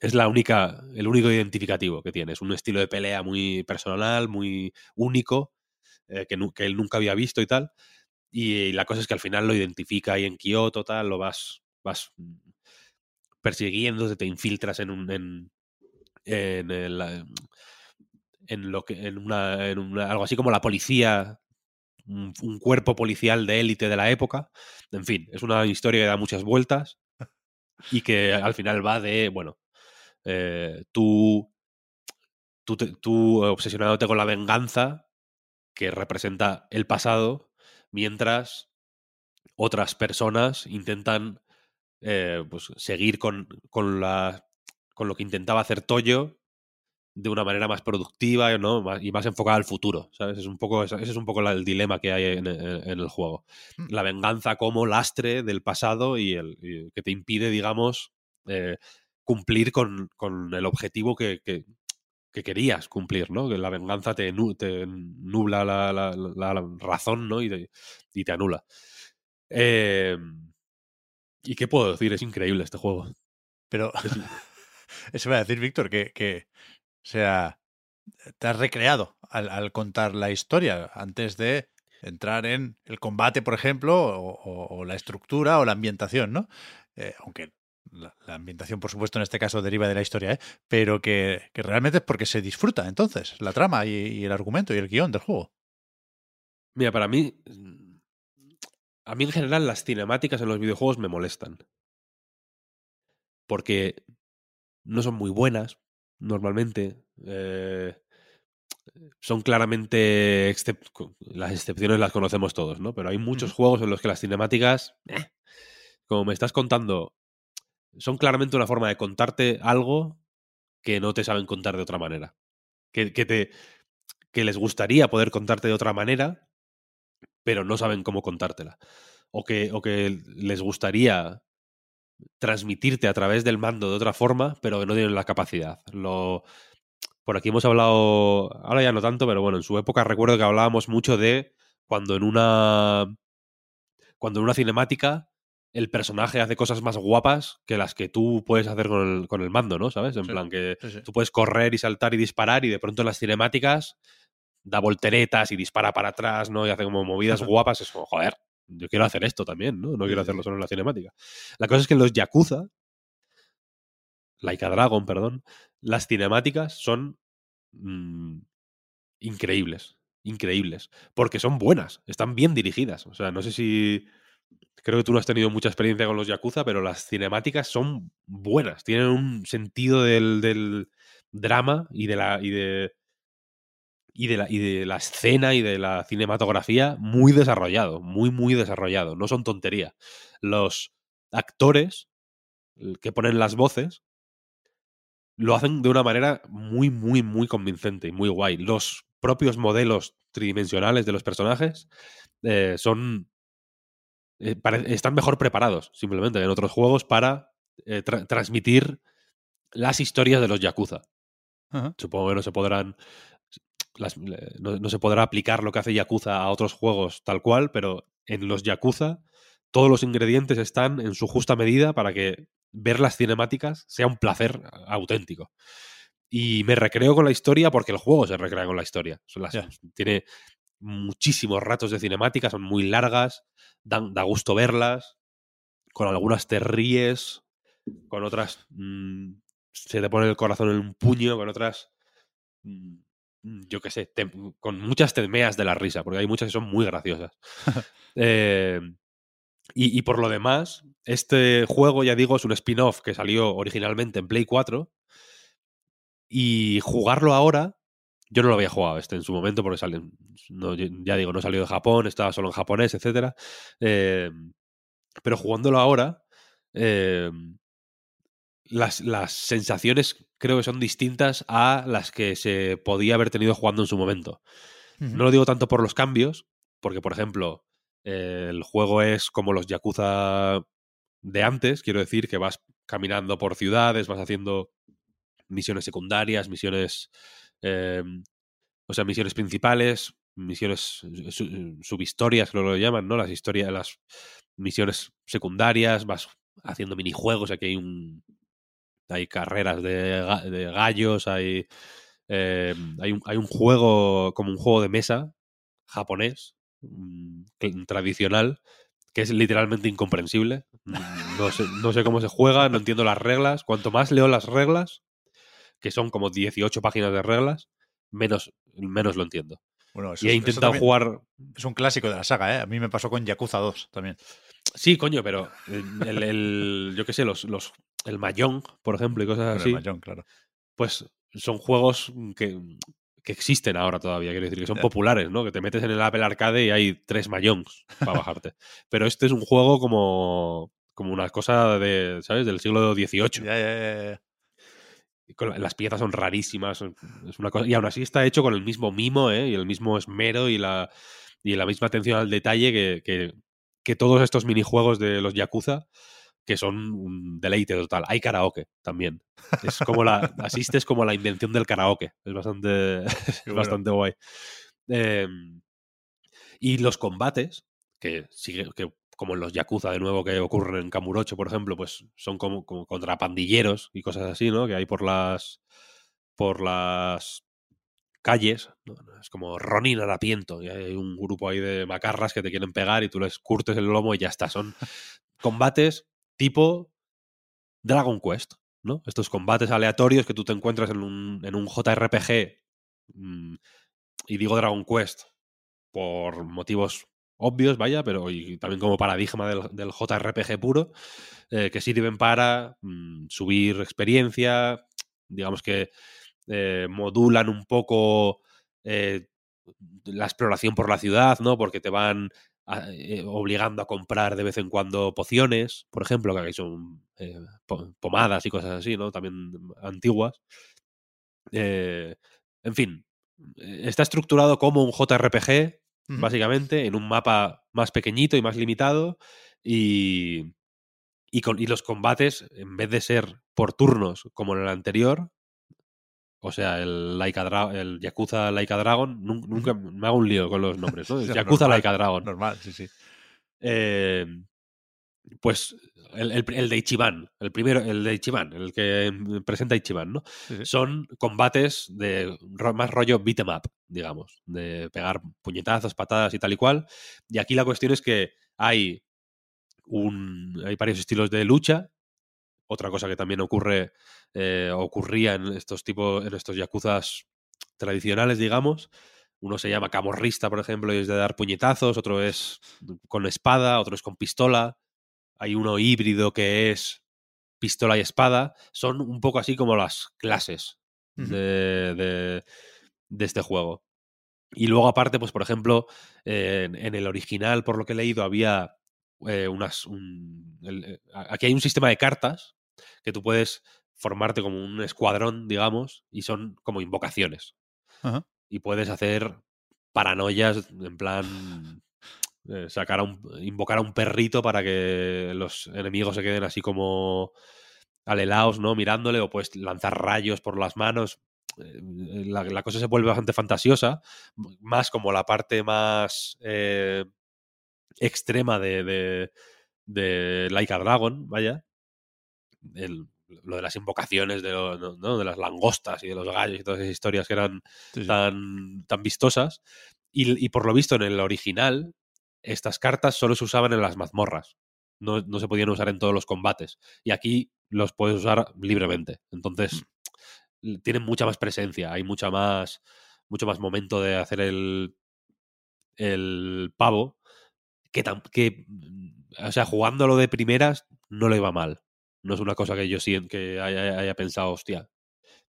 es la única, el único identificativo que tiene. Es un estilo de pelea muy personal, muy único, eh, que, que él nunca había visto y tal. Y, la cosa es que al final lo identifica ahí en Kioto, tal, lo vas, vas persiguiendo, te infiltras en un. en, en el, en lo que. en una. en una- algo así como la policía. Un, cuerpo policial de élite de la época. En fin, es una historia que da muchas vueltas. Y que al final va de. Bueno. eh, tú. Tú, te- obsesionándote con la venganza que representa el pasado, mientras otras personas intentan eh, pues, seguir con, con, la, con lo que intentaba hacer Toyo de una manera más productiva ¿no? Y más enfocada al futuro. ¿sabes? Es un poco, ese es un poco el dilema que hay en, el juego. Mm. La venganza como lastre del pasado y, el, y que te impide, digamos, eh, cumplir con, con el objetivo que, que- que querías cumplir, ¿no? Que la venganza te, te nubla la, la- razón, ¿no? Y te, y te anula. Eh, ¿Y qué puedo decir? Es increíble este juego. Pero Es- *laughs* eso va a decir, Víctor, que, que, o sea, te has recreado al, contar la historia antes de entrar en el combate, por ejemplo, o, la estructura o la ambientación, ¿no? Eh, aunque la, ambientación, por supuesto, en este caso deriva de la historia, ¿eh? pero que, que realmente es porque se disfruta entonces la trama y, y el argumento y el guion del juego. Mira, para mí. mm, A mí en general las cinemáticas en los videojuegos me molestan. Porque no son muy buenas, normalmente. eh, son claramente excep- las excepciones las conocemos todos, ¿no? Pero hay muchos juegos en los que las cinemáticas, eh, como me estás contando, son claramente una forma de contarte algo que no te saben contar de otra manera. Que, que te que les gustaría poder contarte de otra manera, pero no saben cómo contártela. O que, o que les gustaría transmitirte a través del mando de otra forma, pero que no tienen la capacidad. Lo, por aquí hemos hablado, ahora ya no tanto, pero bueno, en su época recuerdo que hablábamos mucho de cuando en una cuando en una cinemática el personaje hace cosas más guapas que las que tú puedes hacer con el, con el mando, ¿no? ¿Sabes? En Sí, plan que sí, sí. tú puedes correr y saltar y disparar y de pronto en las cinemáticas da volteretas y dispara para atrás, ¿no? Y hace como movidas *laughs* guapas. Es como, joder, yo quiero hacer esto también, ¿no? No quiero hacerlo solo en la cinemática. La cosa es que en los Yakuza, Laika Dragon, perdón, las cinemáticas son mm, increíbles, increíbles, porque son buenas, están bien dirigidas. O sea, no sé si... Creo que tú no has tenido mucha experiencia con los Yakuza, pero las cinemáticas son buenas, tienen un sentido del, del drama y de la... Y de, y de, la, y de la escena y de la cinematografía muy desarrollado, muy, muy desarrollado. No son tontería. Los actores que ponen las voces lo hacen de una manera muy, muy, muy convincente y muy guay. Los propios modelos tridimensionales de los personajes eh, son. eh, están mejor preparados, simplemente, en otros juegos para eh, tra- transmitir las historias de los Yakuza. Ajá. Supongo que no se podrán. Las- no, no se podrá aplicar lo que hace Yakuza a otros juegos tal cual, pero en los Yakuza todos los ingredientes están en su justa medida para que ver las cinemáticas sea un placer auténtico. Y me recreo con la historia porque el juego se recrea con la historia. Son las- Ya. Tiene muchísimos ratos de cinemática, son muy largas, dan, da gusto verlas. Con algunas te ríes, con otras mm, se te pone el corazón en un puño, con otras, mm, yo qué sé, te- con muchas te meas de la risa, porque hay muchas que son muy graciosas. *laughs* Eh, y, y por lo demás, este juego, ya digo, es un spin-off que salió originalmente en Play 4. Y jugarlo ahora, yo no lo había jugado este en su momento porque sale, no, ya digo, no salió de Japón, estaba solo en japonés, etcétera. Eh, pero jugándolo ahora, eh, las, las sensaciones creo que son distintas a las que se podía haber tenido jugando en su momento. No lo digo tanto por los cambios, porque, por ejemplo, eh, el juego es como los Yakuza de antes, quiero decir que vas caminando por ciudades, vas haciendo misiones secundarias, misiones, eh, o sea, misiones principales, misiones eh, su- subhistorias, creo que lo llaman, ¿no? Las historias, las misiones secundarias, vas haciendo minijuegos, aquí hay un hay carreras de, ga- de gallos, hay eh, hay, un, hay un juego como un juego de mesa japonés mm, tradicional que es literalmente incomprensible. Mm, No sé, no sé cómo se juega, no entiendo las reglas. Cuanto más leo las reglas, que son como 18 páginas de reglas, menos, menos lo entiendo. Bueno, eso Y he intentado jugar. Es un clásico de la saga, ¿eh? A mí me pasó con Yakuza 2 también. Sí, coño, pero el, el- el- yo qué sé, los, los, el Mahjong, por ejemplo, y cosas Con el así, Mahjong, claro. pues son juegos que, que existen ahora todavía, quiero decir, que son populares, ¿no? Que te metes en el Apple Arcade y hay tres Mahjongs para *laughs* bajarte. pero este es un juego como, como una cosa de, ¿sabes? Del siglo XVIII. Ya, ya, ya, las piezas son rarísimas. Es una cosa, y aún así está hecho con el mismo mimo, ¿eh? Y el mismo esmero y la, y la misma atención al detalle que, que, que todos estos minijuegos de los Yakuza, que son un deleite total. Hay karaoke también. Es como la. asistes como a la invención del karaoke. Es bastante, *laughs* es bueno. bastante guay. Em, y los combates, que sigue, que como en los Yakuza de nuevo que ocurren en Kamurocho, por ejemplo, pues son como, como contra pandilleros y cosas así, ¿no? Que hay por las por las calles, ¿no? es como Ronin harapiento, y hay un grupo ahí de macarras que te quieren pegar y tú les curtes el lomo y ya está. Son combates tipo Dragon Quest, ¿no? Estos combates aleatorios que tú te encuentras en un, en un JRPG, mm, y digo Dragon Quest por motivos obvios, vaya, pero y también como paradigma del, JRPG puro, eh, que sirven para mm, subir experiencia, digamos que eh, modulan un poco eh, la exploración por la ciudad, ¿no? Porque te van a- eh, obligando a comprar de vez en cuando pociones, por ejemplo, que aquí son po- pomadas y cosas así, ¿no? También antiguas. En fin, está estructurado como un JRPG, básicamente, en un mapa más pequeñito y más limitado. Y, y, con, y los combates, en vez de ser por turnos como en el anterior, o sea, el, Laika el Yakuza Laika Dragon, nun- nunca me hago un lío con los nombres, ¿no? *laughs* Yakuza normal, Laika Dragon. Normal, sí, sí. Eh, pues el, el- el de Ichiban, el primero, el de Ichiban, el que presenta Ichiban, ¿no? Sí, sí. Son combates de más rollo beat 'em up, digamos, de pegar puñetazos, patadas y tal y cual. Y aquí la cuestión es que hay un hay varios estilos de lucha. Otra cosa que también ocurre eh, ocurría en estos tipos, en estos yakuzas tradicionales, digamos. Uno se llama camorrista, por ejemplo, y es de dar puñetazos, otro es con espada, otro es con pistola. Hay uno híbrido que es pistola y espada. Son un poco así como las clases de, de- de este juego. Y luego, aparte, pues, por ejemplo, eh, en, en el original, por lo que he leído, había eh, unas. un- el- eh, aquí hay un sistema de cartas que tú puedes formarte como un escuadrón, digamos, y son como invocaciones. Ajá. Y puedes hacer paranoias en plan. eh, sacar a un, invocar a un perrito para que los enemigos se queden así como alelaos, ¿no? Mirándole, o puedes lanzar rayos por las manos. Eh, La, la cosa se vuelve bastante fantasiosa, más como la parte más eh, extrema de, de, de Laika Dragon, vaya. El- lo de las invocaciones de, lo- de las langostas y de los gallos y todas esas historias que eran Sí, sí. tan, tan vistosas. Y, y por lo visto en el original, estas cartas solo se usaban en las mazmorras. No, no se podían usar en todos los combates. Y aquí los puedes usar libremente. Entonces, l- tienen mucha más presencia. Hay mucha más. mucho más momento de hacer el. el pavo. Que, que o sea, jugándolo de primeras no le va mal. No es una cosa que yo siento que haya, pensado, hostia,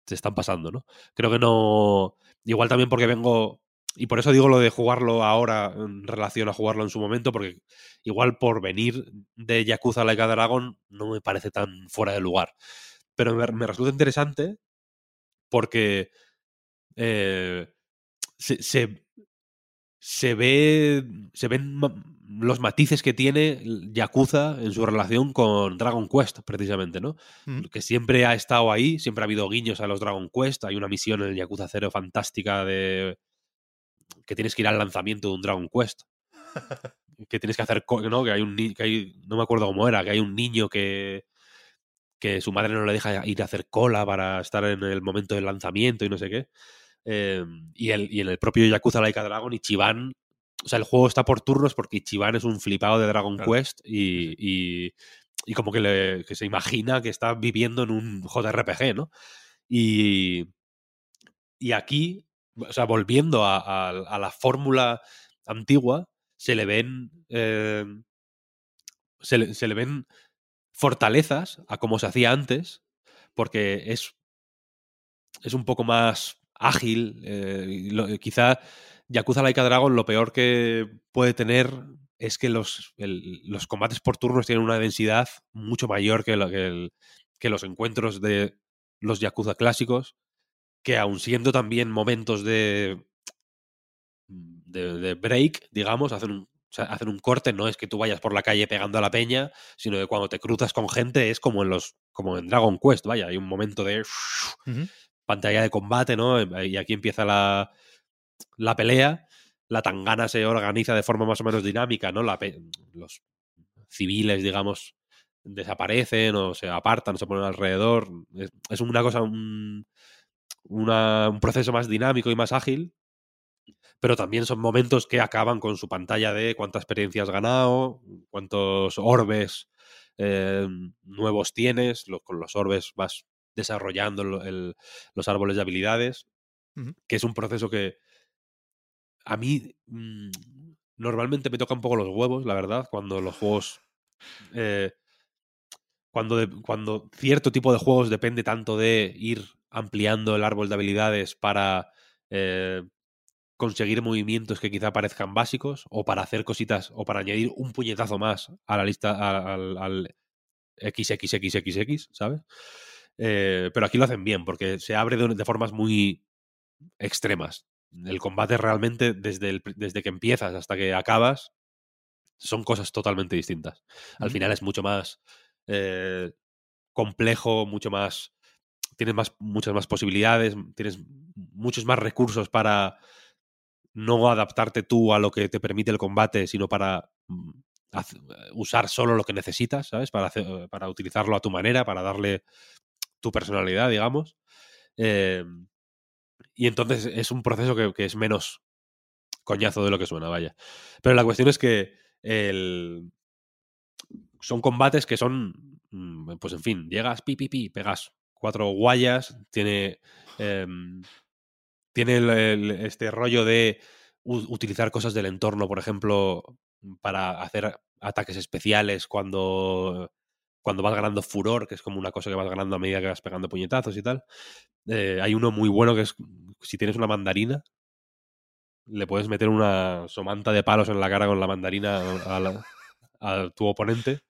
se están pasando, ¿no? Creo que no. Igual también porque vengo. Y por eso digo lo de jugarlo ahora en relación a jugarlo en su momento, porque igual por venir de Yakuza Like a Dragon no me parece tan fuera de lugar. Pero me, resulta interesante porque eh, se, se, se ve. Se ven los matices que tiene Yakuza en su relación con Dragon Quest, precisamente, ¿no? Que siempre ha estado ahí, siempre ha habido guiños a los Dragon Quest. Hay una misión en el Yakuza 0 fantástica de que tienes que ir al lanzamiento de un Dragon Quest. *laughs* que tienes que hacer, ¿no? Que hay un que hay, no me acuerdo cómo era, que hay un niño que que su madre no le deja ir a hacer cola para estar en el momento del lanzamiento y no sé qué. Eh, y, el, y en el propio Yakuza Laika Dragon, Ichiban. O sea, el juego está por turnos porque Ichiban es un flipado de Dragon Claro. Quest y, y, y como que, le- que se imagina que está viviendo en un JRPG, ¿no? Y, y aquí, o sea, volviendo a, a- a la fórmula antigua, se le ven. eh, se, le, se le ven fortalezas a como se hacía antes, porque es, es un poco más ágil. eh, quizá Yakuza Laika Dragon lo peor que puede tener es que los, los combates por turnos tienen una densidad mucho mayor que, los encuentros de los Yakuza clásicos, que aun siendo también momentos de, de, break, digamos, hacen un, hacen un corte, no es que tú vayas por la calle pegando a la peña, sino que cuando te cruzas con gente es como en los como en Dragon Quest, vaya, hay un momento de. Pantalla de combate, ¿no? Y aquí empieza la, la pelea, la tangana se organiza de forma más o menos dinámica, ¿no? La los civiles, digamos, desaparecen o se apartan, se ponen alrededor. Es, una cosa, un, un proceso más dinámico y más ágil, pero también son momentos que acaban con su pantalla de cuánta experiencia has ganado, cuántos orbes eh, nuevos tienes, con los orbes vas desarrollando el- el- los árboles de habilidades, que es un proceso que a mí mm, normalmente me toca un poco los huevos, la verdad, cuando los juegos... eh, cuando, de- cuando cierto tipo de juegos depende tanto de ir ampliando el árbol de habilidades para eh, conseguir movimientos que quizá parezcan básicos o para hacer cositas o para añadir un puñetazo más a la lista a- al, al XXXXX, ¿sabes? Eh, pero aquí lo hacen bien porque se abre de, de formas muy extremas. El combate realmente desde, el, desde que empiezas hasta que acabas son cosas totalmente distintas. Al final es mucho más eh, complejo, mucho más. Tienes más, muchas más posibilidades, tienes muchos más recursos para no adaptarte tú a lo que te permite el combate, sino para mm, haz- usar solo lo que necesitas, ¿sabes? Para, hacer- para utilizarlo a tu manera, para darle tu personalidad, digamos. Eh, y entonces es un proceso que, es menos coñazo de lo que suena, vaya. Pero la cuestión es que el... son combates que son, mm, pues en fin, llegas, pi, pi, pi, pegas cuatro guayas, tiene... em, tiene este rollo de utilizar cosas del entorno, por ejemplo, para hacer ataques especiales cuando, cuando vas ganando furor, que es como una cosa que vas ganando a medida que vas pegando puñetazos y tal. Eh, hay uno muy bueno que es, si tienes una mandarina, le puedes meter una somanta de palos en la cara con la mandarina a, tu oponente,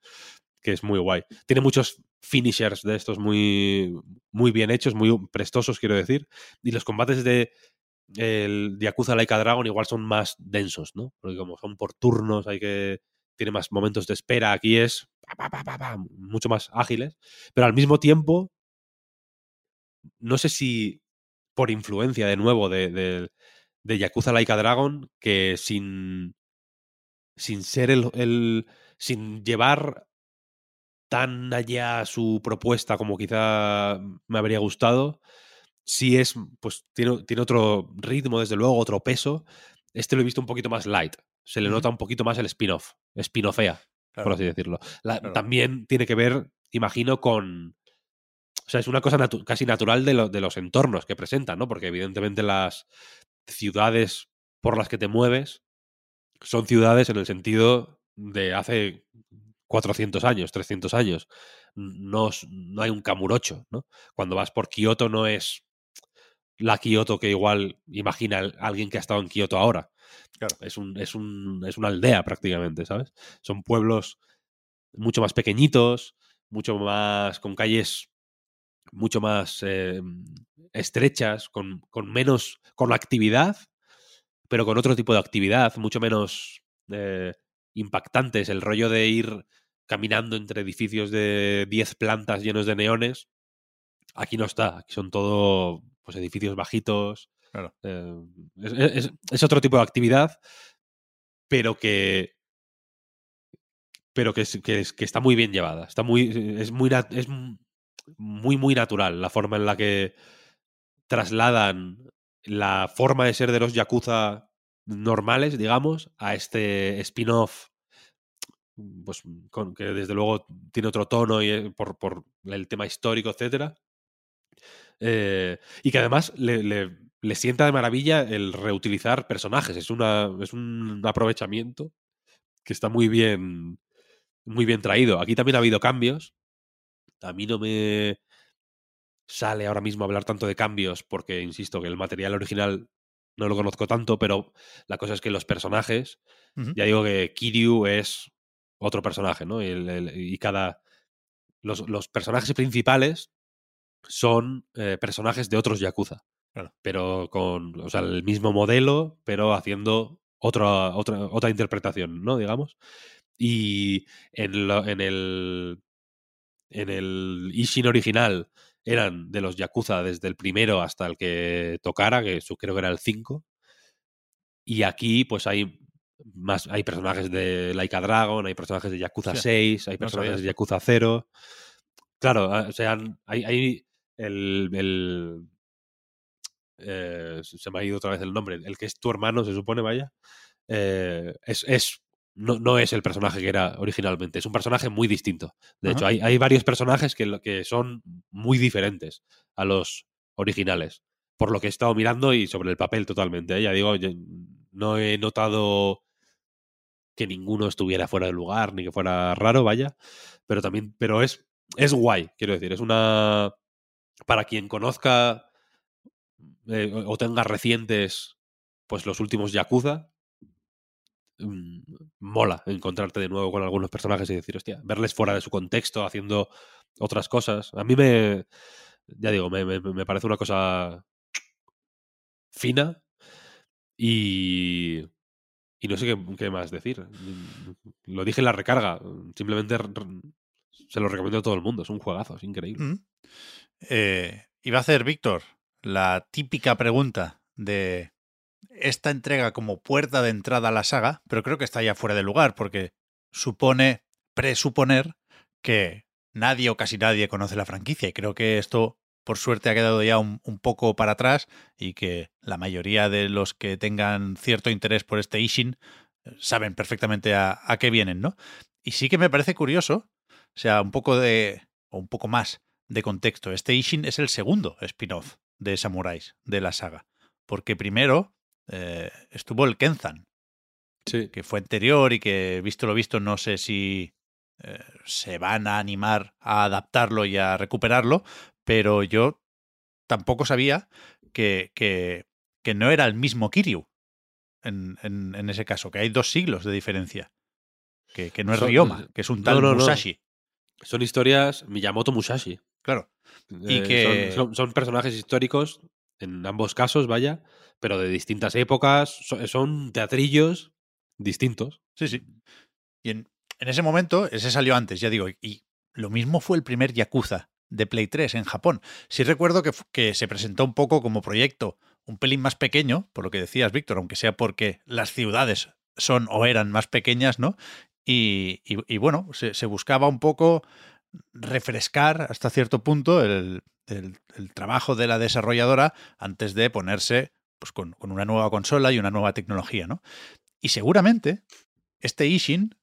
que es muy guay. Tiene muchos finishers de estos muy, muy bien hechos, muy prestosos, quiero decir. Y los combates de el Yakuza Laika Dragon igual son más densos, ¿no? Porque como son por turnos, hay que. Tiene más momentos de espera. Aquí es. Pa, pa, pa, pa, pa, mucho más ágiles. Pero al mismo tiempo. No sé si por influencia de nuevo de, de, de Yakuza Laika Dragon, que sin. Sin ser el, el. Sin llevar tan allá su propuesta como quizá me habría gustado. Sí es, pues tiene, tiene otro ritmo, desde luego, otro peso. Este lo he visto un poquito más light. Se le nota un poquito más el spin-off. Spin-offea, por así decirlo. La- Claro. También tiene que ver, imagino, con. O sea, es una cosa natu- casi natural de, lo- de los entornos que presentan, ¿no? Porque evidentemente las ciudades por las que te mueves son ciudades en el sentido de hace 400 años, 300 años. No, no hay un Kamurocho, ¿no? Cuando vas por Kioto no es la Kioto que igual imagina alguien que ha estado en Kioto ahora. Claro. Es, un, es, un, es una aldea prácticamente, ¿sabes? Son pueblos mucho más pequeñitos, mucho más con calles mucho más eh, estrechas, con, con menos, con actividad, pero con otro tipo de actividad, mucho menos eh, impactantes. El rollo de ir caminando entre edificios de 10 plantas llenos de neones, aquí no está. Aquí son todo pues, edificios bajitos. Eh, es, otro tipo de actividad, pero que pero que, que, que está muy bien llevada. Está muy, es muy, es muy, muy natural la forma en la que trasladan la forma de ser de los Yakuza normales, digamos, a este spin-off pues con, que desde luego tiene otro tono y eh, por, por el tema histórico, etcétera. Eh, y que además le- le sienta de maravilla el reutilizar personajes. Es, una, es un aprovechamiento que está muy bien, muy bien traído. Aquí también ha habido cambios. A mí no me sale ahora mismo hablar tanto de cambios porque, insisto, que el material original no lo conozco tanto, pero la cosa es que los personajes, ya digo que Kiryu es otro personaje, ¿no? Y, el- el- y cada... Los, los personajes principales son eh, personajes de otros Yakuza. Claro. Pero con, o sea, el mismo modelo, pero haciendo otra, otra, otra interpretación, ¿no? Digamos. Y en, lo- en el en el Ishin original eran de los Yakuza desde el primero hasta el que tocara, que creo que era el 5. Y aquí, pues hay más, hay personajes de Laika Dragon, hay personajes de Yakuza Hostia, 6, hay personajes de Yakuza 0. Claro, ah, o sea, hay, hay el, el- eh, se me ha ido otra vez el nombre, el que es tu hermano, se supone, vaya. eh, es, es no, no es el personaje que era originalmente, es un personaje muy distinto. De hecho, hay, hay varios personajes que, lo- que son muy diferentes a los originales. Por lo que he estado mirando y sobre el papel totalmente. ¿eh? Ya digo, no he notado que ninguno estuviera fuera de lugar ni que fuera raro, vaya. Pero también, pero es, es guay, quiero decir. Es una. Para quien conozca eh, o tenga recientes pues los últimos Yakuza, mm, mola encontrarte de nuevo con algunos personajes y decir, hostia, verles fuera de su contexto, haciendo otras cosas. A mí me, ya digo, me, me- parece una cosa fina y, y no sé qué, qué más decir. Lo dije en la recarga, simplemente se lo recomiendo a todo el mundo, es un juegazo, es increíble. Mm. Eh, iba a hacer, Víctor, la típica pregunta de esta entrega como puerta de entrada a la saga, pero creo que está ya fuera de lugar porque supone presuponer que nadie o casi nadie conoce la franquicia y creo que esto por suerte ha quedado ya un, poco para atrás y que la mayoría de los que tengan cierto interés por este Ishin eh, saben perfectamente a, a qué vienen, ¿no? Y sí que me parece curioso, o sea, un poco de, o un poco más de contexto. Este Ishin es el segundo spin-off de Samuráis de la saga, porque primero eh, estuvo el Kenzan, Sí. que fue anterior y que, visto lo visto, no sé si eh, se van a animar a adaptarlo y a recuperarlo, pero yo tampoco sabía que, que, que no era el mismo Kiryu en, en, en ese caso, que hay dos siglos de diferencia. Que, que no es Son- Ryoma, que es un tal no, no, no. Musashi. Son historias Miyamoto Musashi. Claro. Y Eh, que- son, son- son personajes históricos, en ambos casos, vaya, pero de distintas épocas. so- Son, teatrillos distintos. Sí, sí. Y en, en ese momento, ese salió antes, ya digo, y lo mismo fue el primer Yakuza de Play 3 en Japón. Sí recuerdo que, que se presentó un poco como proyecto un pelín más pequeño, por lo que decías, Víctor, aunque sea porque las ciudades son o eran más pequeñas, ¿no? Y, y- y bueno, se, se buscaba un poco refrescar hasta cierto punto el, el- trabajo de la desarrolladora antes de ponerse pues, con, con una nueva consola y una nueva tecnología, ¿no? Y seguramente este Ishin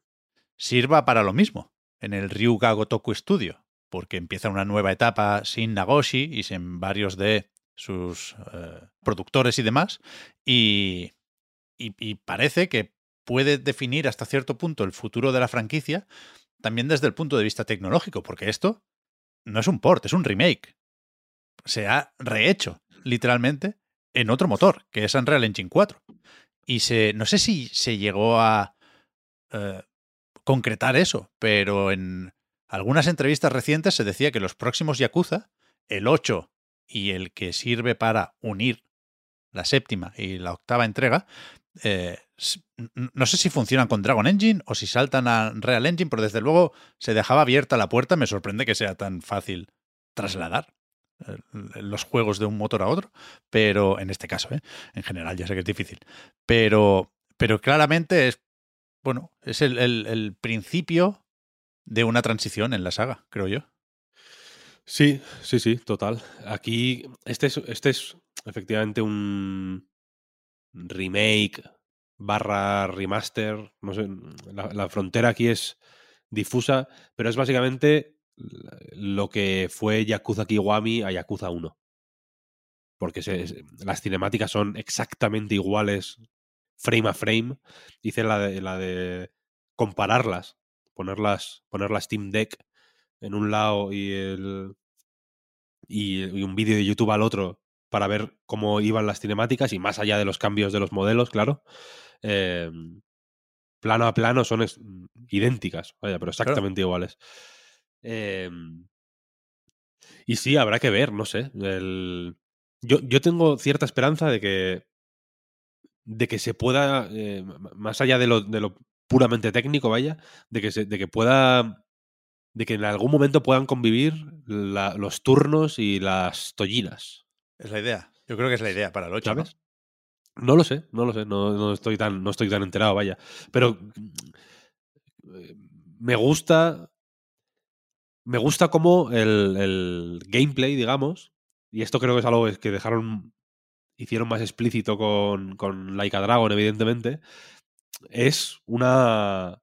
sirva para lo mismo en el Ryuga Gotoku Studio, porque empieza una nueva etapa sin Nagoshi y sin varios de sus eh, productores y demás, y- y parece que puede definir hasta cierto punto el futuro de la franquicia, también desde el punto de vista tecnológico, porque esto no es un port, es un remake. Se ha rehecho, literalmente, en otro motor, que es Unreal Engine 4. Y se, no sé si se llegó a eh, concretar eso, pero en algunas entrevistas recientes se decía que los próximos Yakuza, el 8 y el que sirve para unir la séptima y la octava entrega, eh, no sé si funcionan con Dragon Engine o si saltan a Real Engine, pero desde luego se dejaba abierta la puerta. Me sorprende que sea tan fácil trasladar eh, los juegos de un motor a otro, pero en este caso, ¿eh? en general ya sé que es difícil. Pero, pero claramente es, bueno, es el, el- el principio de una transición en la saga, creo yo. Sí, sí, sí, total. Aquí, este es, este es efectivamente un remake barra remaster. No sé, la, la frontera aquí es difusa, pero es básicamente lo que fue Yakuza Kiwami a Yakuza 1. Porque se- las cinemáticas son exactamente iguales frame a frame. Hice la de, la de compararlas, ponerlas, poner la Steam Deck en un lado y el y, y un vídeo de YouTube al otro para ver cómo iban las cinemáticas y más allá de los cambios de los modelos, claro. Eh, plano a plano son es- idénticas, vaya, pero exactamente iguales. Eh, y sí, habrá que ver, no sé. el- yo, yo tengo cierta esperanza de que de que se pueda, eh, más allá de lo, de lo puramente técnico, vaya, de que, se, de que pueda de que en algún momento puedan convivir la- los turnos y las tollinas. Es la idea. Yo creo que es la idea para el 8, ¿no? No lo sé, no lo sé, no, no estoy tan, no estoy tan enterado, vaya. Pero eh, me gusta. Me gusta como el, el gameplay, digamos. Y esto creo que es algo que dejaron. Hicieron más explícito con, con Laika Dragon, evidentemente. Es una.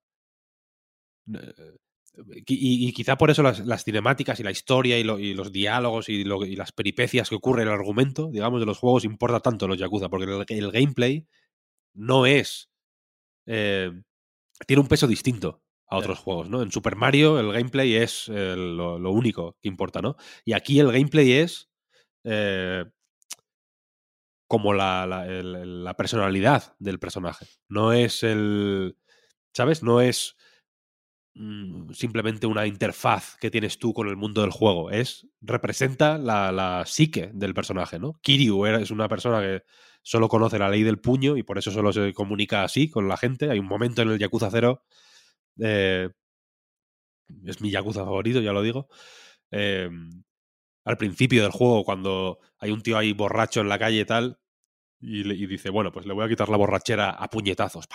Y, y quizá por eso las, las cinemáticas y la historia y, lo- y los diálogos y, lo- y las peripecias que ocurre en el argumento, digamos, de los juegos importa tanto en los Yakuza, porque el, el gameplay no es. eh, tiene un peso distinto a otros juegos, ¿no? En Super Mario el gameplay es eh, lo, lo único que importa, ¿no? Y aquí el gameplay es. eh, como la, la- el- la personalidad del personaje. No es el. ¿Sabes? No es mm, simplemente una interfaz que tienes tú con el mundo del juego. Es. representa la, la psique del personaje, ¿no? Kiryu es una persona que solo conoce la ley del puño y por eso solo se comunica así con la gente. Hay un momento en el Yakuza 0. eh, es mi Yakuza favorito, ya lo digo. eh, al principio del juego, cuando hay un tío ahí borracho en la calle y tal, y, le- dice, bueno, pues le voy a quitar la borrachera a puñetazos,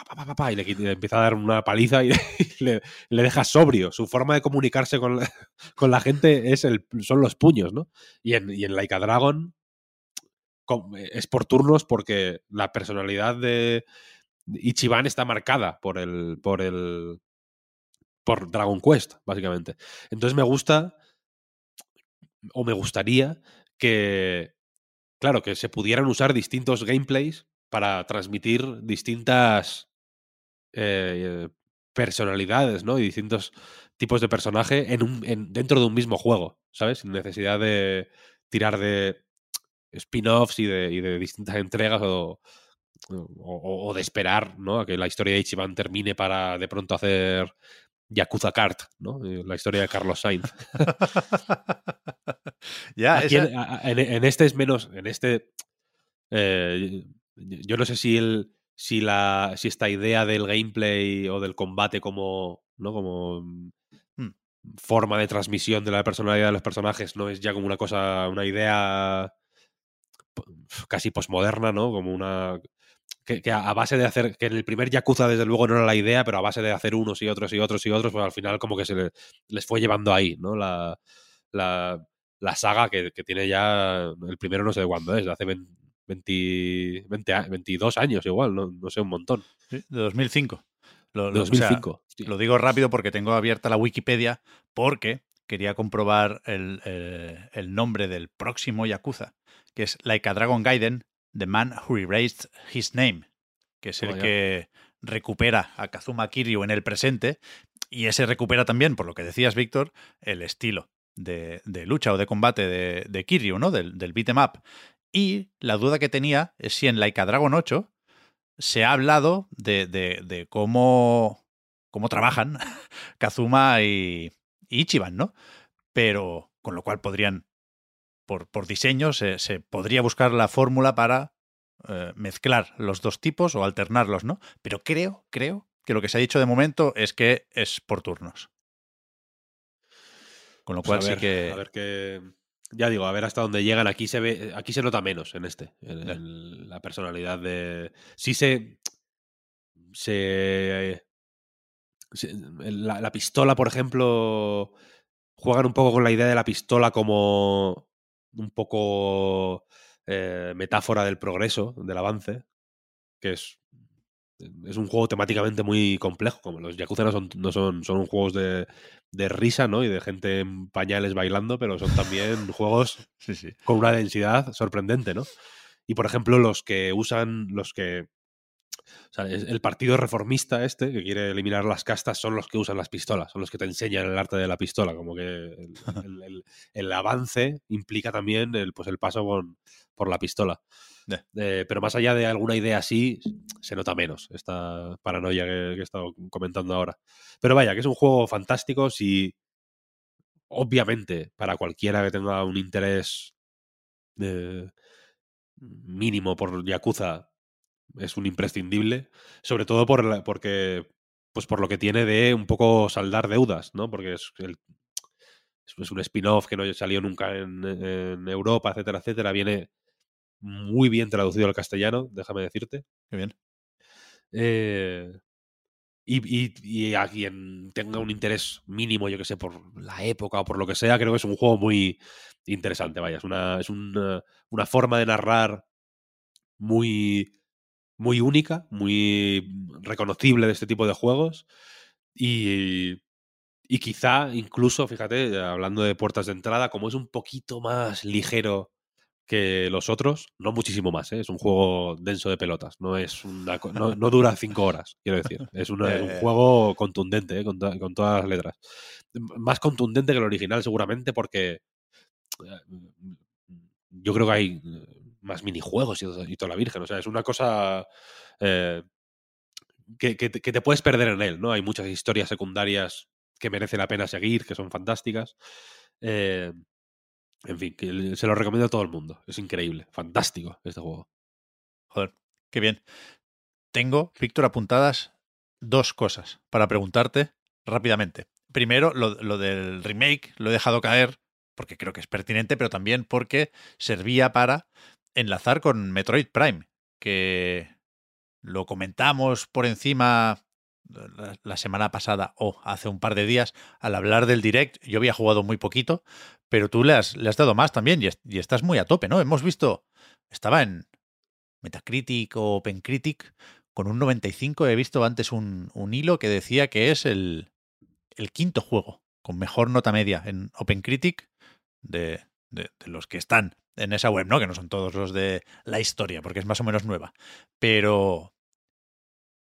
y le, empieza a dar una paliza y, *laughs* le, deja sobrio. Su forma de comunicarse con la, *laughs* con la gente es el, son los puños, ¿no? Y en, y en Dragon es por turnos porque la personalidad de Ichiban está marcada por el, por el, por Dragon Quest, básicamente. Entonces me gusta, o me gustaría que, claro, que se pudieran usar distintos gameplays para transmitir distintas eh, personalidades, ¿no? Y distintos tipos de personaje en un, en- dentro de un mismo juego, ¿sabes? Sin necesidad de tirar de spin-offs y de, distintas entregas o, o- o de esperar, ¿no? A que la historia de Ichiban termine para de pronto hacer Yakuza Kart, ¿no? Eh, La historia de Carlos Sainz. *laughs* ya, Aquí esa- en, a- a- en- en este es menos. En este. eh, yo no sé si el. Si la. Si esta idea del gameplay o del combate como. ¿No? Como. mm, Hmm. Forma de transmisión de la personalidad de los personajes no es ya como una cosa. Una idea. casi posmoderna, ¿no? Como una. Que, que a base de hacer. Que en el primer Yakuza, desde luego, no era la idea, pero a base de hacer unos y otros y otros y otros, pues al final, como que se le- les fue llevando ahí, ¿no? La. La, la saga que, que tiene ya. El primero no sé de cuándo es, de hace 20, 20 20 a- 22 años igual, no, no sé, un montón. Sí, de 2005. Lo, lo- o sea, 2005. hostia. lo digo rápido porque tengo abierta la Wikipedia porque quería comprobar el, el- el nombre del próximo Yakuza, que es Like a Dragon Gaiden, The Man Who Erased His Name, que es el ya. que recupera a Kazuma Kiryu en el presente y ese recupera también, por lo que decías, Víctor, el estilo de, de lucha o de combate de, de Kiryu, ¿no? Del, del beat 'em up. Y la duda que tenía es si en Like a Dragon 8 se ha hablado de, de- de cómo, cómo trabajan *laughs* Kazuma y, y Ichiban, ¿no? Pero con lo cual podrían, por, por diseño, se, se podría buscar la fórmula para eh, mezclar los dos tipos o alternarlos, ¿no? Pero creo, creo que lo que se ha dicho de momento es que es por turnos. Con lo Pues cual a ver, sí que... A ver qué. Ya digo, a ver hasta dónde llegan. Aquí se ve, aquí se nota menos en este. En, la personalidad de. Sí se. Se. se- la, la pistola, por ejemplo. Juegan un poco con la idea de la pistola como un poco eh, metáfora del progreso, del avance. Que es. Es un juego temáticamente muy complejo. Como los Yakuza no son, no son, son juegos de, de risa, ¿no? Y de gente en pañales bailando, pero son también *laughs* juegos Sí, sí. con una densidad sorprendente, ¿no? Y por ejemplo, los que usan, los que. O sea, es- el partido reformista este, que quiere eliminar las castas, son los que usan las pistolas, son los que te enseñan el arte de la pistola. Como que el, *laughs* el- el- el avance implica también el, pues el paso con- por la pistola. Eh, pero más allá de alguna idea así, se nota menos esta paranoia que, que he estado comentando ahora. Pero vaya, que es un juego fantástico si obviamente para cualquiera que tenga un interés eh, mínimo por Yakuza es un imprescindible, sobre todo por la- porque pues por lo que tiene de un poco saldar deudas, ¿no? Porque es el- es- es un spin-off que no salió nunca en, en Europa, etcétera, etcétera. Viene muy bien traducido al castellano, déjame decirte. Qué bien. Eh, y, y- y a quien tenga un interés mínimo, yo que sé, por la época o por lo que sea, creo que es un juego muy interesante. Vaya, es una, es una, una forma de narrar muy, muy única, muy reconocible de este tipo de juegos. Y, y quizá incluso, fíjate, hablando de puertas de entrada, como es un poquito más ligero que los otros, no muchísimo más, ¿eh? es un juego denso de pelotas, no es una, no, no dura cinco horas, quiero decir, es, una- es un juego contundente, ¿eh? con, con todas las letras. Más contundente que el original seguramente porque eh, yo creo que hay, más minijuegos y, y toda la virgen. O sea, es una cosa eh, que, te- puedes perder en él, ¿no? Hay muchas historias secundarias que merece la pena seguir, que son fantásticas. Eh, en fin, que se lo recomiendo a todo el mundo. Es increíble, fantástico este juego. Joder, qué bien. Tengo, Víctor, apuntadas dos cosas para preguntarte rápidamente. Primero, lo, lo del remake lo he dejado caer porque creo que es pertinente, pero también porque servía para enlazar con Metroid Prime, que lo comentamos por encima la, la semana pasada o hace un par de días al hablar del direct. Yo había jugado muy poquito, pero tú le has, le has dado más también y estás muy a tope, ¿no? Hemos visto, estaba en Metacritic o OpenCritic con un 95. He visto antes un, un hilo que decía que es el, el quinto juego con mejor nota media en OpenCritic de, de, de los que están en esa web, ¿no? Que no son todos los de la historia, porque es más o menos nueva. Pero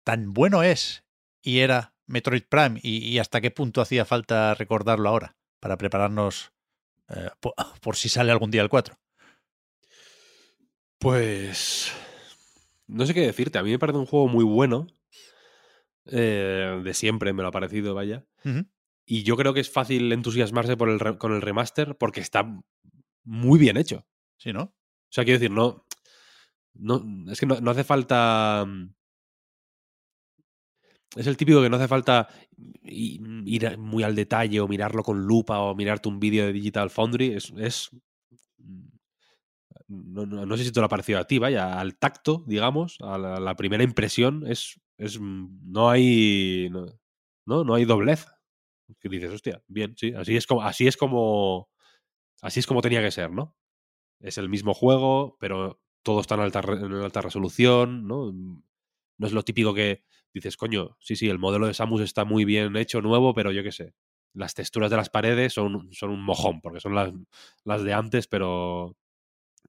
tan bueno es y era Metroid Prime y, y hasta qué punto hacía falta recordarlo ahora para prepararnos eh, por, *laughs* por si sale algún día el 4. Pues. No sé qué decirte. A mí me parece un juego muy bueno. eh, de siempre me lo ha parecido, vaya. Y yo creo que es fácil entusiasmarse por el con el remaster porque está muy bien hecho. Sí, ¿no? O sea, quiero decir, no. no es que no, no hace falta. Es el típico que no hace falta ir muy al detalle o mirarlo con lupa o mirarte un vídeo de Digital Foundry. Es. es no, no- no sé si te lo ha parecido a ti, vaya, al tacto, digamos, a la, la primera impresión, es. es no hay. No, no, no hay doblez. Que dices, hostia, bien, sí, así es como. Así es como. Así es como tenía que ser, ¿no? Es el mismo juego, pero todo está en alta, en alta resolución, ¿no? No es lo típico que dices, coño, sí, sí, el modelo de Samus está muy bien hecho, nuevo, pero yo qué sé. Las texturas de las paredes son, son un mojón, porque son las, las de antes, pero.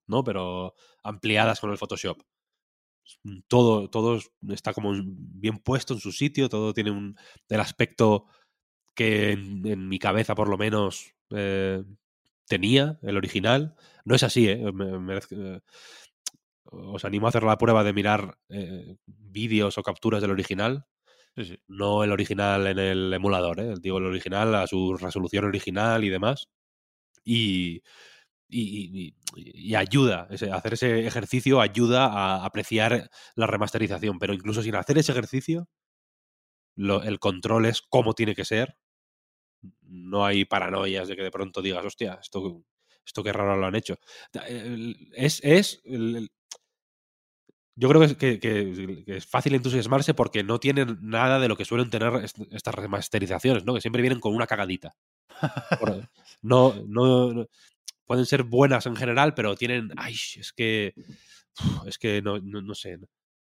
¿No? Pero ampliadas con el Photoshop. Todo, todo está como bien puesto en su sitio, todo tiene un, el aspecto que en, en mi cabeza, por lo menos, eh, tenía el original. No es así, ¿eh? Me- eh, os animo a hacer la prueba de mirar eh, vídeos o capturas del original. Sí, sí. No el original en el emulador, ¿eh? digo el original a su resolución original y demás. Y, y, y- y ayuda, ese- hacer ese ejercicio ayuda a apreciar la remasterización. Pero incluso sin hacer ese ejercicio, lo- el control es como tiene que ser. No hay paranoias de que de pronto digas, hostia, esto, esto qué raro lo han hecho. Es, es yo creo que es, que- que- que es fácil entusiasmarse porque no tienen nada de lo que suelen tener est- estas remasterizaciones, ¿no? Que siempre vienen con una cagadita. *laughs* No, no, no- pueden ser buenas en general, pero tienen. Ay, es que. Es que no, no, no sé.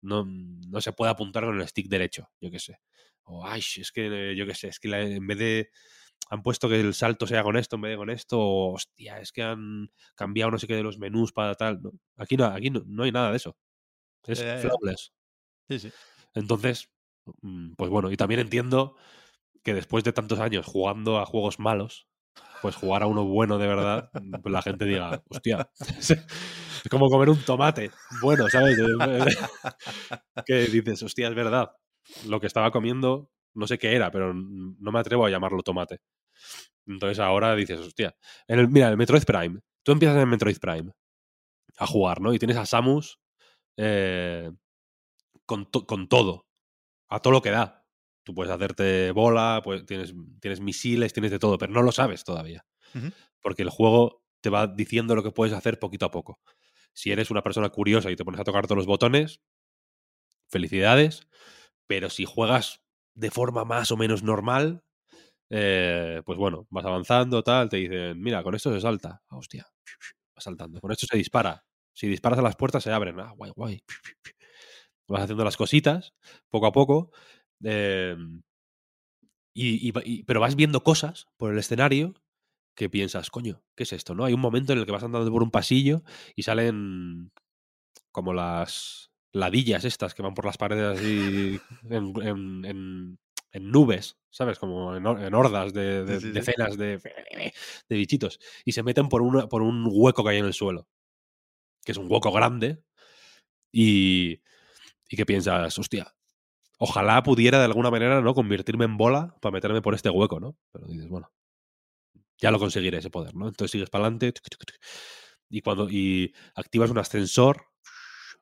No, no se puede apuntar con el stick derecho, yo qué sé. O, ay, es que eh, yo qué sé, es que la- en vez de. Han puesto que el salto sea con esto en vez de con esto, o hostia, es que han cambiado no sé qué de los menús para tal. no. Aquí no, aquí no, no hay nada de eso. Es ya. flawless. Sí, sí. Entonces, mm, pues bueno, y también entiendo que después de tantos años jugando a juegos malos, pues jugar a uno bueno de verdad, pues la gente diga, hostia, *laughs* es como comer un tomate bueno, ¿sabes? *laughs* que dices, hostia, es verdad, lo que estaba comiendo, no sé qué era, pero no me atrevo a llamarlo tomate. Entonces ahora dices, hostia, en el, mira, el Metroid Prime, tú empiezas en el Metroid Prime a jugar, ¿no? Y tienes a Samus eh, con, to- con todo, a todo lo que da. Tú puedes hacerte bola, pues tienes, tienes misiles, tienes de todo, pero no lo sabes todavía. Porque el juego te va diciendo lo que puedes hacer poquito a poco. Si eres una persona curiosa y te pones a tocar todos los botones, felicidades. Pero si juegas de forma más o menos normal, eh, pues bueno, vas avanzando, tal, te dicen, mira, con esto se salta. Ah, hostia, va saltando. Con esto se dispara. Si disparas a las puertas se abren. Ah, guay, guay. Vas haciendo las cositas, poco a poco. eh, y- pero vas viendo cosas por el escenario que piensas, coño, ¿qué es esto? ¿No? Hay un momento en el que vas andando por un pasillo y salen como las ladillas estas que van por las paredes así en, en- en- en nubes, ¿sabes? Como en, hor- en hordas de, de- Sí, sí, sí. decenas de, de bichitos y se meten por, una, por un hueco que hay en el suelo. que es un hueco grande, y, y que piensas, hostia, ojalá pudiera de alguna manera no convertirme en bola para meterme por este hueco, ¿no? Pero dices, bueno, ya lo conseguiré ese poder, ¿no? Entonces sigues para adelante y cuando y activas un ascensor,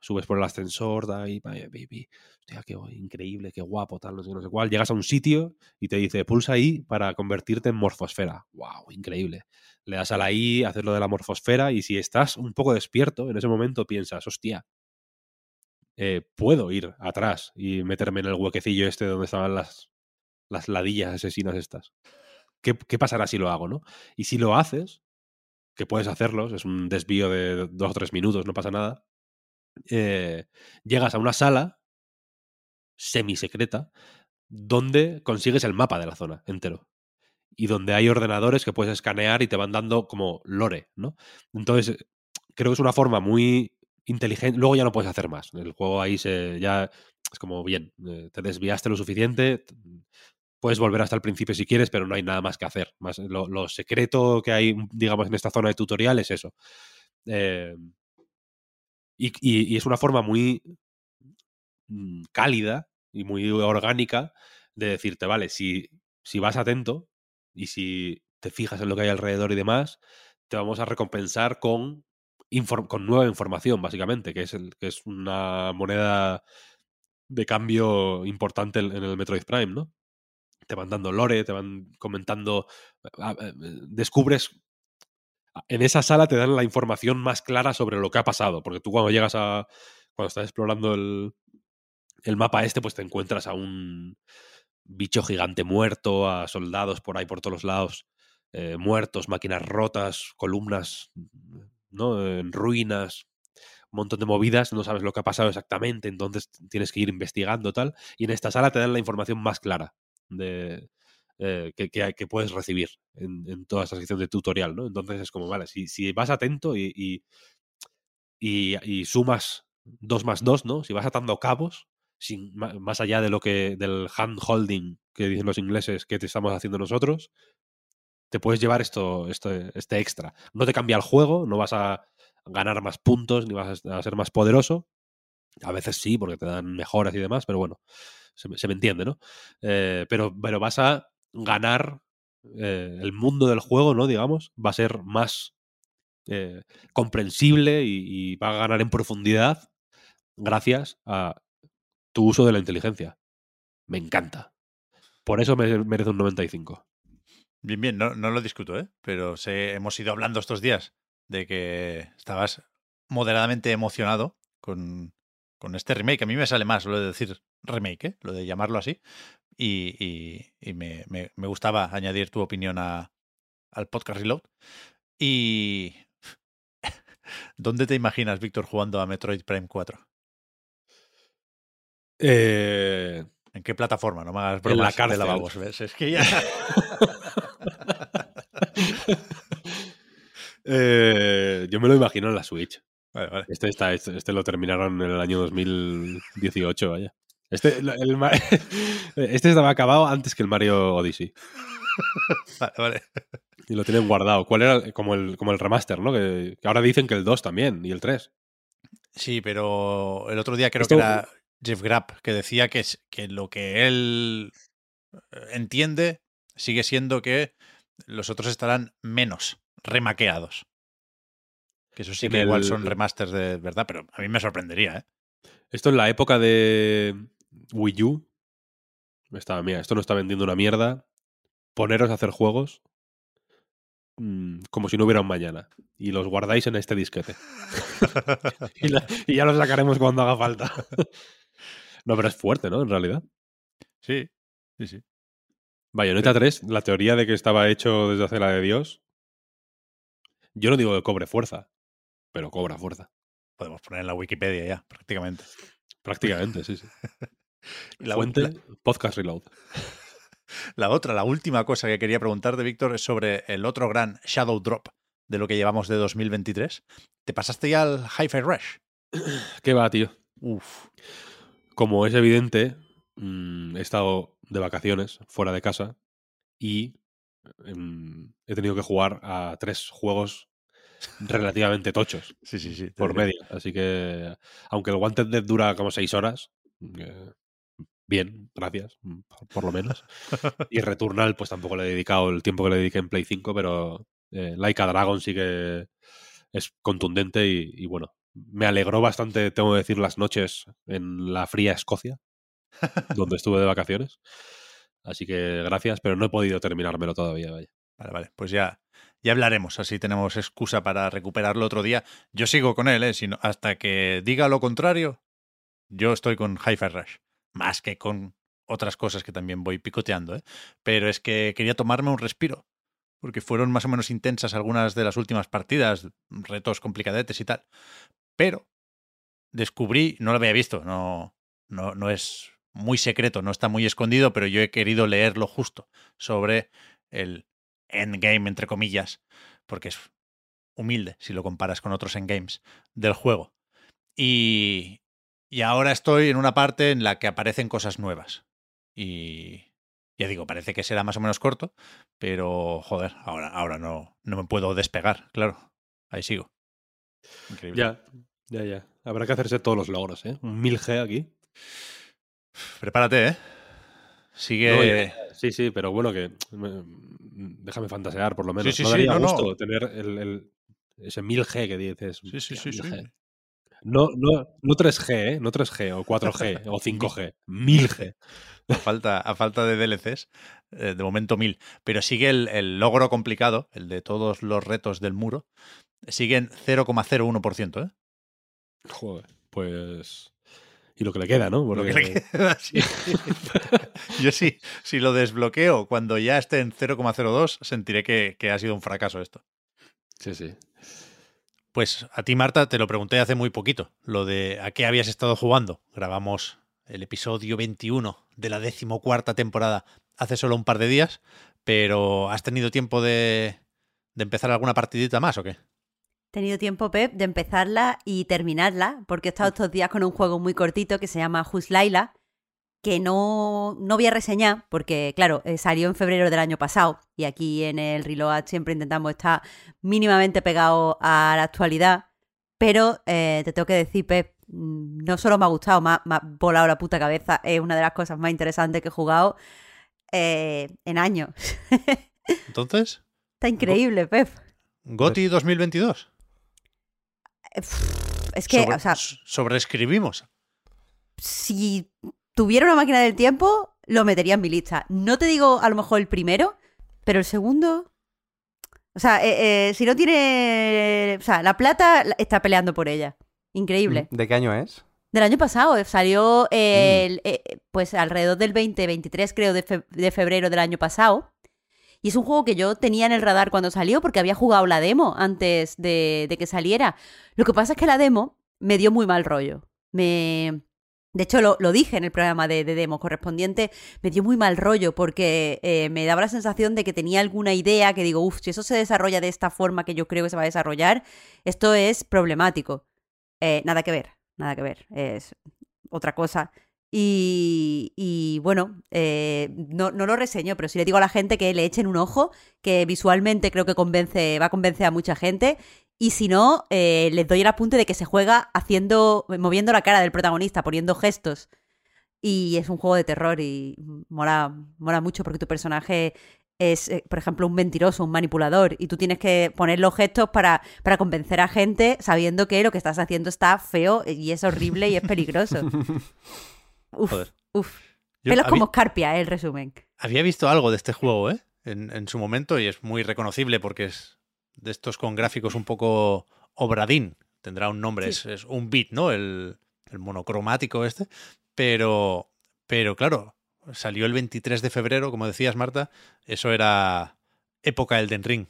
subes por el ascensor, ahí, baby, hostia, qué increíble, qué guapo, tal, no sé, no sé cuál. Llegas a un sitio y te dice, pulsa ahí para convertirte en morfosfera. ¡Wow! Increíble. Le das a la I, haces lo de la morfosfera y si estás un poco despierto, en ese momento piensas, hostia, eh, puedo ir atrás y meterme en el huequecillo este donde estaban las, las ladillas asesinas estas. ¿Qué, ¿Qué pasará si lo hago, no? Y si lo haces, que puedes hacerlo, es un desvío de dos o tres minutos, no pasa nada, eh, llegas a una sala semisecreta donde consigues el mapa de la zona entero. Y donde hay ordenadores que puedes escanear y te van dando como lore, ¿no? Entonces, creo que es una forma muy inteligente. Luego ya no puedes hacer más. El juego ahí se ya es como bien, eh, te desviaste lo suficiente. Puedes volver hasta el principio si quieres, pero no hay nada más que hacer. Más, lo, lo secreto que hay, digamos, en esta zona de tutorial es eso. Eh, y, y, y, es una forma muy mm, cálida y muy orgánica de decirte, vale, si, si vas atento y si te fijas en lo que hay alrededor y demás, te vamos a recompensar con, con nueva información, básicamente, que es, el, que es una moneda de cambio importante en el Metroid Prime, ¿no? Te van dando lore, te van comentando, descubres en esa sala te dan la información más clara sobre lo que ha pasado, porque tú cuando llegas a, cuando estás explorando el, el mapa este, pues te encuentras a un bicho gigante muerto, a soldados por ahí por todos los lados, eh, muertos, máquinas rotas, columnas, ¿no? En ruinas, un montón de movidas, no sabes lo que ha pasado exactamente, entonces tienes que ir investigando tal, y en esta sala te dan la información más clara de, eh, que, puedes recibir en, toda esta sección de tutorial, ¿no? Entonces es como, vale, si, vas atento y, sumas dos más dos, ¿no? Si vas atando cabos, más allá de lo que del hand holding que dicen los ingleses que te estamos haciendo nosotros, te puedes llevar esto, esto, este extra. No te cambia el juego, no vas a ganar más puntos ni vas a ser más poderoso. A veces sí, porque te dan mejoras y demás, pero bueno, se, se me entiende, ¿no? Eh, pero, pero vas a ganar eh, el mundo del juego, ¿no? Digamos, va a ser más eh, comprensible y, y, va a ganar en profundidad gracias a tu uso de la inteligencia. Me encanta. Por eso me merece un 95. Bien, bien, no, no lo discuto, ¿eh? Pero sé, hemos ido hablando estos días de que estabas moderadamente emocionado con, con este remake. A mí me sale más lo de decir remake, ¿eh? lo de llamarlo así. Y, y, y me, me, me, gustaba añadir tu opinión a, al podcast Reload. Y. *laughs* ¿Dónde te imaginas, Víctor, jugando a Metroid Prime 4? Eh... ¿En qué plataforma? No me hagas bromas en la cárcel. de lavabos, ¿ves? Es que ya... *laughs* eh, yo me lo imagino en la Switch. *laughs* Vale, vale. Este, está, este, este, lo terminaron en el año 2018, vaya. Este, *laughs* el, *laughs* este estaba acabado antes que el Mario Odyssey. vale, vale. Y lo tienen guardado. ¿Cuál era? Como el, como el remaster, ¿no? Que, que, ahora dicen que el 2 también y el 3. Sí, pero el otro día creo Esto... que era Jeff Grapp que decía que, que lo que él entiende sigue siendo que los otros estarán menos remaqueados. Que eso sí que el... igual son remasters de verdad, pero a mí me sorprendería, ¿eh? Esto en la época de Wii U. Estaba, mira, esto no está vendiendo una mierda. Poneros a hacer juegos mmm, como si no hubiera un mañana. Y los guardáis en este disquete. *laughs* y, la, y, ya los sacaremos cuando haga falta. *laughs* no, pero es fuerte, ¿no? En realidad. Sí, sí, sí. Bayonetta 3, la teoría de que estaba hecho desde hace la de Dios. Yo no digo que cobre fuerza, pero cobra fuerza. Podemos poner en la Wikipedia ya, prácticamente. Prácticamente, sí, sí. *laughs* la fuente, la... podcast reload. *laughs* La otra, la última cosa que quería preguntarte, Víctor, es sobre el otro gran Shadow Drop de lo que llevamos de 2023. ¿Te pasaste ya al Hi-Fi Rush? *clears throat* ¿Qué va, tío? Uf. Como es evidente, mmm, he estado de vacaciones fuera de casa y mmm, he tenido que jugar a tres juegos relativamente tochos *laughs* Sí, sí, sí. por medio. Así que, aunque el Wanted Dead dura como seis horas, eh, bien, gracias, mm, por, por lo menos. *laughs* Y Returnal, pues tampoco le he dedicado el tiempo que le dediqué en Play 5, pero eh, Laika Dragon sí que es contundente y, y bueno, me alegró bastante, tengo que decir, las noches en la fría Escocia, donde estuve de vacaciones. Así que gracias, pero no he podido terminármelo todavía, vaya. Vale, vale. Pues ya, ya hablaremos. Así tenemos excusa para recuperarlo otro día. Yo sigo con él, ¿eh? Si no- hasta que diga lo contrario, yo estoy con Hi-Fi Rush. Más que con otras cosas que también voy picoteando, ¿eh? Pero es que quería tomarme un respiro. Porque fueron más o menos intensas algunas de las últimas partidas, retos complicadetes y tal. Pero descubrí, no lo había visto, no, no, no es muy secreto, no está muy escondido, pero yo he querido leer lo justo sobre el endgame, entre comillas, porque es humilde si lo comparas con otros endgames del juego. Y, y ahora estoy en una parte en la que aparecen cosas nuevas. Y ya digo, parece que será más o menos corto, pero joder, ahora, ahora no, no me puedo despegar, claro. Ahí sigo. Increíble. Ya, ya, ya. Habrá que hacerse todos los logros, ¿eh? Un 1000G aquí. Prepárate, ¿eh? Sigue. No, ya, ya. Sí, sí, pero bueno, que me- déjame fantasear por lo menos. sí, no sí, daría no, no. gusto tener el, el- ese 1000G que dices. Sí, sí, sí, sí. 1000G. No, no, no 3G, ¿eh? No 3G o 4G *laughs* o 5G. 1000G. a falta, a falta de DLCs, eh, de momento mil. Pero sigue el, el logro complicado, el de todos los retos del muro, sigue en 0,01%, ¿eh? Joder, pues. Y lo que le queda, ¿no? Lo que le queda, *laughs* sí. Yo sí, si lo desbloqueo cuando ya esté en 0,02, sentiré que, que ha sido un fracaso esto. Sí, sí. Pues a ti, Marta, te lo pregunté hace muy poquito, lo de a qué habías estado jugando. Grabamos el episodio 21 de la decimocuarta temporada hace solo un par de días, pero ¿has tenido tiempo de, de empezar alguna partidita más o qué? He tenido tiempo, Pep, de empezarla y terminarla, porque he estado estos días con un juego muy cortito que se llama Who's Laila, que no, no voy a reseñar, porque, claro, eh, salió en febrero del año pasado, y aquí en el Reload siempre intentamos estar mínimamente pegado a la actualidad, pero eh, te tengo que decir, Pep, mm, no solo me ha gustado, me ha, me ha volado la puta cabeza, es una de las cosas más interesantes que he jugado eh, en años. *laughs* Entonces, Está increíble, Pep. GOTI 2022. Eh, pff, Es que, Sobre- o sea, sobreescribimos. si tuviera una máquina del tiempo, lo metería en mi lista. No te digo a lo mejor el primero, pero el segundo. O sea, eh, eh, si no tiene. O sea, la plata la- está peleando por ella. Increíble. ¿De qué año es? Del año pasado, eh, salió el, eh, pues alrededor del 20, 23 creo de, fe- de febrero del año pasado. Y es un juego que yo tenía en el radar cuando salió porque había jugado la demo antes de, de que saliera. Lo que pasa es que la demo me dio muy mal rollo. Me... De hecho, lo, lo dije en el programa de, de demo correspondiente, me dio muy mal rollo porque eh, me daba la sensación de que tenía alguna idea que digo, uff, si eso se desarrolla de esta forma que yo creo que se va a desarrollar, esto es problemático. Eh, nada que ver, nada que ver, es otra cosa. Y, y bueno, eh, no, no lo reseño, pero sí le digo a la gente que le echen un ojo, que visualmente creo que convence, va a convencer a mucha gente. Y si no, eh, les doy el apunte de que se juega haciendo, moviendo la cara del protagonista, poniendo gestos. Y es un juego de terror y mola, mola mucho porque tu personaje es, eh, por ejemplo, un mentiroso, un manipulador, y tú tienes que poner los gestos para, para convencer a gente sabiendo que lo que estás haciendo está feo y es horrible y es peligroso. *laughs* Uf, Joder. uf. Yo Pelos habí- como escarpia, eh, el resumen. Había visto algo de este juego, ¿eh? En, en su momento y es muy reconocible porque es de estos con gráficos un poco obradín. Tendrá un nombre, Sí. es, es un bit, ¿no? El, el monocromático este. Pero, pero claro, salió el 23 de febrero, como decías, Marta. Eso era época Elden Ring.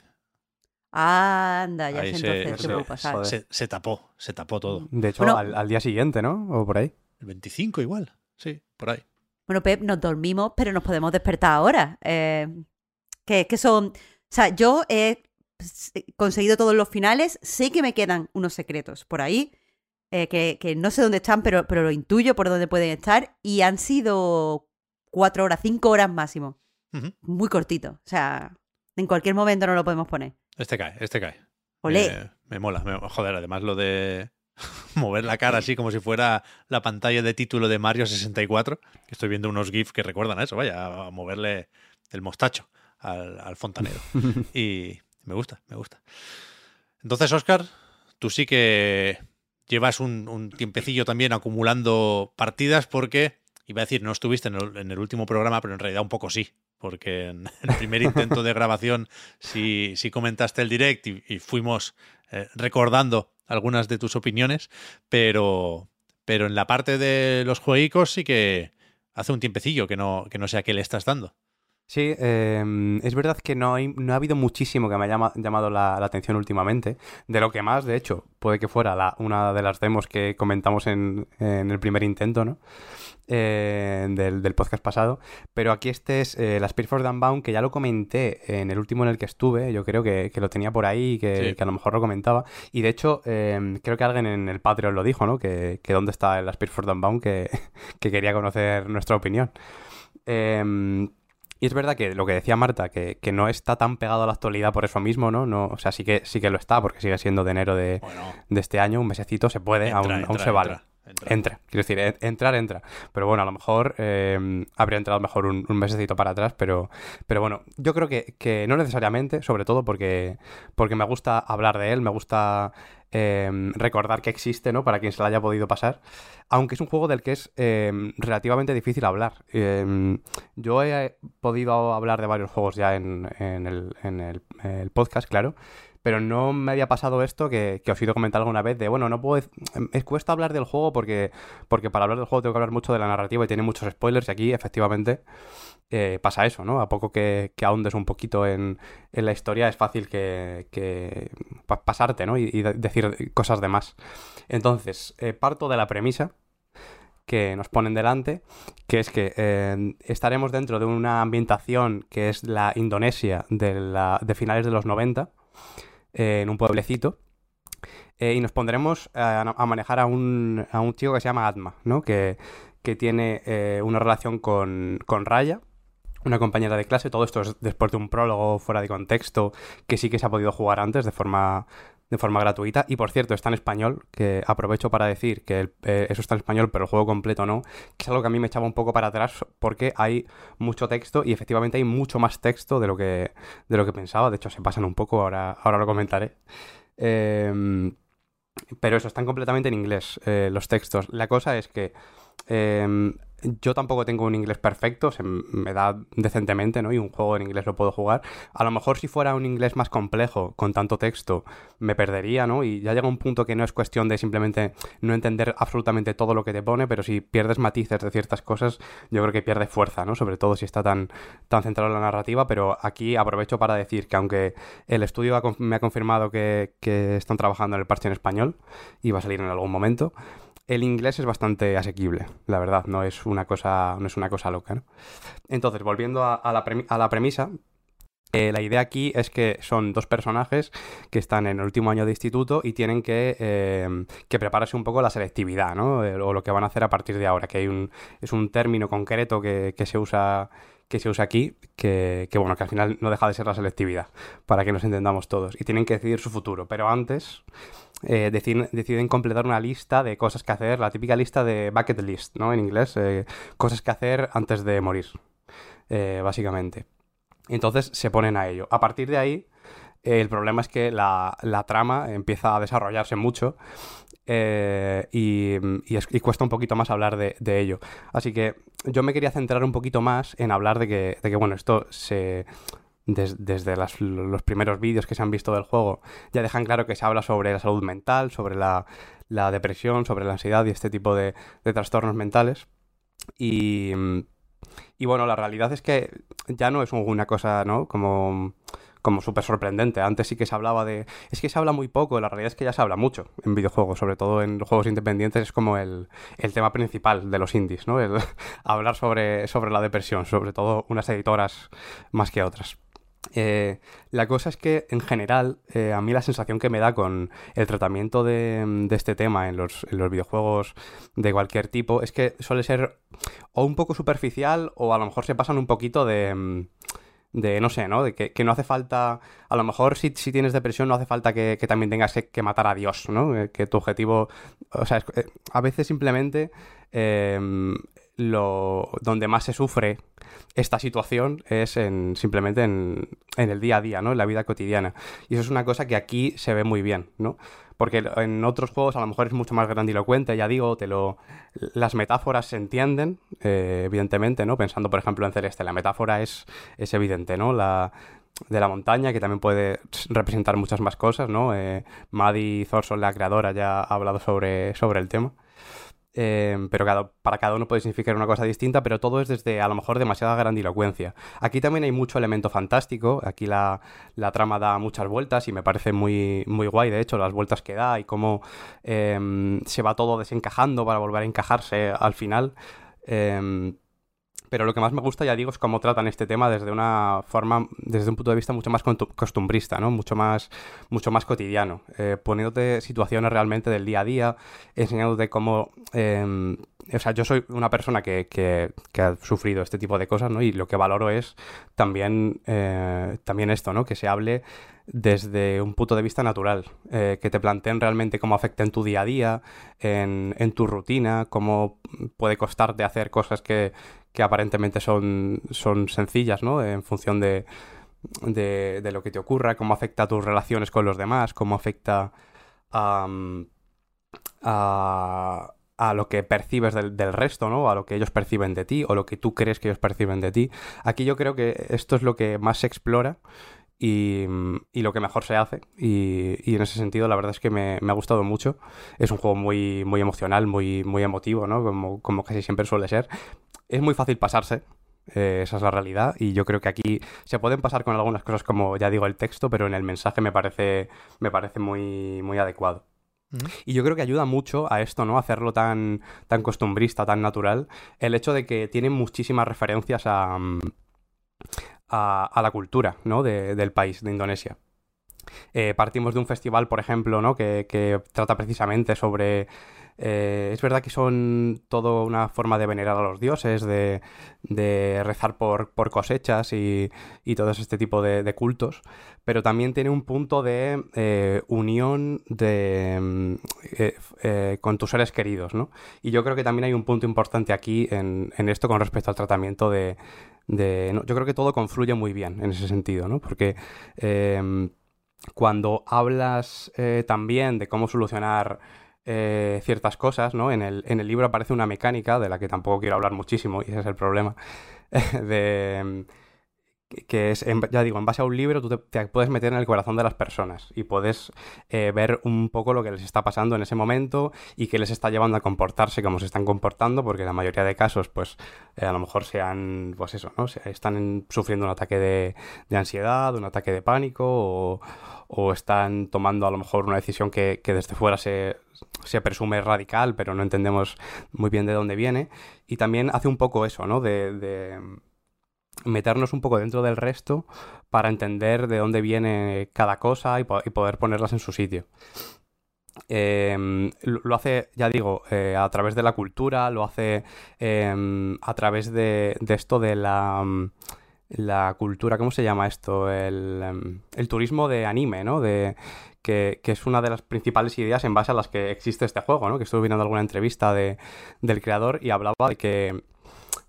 Anda, ya Ahí sé se- entonces qué se- puede pasar. joder. Se, se tapó, se tapó todo. De hecho, Bueno. al, al día siguiente, ¿no? O por ahí. El 25 igual, sí, por ahí. Bueno, Pep, nos dormimos, pero nos podemos despertar ahora. Eh, que, que son. O sea, yo he conseguido todos los finales. Sé que me quedan unos secretos por ahí. eh, que, que no sé dónde están, pero, pero lo intuyo por dónde pueden estar. Y han sido cuatro horas, cinco horas máximo. Muy cortito. O sea, en cualquier momento no lo podemos poner. Este cae, este cae. Olé. Me, me mola. me- joder, además lo de *laughs* mover la cara así como si fuera la pantalla de título de Mario 64. que Estoy viendo unos GIFs que recuerdan a eso, vaya, a moverle el mostacho al, al fontanero. *laughs* Y me gusta, me gusta. Entonces, Oscar, tú sí que llevas un, tiempecillo también acumulando partidas porque, iba a decir, no estuviste en el, último programa, pero en realidad un poco sí. Porque *laughs* en el primer intento de grabación sí, sí comentaste el direct y, fuimos eh, recordando algunas de tus opiniones, pero, pero en la parte de los jueguicos sí que hace un tiempecillo que no, que no sé a qué le estás dando. Sí, eh, es verdad que no, hay- no ha habido muchísimo que me haya llama- llamado la, la atención últimamente. De lo que más, de hecho, puede que fuera la, una de las demos que comentamos en, en el primer intento, ¿no? Eh, del, del podcast pasado. Pero aquí este es eh, la Spirit for que ya lo comenté en el último en el que estuve. Yo creo que, que lo tenía por ahí y que, Sí. que a lo mejor lo comentaba. Y de hecho, eh, creo que alguien en el Patreon lo dijo, ¿no? Que, que dónde está la Spirit for the Unbound, que, *laughs* que quería conocer nuestra opinión. Eh, y es verdad que lo que decía Marta, que, que no está tan pegado a la actualidad por eso mismo, ¿no? no o sea, sí que, sí que lo está, porque sigue siendo de enero de, Bueno, de este año, un mesecito se puede, entra, aún, entra, aún se vale. Entra, quiero decir, en- entrar, entra. Pero bueno, a lo mejor eh, habría entrado mejor un, mesecito para atrás, pero, pero bueno, yo creo que, que no necesariamente, sobre todo porque, porque me gusta hablar de él, me gusta eh, recordar que existe, ¿no? Para quien se lo haya podido pasar. Aunque es un juego del que es eh, relativamente difícil hablar. Eh, yo he podido hablar de varios juegos ya en, en el podcast, claro. Pero no me había pasado esto que, os he ido comentar alguna vez de, bueno, no puedo... dec- Es cuesta hablar del juego porque, porque para hablar del juego tengo que hablar mucho de la narrativa y tiene muchos spoilers y aquí efectivamente eh, pasa eso, ¿no? A poco que, que ahondes un poquito en, en la historia es fácil que, pa- pasarte, ¿no? Y, y de- decir cosas de más. Entonces, eh, parto de la premisa que nos ponen delante, que es que eh, estaremos dentro de una ambientación que es la Indonesia de, la, de finales de los 90, eh, en un pueblecito, eh, y nos pondremos a, a manejar a un, a un chico que se llama Atma, ¿no? Que, que tiene eh, una relación con, con Raya, una compañera de clase. Todo esto es después de un prólogo fuera de contexto que sí que se ha podido jugar antes de forma, de forma gratuita. Y por cierto, está en español, que aprovecho para decir que eh, eso está en español, pero el juego completo no, que es algo que a mí me echaba un poco para atrás porque hay mucho texto y efectivamente hay mucho más texto de lo que, de lo que pensaba. De hecho, se pasan un poco, ahora, ahora lo comentaré. Em, pero eso, están completamente en inglés eh, los textos. La cosa es que em, yo tampoco tengo un inglés perfecto, se me da decentemente, ¿no? Y un juego en inglés lo puedo jugar. A lo mejor si fuera un inglés más complejo, con tanto texto, me perdería, ¿no? Y ya llega un punto que no es cuestión de simplemente no entender absolutamente todo lo que te pone, pero si pierdes matices de ciertas cosas, yo creo que pierde fuerza, ¿no? Sobre todo si está tan, tan centrado en la narrativa, pero aquí aprovecho para decir que aunque el estudio me ha confirmado que, que están trabajando en el parche en español y va a salir en algún momento, el inglés es bastante asequible, la verdad, no es una cosa, no es una cosa loca, ¿no? Entonces, volviendo a, a la, a la premisa, eh, la idea aquí es que son dos personajes que están en el último año de instituto y tienen que, eh, que prepararse un poco la selectividad, ¿no? Eh, o lo que van a hacer a partir de ahora, que hay un, es un término concreto que, que se usa que se usa aquí, que, bueno, que al final no deja de ser la selectividad, para que nos entendamos todos. Y tienen que decidir su futuro. Pero antes eh, deciden, completar una lista de cosas que hacer, la típica lista de bucket list, ¿no? En inglés, eh, cosas que hacer antes de morir, eh, básicamente. Entonces se ponen a ello. A partir de ahí, el problema es que la, la trama empieza a desarrollarse mucho eh, y, y cuesta un poquito más hablar de, de ello. Así que yo me quería centrar un poquito más en hablar de que, de que bueno, esto se... des- desde los primeros vídeos que se han visto del juego, ya dejan claro que se habla sobre la salud mental, sobre la, la depresión, sobre la ansiedad y este tipo de, de trastornos mentales. Y, y bueno, la realidad es que ya no es una cosa, ¿no? Como, como súper sorprendente. Antes sí que se hablaba de... Es que se habla muy poco, la realidad es que ya se habla mucho en videojuegos, sobre todo en los juegos independientes, es como el, el tema principal de los indies, ¿no? El *laughs* hablar sobre, sobre la depresión, sobre todo unas editoras más que otras. Eh, la cosa es que, en general, eh, a mí la sensación que me da con el tratamiento de, este tema en los, en los videojuegos de cualquier tipo es que suele ser o un poco superficial o a lo mejor se pasan un poquito de, de no sé, ¿no? De que, no hace falta, a lo mejor si, si tienes depresión no hace falta que, también tengas que, matar a Dios, ¿no? Eh, que tu objetivo, o sea, a veces simplemente lo, donde más se sufre esta situación es en, simplemente en, en, el día a día, ¿no? En la vida cotidiana. Y eso es una cosa que aquí se ve muy bien, ¿no? Porque en otros juegos a lo mejor es mucho más grandilocuente, ya digo, te lo, las metáforas se entienden, eh, evidentemente, ¿no? Pensando, por ejemplo, en Celeste, la metáfora es, es evidente, ¿no? La, de la montaña, que también puede representar muchas más cosas, ¿no? Eh, Maddie Thorson, la creadora, ya ha hablado sobre, sobre el tema. Eh, pero para cada uno puede significar una cosa distinta, pero todo es desde a lo mejor demasiada grandilocuencia. Aquí también hay mucho elemento fantástico, aquí la, la trama da muchas vueltas y me parece muy, muy guay, de hecho, las vueltas que da y cómo eh, se va todo desencajando para volver a encajarse al final. Eh, pero lo que más me gusta, ya digo, es cómo tratan este tema desde una forma, desde un punto de vista mucho más costumbrista, ¿no? Mucho más, mucho más cotidiano, eh, poniéndote situaciones realmente del día a día, enseñándote cómo... Eh, o sea, yo soy una persona que, que, que, ha sufrido este tipo de cosas, ¿no? Y lo que valoro es también, eh, también esto, ¿no? Que se hable desde un punto de vista natural, eh, que te planteen realmente cómo afecta en tu día a día, en, en tu rutina, cómo puede costarte hacer cosas que, que aparentemente son, son sencillas, ¿no? En función de, de, lo que te ocurra, cómo afecta a tus relaciones con los demás, cómo afecta a, a, a lo que percibes del, del, resto, ¿no? A lo que ellos perciben de ti o lo que tú crees que ellos perciben de ti. Aquí yo creo que esto es lo que más se explora y, y, lo que mejor se hace. Y, y, en ese sentido, la verdad es que me, me, ha gustado mucho. Es un juego muy, muy emocional, muy, muy emotivo, ¿no? Como, como casi siempre suele ser. Es muy fácil pasarse. Eh, esa es la realidad. Y yo creo que aquí se pueden pasar con algunas cosas, como ya digo, el texto, pero en el mensaje me parece, me parece muy, muy adecuado. Y yo creo que ayuda mucho a esto, ¿no? Hacerlo tan, tan costumbrista, tan natural. El hecho de que tiene muchísimas referencias a, a, la cultura ¿no? de, del país, de Indonesia. Eh, partimos de un festival, por ejemplo, ¿no? que, que trata precisamente sobre... Eh, es verdad que son todo una forma de venerar a los dioses, de, rezar por, por cosechas y, y, todo este tipo de, cultos, pero también tiene un punto de eh, unión de, eh, con tus seres queridos, ¿no? Y yo creo que también hay un punto importante aquí en, en esto con respecto al tratamiento de, de, no, yo creo que todo confluye muy bien en ese sentido, ¿no? Porque eh, cuando hablas también de cómo solucionar eh, ciertas cosas, ¿no? En el, en el libro aparece una mecánica de la que tampoco quiero hablar muchísimo, y ese es el problema, *laughs* que es, ya digo, en base a un libro tú te, puedes meter en el corazón de las personas y puedes eh, ver un poco lo que les está pasando en ese momento y qué les está llevando a comportarse como se están comportando, porque la mayoría de casos, pues eh, a lo mejor sean, pues eso, ¿no? Se, están sufriendo un ataque de, ansiedad, un ataque de pánico o, están tomando a lo mejor una decisión que, desde fuera se, se presume radical, pero no entendemos muy bien de dónde viene. Y también hace un poco eso, ¿no? de meternos un poco dentro del resto para entender de dónde viene cada cosa y, po y poder ponerlas en su sitio. Eh, lo hace, ya digo, eh, a través de la cultura, lo hace eh, a través de, esto de la, cultura, ¿cómo se llama esto? El, el turismo de anime, ¿no? De, que, que, es una de las principales ideas en base a las que existe este juego, ¿no? Que estuve viendo alguna entrevista de, del creador y hablaba de que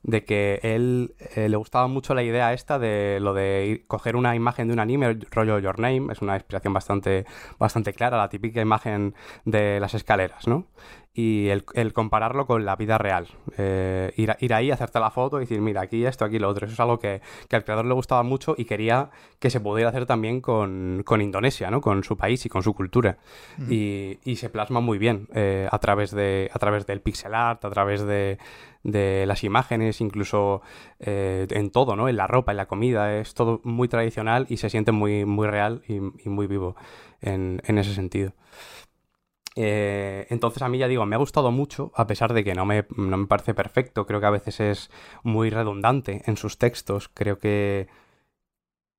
de que él eh, le gustaba mucho la idea esta de lo de coger una imagen de un anime, rollo Your Name, es una inspiración bastante, bastante clara, la típica imagen de las escaleras, ¿no? Y el, el compararlo con la vida real. Eh, ir, ir, ahí, hacerte la foto y decir, mira, aquí esto, aquí lo otro. Eso es algo que, que al creador le gustaba mucho y quería que se pudiera hacer también con, con Indonesia, ¿no? Con su país y con su cultura. Mm. Y, y, se plasma muy bien eh, a, través de, a través del pixel art, a través de, de las imágenes, incluso eh, en todo, ¿no? En la ropa, en la comida, es todo muy tradicional y se siente muy, muy real y, y muy vivo en, en, ese sentido. Eh, entonces a mí ya digo, me ha gustado mucho, a pesar de que no me, no me parece perfecto, creo que a veces es muy redundante en sus textos, creo que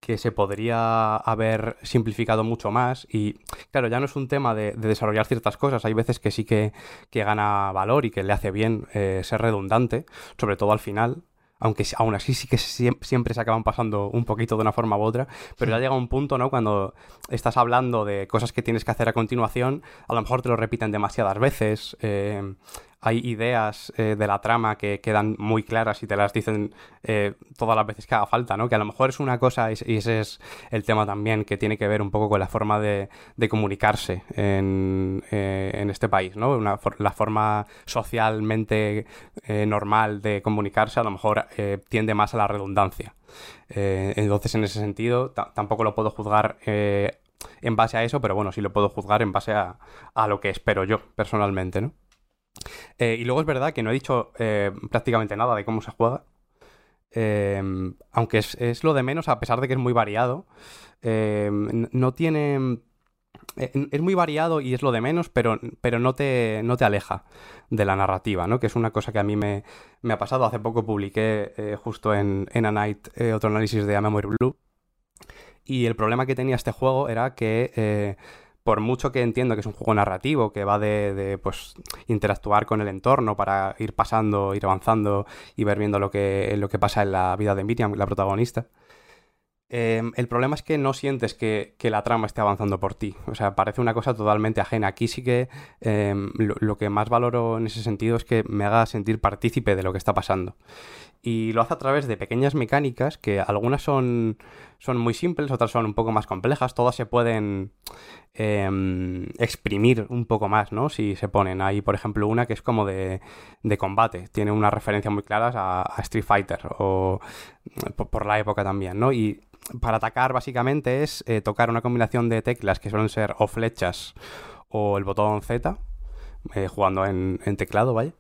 que se podría haber simplificado mucho más. Y claro, ya no es un tema de, de desarrollar ciertas cosas, hay veces que sí que, que, gana valor y que le hace bien eh, ser redundante, sobre todo al final, aunque aún así sí que siem- siempre se acaban pasando un poquito de una forma u otra, pero ya llega un punto, ¿no? Cuando estás hablando de cosas que tienes que hacer a continuación, a lo mejor te lo repiten demasiadas veces, eh, hay ideas eh, de la trama que quedan muy claras y te las dicen eh, todas las veces que haga falta, ¿no? Que a lo mejor es una cosa, y ese es el tema también, que tiene que ver un poco con la forma de, comunicarse en, eh, en este país, ¿no? La forma socialmente normal de comunicarse a lo mejor tiende más a la redundancia. Entonces, en ese sentido, ta- tampoco lo puedo juzgar en base a eso, pero bueno, sí lo puedo juzgar en base a, a lo que espero yo, personalmente, ¿no? Eh, y luego es verdad que no he dicho eh, prácticamente nada de cómo se juega. Eh, aunque es, es lo de menos, a pesar de que es muy variado. n- no tiene. eh, Es muy variado y es lo de menos, pero, pero no, te, no te aleja de la narrativa, ¿no? Que es una cosa que a mí me, me ha pasado. Hace poco publiqué justo en, en A Night otro análisis de A Memory Blue. Y el problema que tenía este juego era que por mucho que entiendo que es un juego narrativo, que va de, pues interactuar con el entorno para ir pasando, ir avanzando y ver viendo lo que, lo que pasa en la vida de Miriam, la protagonista. eh, el problema es que no sientes que, que la trama esté avanzando por ti. O sea, parece una cosa totalmente ajena. Aquí sí que lo, lo que más valoro en ese sentido es que me haga sentir partícipe de lo que está pasando. Y lo hace a través de pequeñas mecánicas que algunas son, son muy simples, otras son un poco más complejas. Todas se pueden em, exprimir un poco más, ¿no? Si se ponen. Hay, por ejemplo, una que es como de, de combate. Tiene unas referencias muy claras a, Street Fighter o por, la época también, ¿no? Y para atacar básicamente es eh, tocar una combinación de teclas que suelen ser o flechas o el botón Z, eh, jugando en teclado, ¿vale?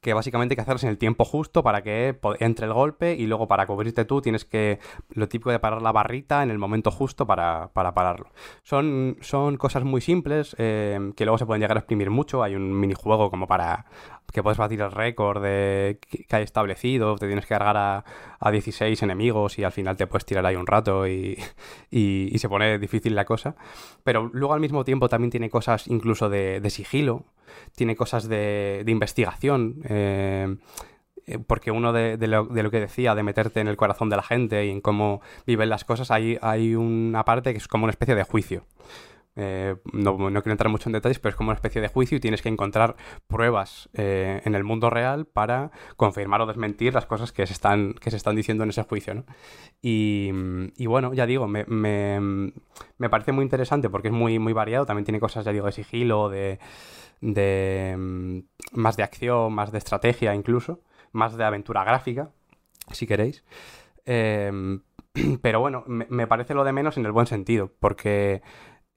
Que básicamente hay que hacerlas en el tiempo justo para que entre el golpe y luego para cubrirte tú tienes que lo típico de parar la barrita en el momento justo para, para pararlo. Son, son cosas muy simples eh, que luego se pueden llegar a exprimir mucho. Hay un minijuego como para que puedes batir el récord de que hay establecido, te tienes que cargar a, a 16 enemigos y al final te puedes tirar ahí un rato y, *laughs* y- y se pone difícil la cosa. Pero luego al mismo tiempo también tiene cosas incluso de, de sigilo, tiene cosas de, de investigación. eh, eh, porque uno de, de lo, de lo que decía, de meterte en el corazón de la gente y en cómo viven las cosas, hay, hay una parte que es como una especie de juicio. Eh, no, quiero entrar mucho en detalles, pero es como una especie de juicio y tienes que encontrar pruebas eh, en el mundo real para confirmar o desmentir las cosas que se están, que se están diciendo en ese juicio. ¿no? Y, bueno, ya digo, me, me- me parece muy interesante porque es muy, muy variado. También tiene cosas, ya digo, de sigilo, de, de mm, más de acción, más de estrategia incluso, más de aventura gráfica, si queréis. Em, *clears throat* pero bueno, me parece lo de menos en el buen sentido, porque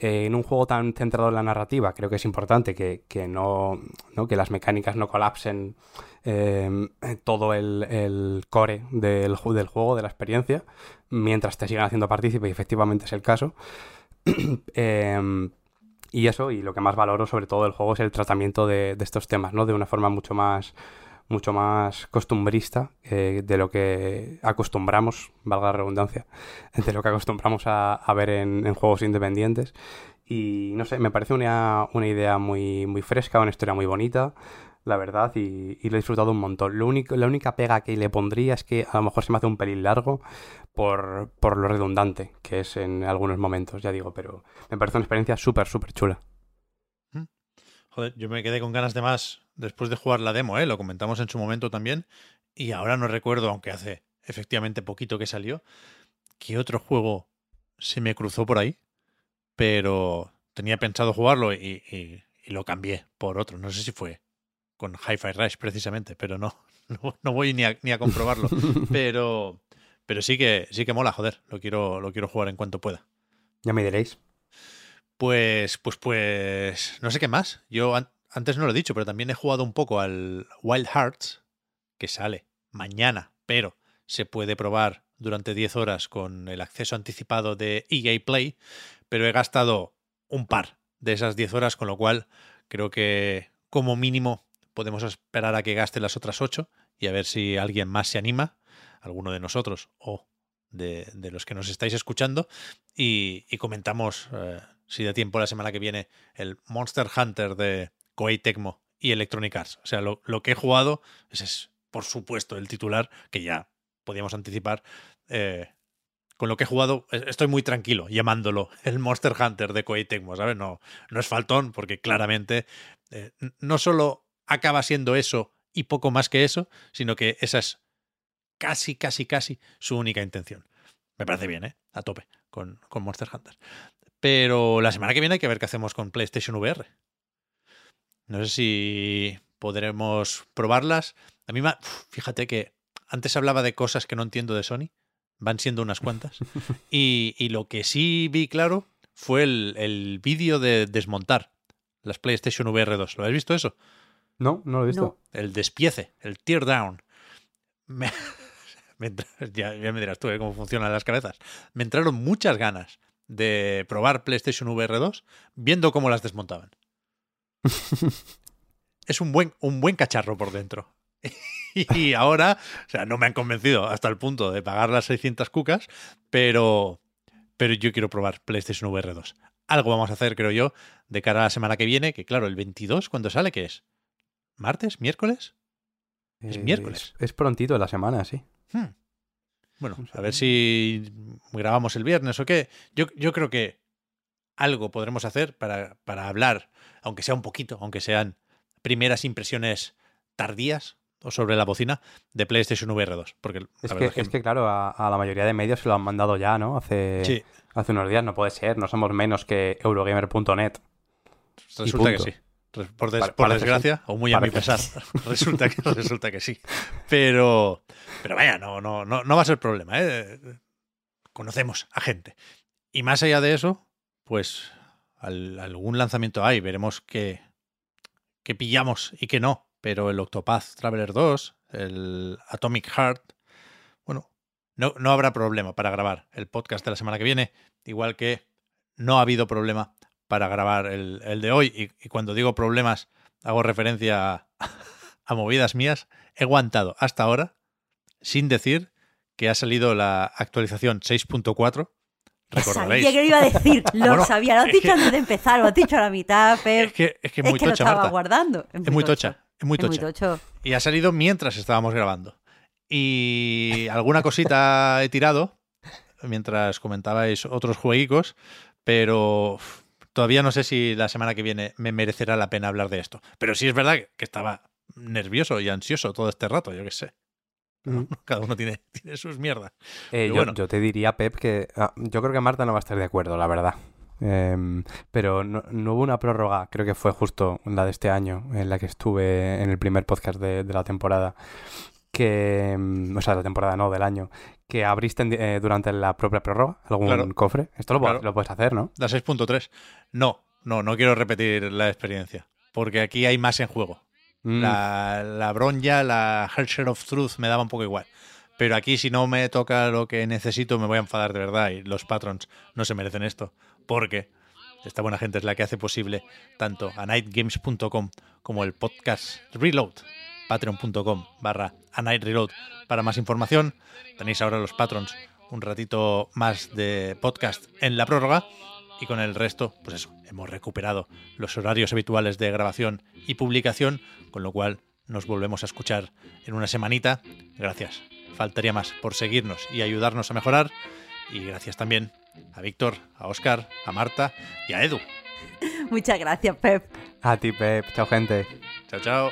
eh, en un juego tan centrado en la narrativa creo que es importante que, que no, ¿no? que las mecánicas no colapsen em, todo el, core del juego, de la experiencia, mientras te sigan haciendo partícipe y efectivamente es el caso. *clears throat* Em, y eso, y lo que más valoro sobre todo del juego es el tratamiento de, de estos temas, ¿no? De una forma mucho más, mucho más costumbrista eh, de lo que acostumbramos, valga la redundancia, *laughs* de lo que acostumbramos a, a ver en, en juegos independientes. Y no sé, me parece una, una idea muy, muy fresca, una historia muy bonita, la verdad, y, y lo he disfrutado un montón. Lo único, la única pega que le pondría es que a lo mejor se me hace un pelín largo por, por lo redundante que es en algunos momentos, ya digo, pero me parece una experiencia súper, súper chula. Joder, yo me quedé con ganas de más después de jugar la demo, ¿eh? Lo comentamos en su momento también. Y ahora no recuerdo, aunque hace efectivamente poquito que salió, qué otro juego se me cruzó por ahí. Pero tenía pensado jugarlo y, y- y lo cambié por otro. No sé si fue con Hi-Fi Rush precisamente, pero no, *laughs* no, no voy ni a, ni a comprobarlo. *laughs* pero, pero sí que sí que mola, joder. Lo quiero, lo quiero jugar en cuanto pueda. Ya me diréis. Pues, pues, pues, no sé qué más. Yo antes no lo he dicho, pero también he jugado un poco al Wild Hearts, que sale mañana, pero se puede probar durante 10 horas con el acceso anticipado de EA Play, pero he gastado un par de esas 10 horas, con lo cual creo que como mínimo podemos esperar a que gaste las otras 8 y a ver si alguien más se anima, alguno de nosotros o de, los que nos estáis escuchando, y, y comentamos, eh, si da tiempo la semana que viene, el Monster Hunter de Koei Tecmo y Electronic Arts. O sea, lo, que he jugado es, es por supuesto, el titular, que ya podíamos anticipar. eh, con lo que he jugado, e- estoy muy tranquilo llamándolo *laughs* el Monster Hunter de Koei Tecmo, ¿sabes? No, no es faltón, porque claramente eh, no solo acaba siendo eso y poco más que eso, sino que esa es casi, casi, casi su única intención. Me parece bien, ¿eh? A tope con, con Monster Hunter. Pero la semana que viene hay que ver qué hacemos con PlayStation VR. No sé si podremos probarlas. A mí, me fíjate que antes hablaba de cosas que no entiendo de Sony. Van siendo unas cuantas. *laughs* Y, y lo que sí vi claro fue el, el vídeo de desmontar las PlayStation VR 2. ¿Lo habéis visto eso? No, no lo he visto. El despiece, el teardown. Me, *laughs* me ya me dirás tú ¿eh? cómo funcionan las cabezas. Me entraron muchas ganas de probar PlayStation VR 2 viendo cómo las desmontaban. *laughs* es un buen, un buen cacharro por dentro. *laughs* y ahora, o sea, no me han convencido hasta el punto de pagar las 600 cucas, pero, pero yo quiero probar PlayStation VR 2. Algo vamos a hacer, creo yo, de cara a la semana que viene, que claro, el 22, ¿cuándo sale? ¿Qué es? ¿Martes? ¿Miércoles? Es miércoles. Es, es prontito de la semana, sí. Hmm. Bueno, a ver si grabamos el viernes o qué. Yo, yo creo que algo podremos hacer para, para hablar, aunque sea un poquito, aunque sean primeras impresiones tardías o sobre la bocina de PlayStation VR 2. Porque la Es que, es que, claro, a, a la mayoría de medios se lo han mandado ya, ¿no? Hace, sí, hace unos días, no puede ser, no somos menos que Eurogamer.net. resulta que sí. Por, des- desgracia, o muy a mi pesar, *laughs* resulta que, *laughs* resulta que sí. Pero, pero vaya, no, no, no, no va a ser problema. ¿eh? Conocemos a gente. Y más allá de eso, pues al- algún lanzamiento hay. Veremos qué, qué pillamos y qué no. Pero el Octopath Traveler 2, el Atomic Heart, bueno, no, no habrá problema para grabar el podcast de la semana que viene. Igual que no ha habido problema para grabar el, el de hoy. Y, cuando digo problemas, hago referencia *laughs* a movidas mías. He aguantado hasta ahora sin decir que ha salido la actualización 6.4. Recordaréis. Sabía que lo iba a decir, *laughs* lo Bueno, sabía. Lo has dicho que- antes de empezar, lo has dicho a la mitad, pero *laughs* Es que es, que es es lo tocha, estaba Marta. guardando. Es muy tocha. Es muy Es muy tocha. tocho. Y ha salido mientras estábamos grabando. Y *laughs* alguna cosita he tirado mientras comentabais otros jueguicos, pero todavía no sé si la semana que viene me merecerá la pena hablar de esto. Pero sí es verdad que estaba nervioso y ansioso todo este rato, yo qué sé. *laughs* Cada uno tiene, tiene sus mierdas. Eh, yo, bueno. yo te diría, Pep, que ah, yo creo que Marta no va a estar de acuerdo, la verdad. Em, pero no, no hubo una prórroga, creo que fue justo la de este año, en la que estuve en el primer podcast de, de la temporada, que, em, o sea, de la temporada no, del año, que abriste en eh, durante la propia prórroga algún Claro. cofre. Esto lo, Claro. lo puedes hacer, ¿no? La 6.3. No, no, no quiero repetir la experiencia. Porque aquí hay más en juego. Mm, La, la Bronja, la Herrscher of Truth me daba un poco igual. Pero aquí, si no me toca lo que necesito, me voy a enfadar de verdad. Y los patrons no se merecen esto. Porque esta buena gente es la que hace posible tanto a nightgames.com como el podcast Reload. Patreon.com barra a night reload para más información. Tenéis ahora los patrons un ratito más de podcast en la prórroga. Y con el resto, pues eso, hemos recuperado los horarios habituales de grabación y publicación, con lo cual nos volvemos a escuchar en una semanita. Gracias. Faltaría más por seguirnos y ayudarnos a mejorar. Y gracias también a Víctor, a Oscar, a Marta y a Edu. Muchas gracias, Pep. A ti, Pep. Chao, gente. Chao, chao.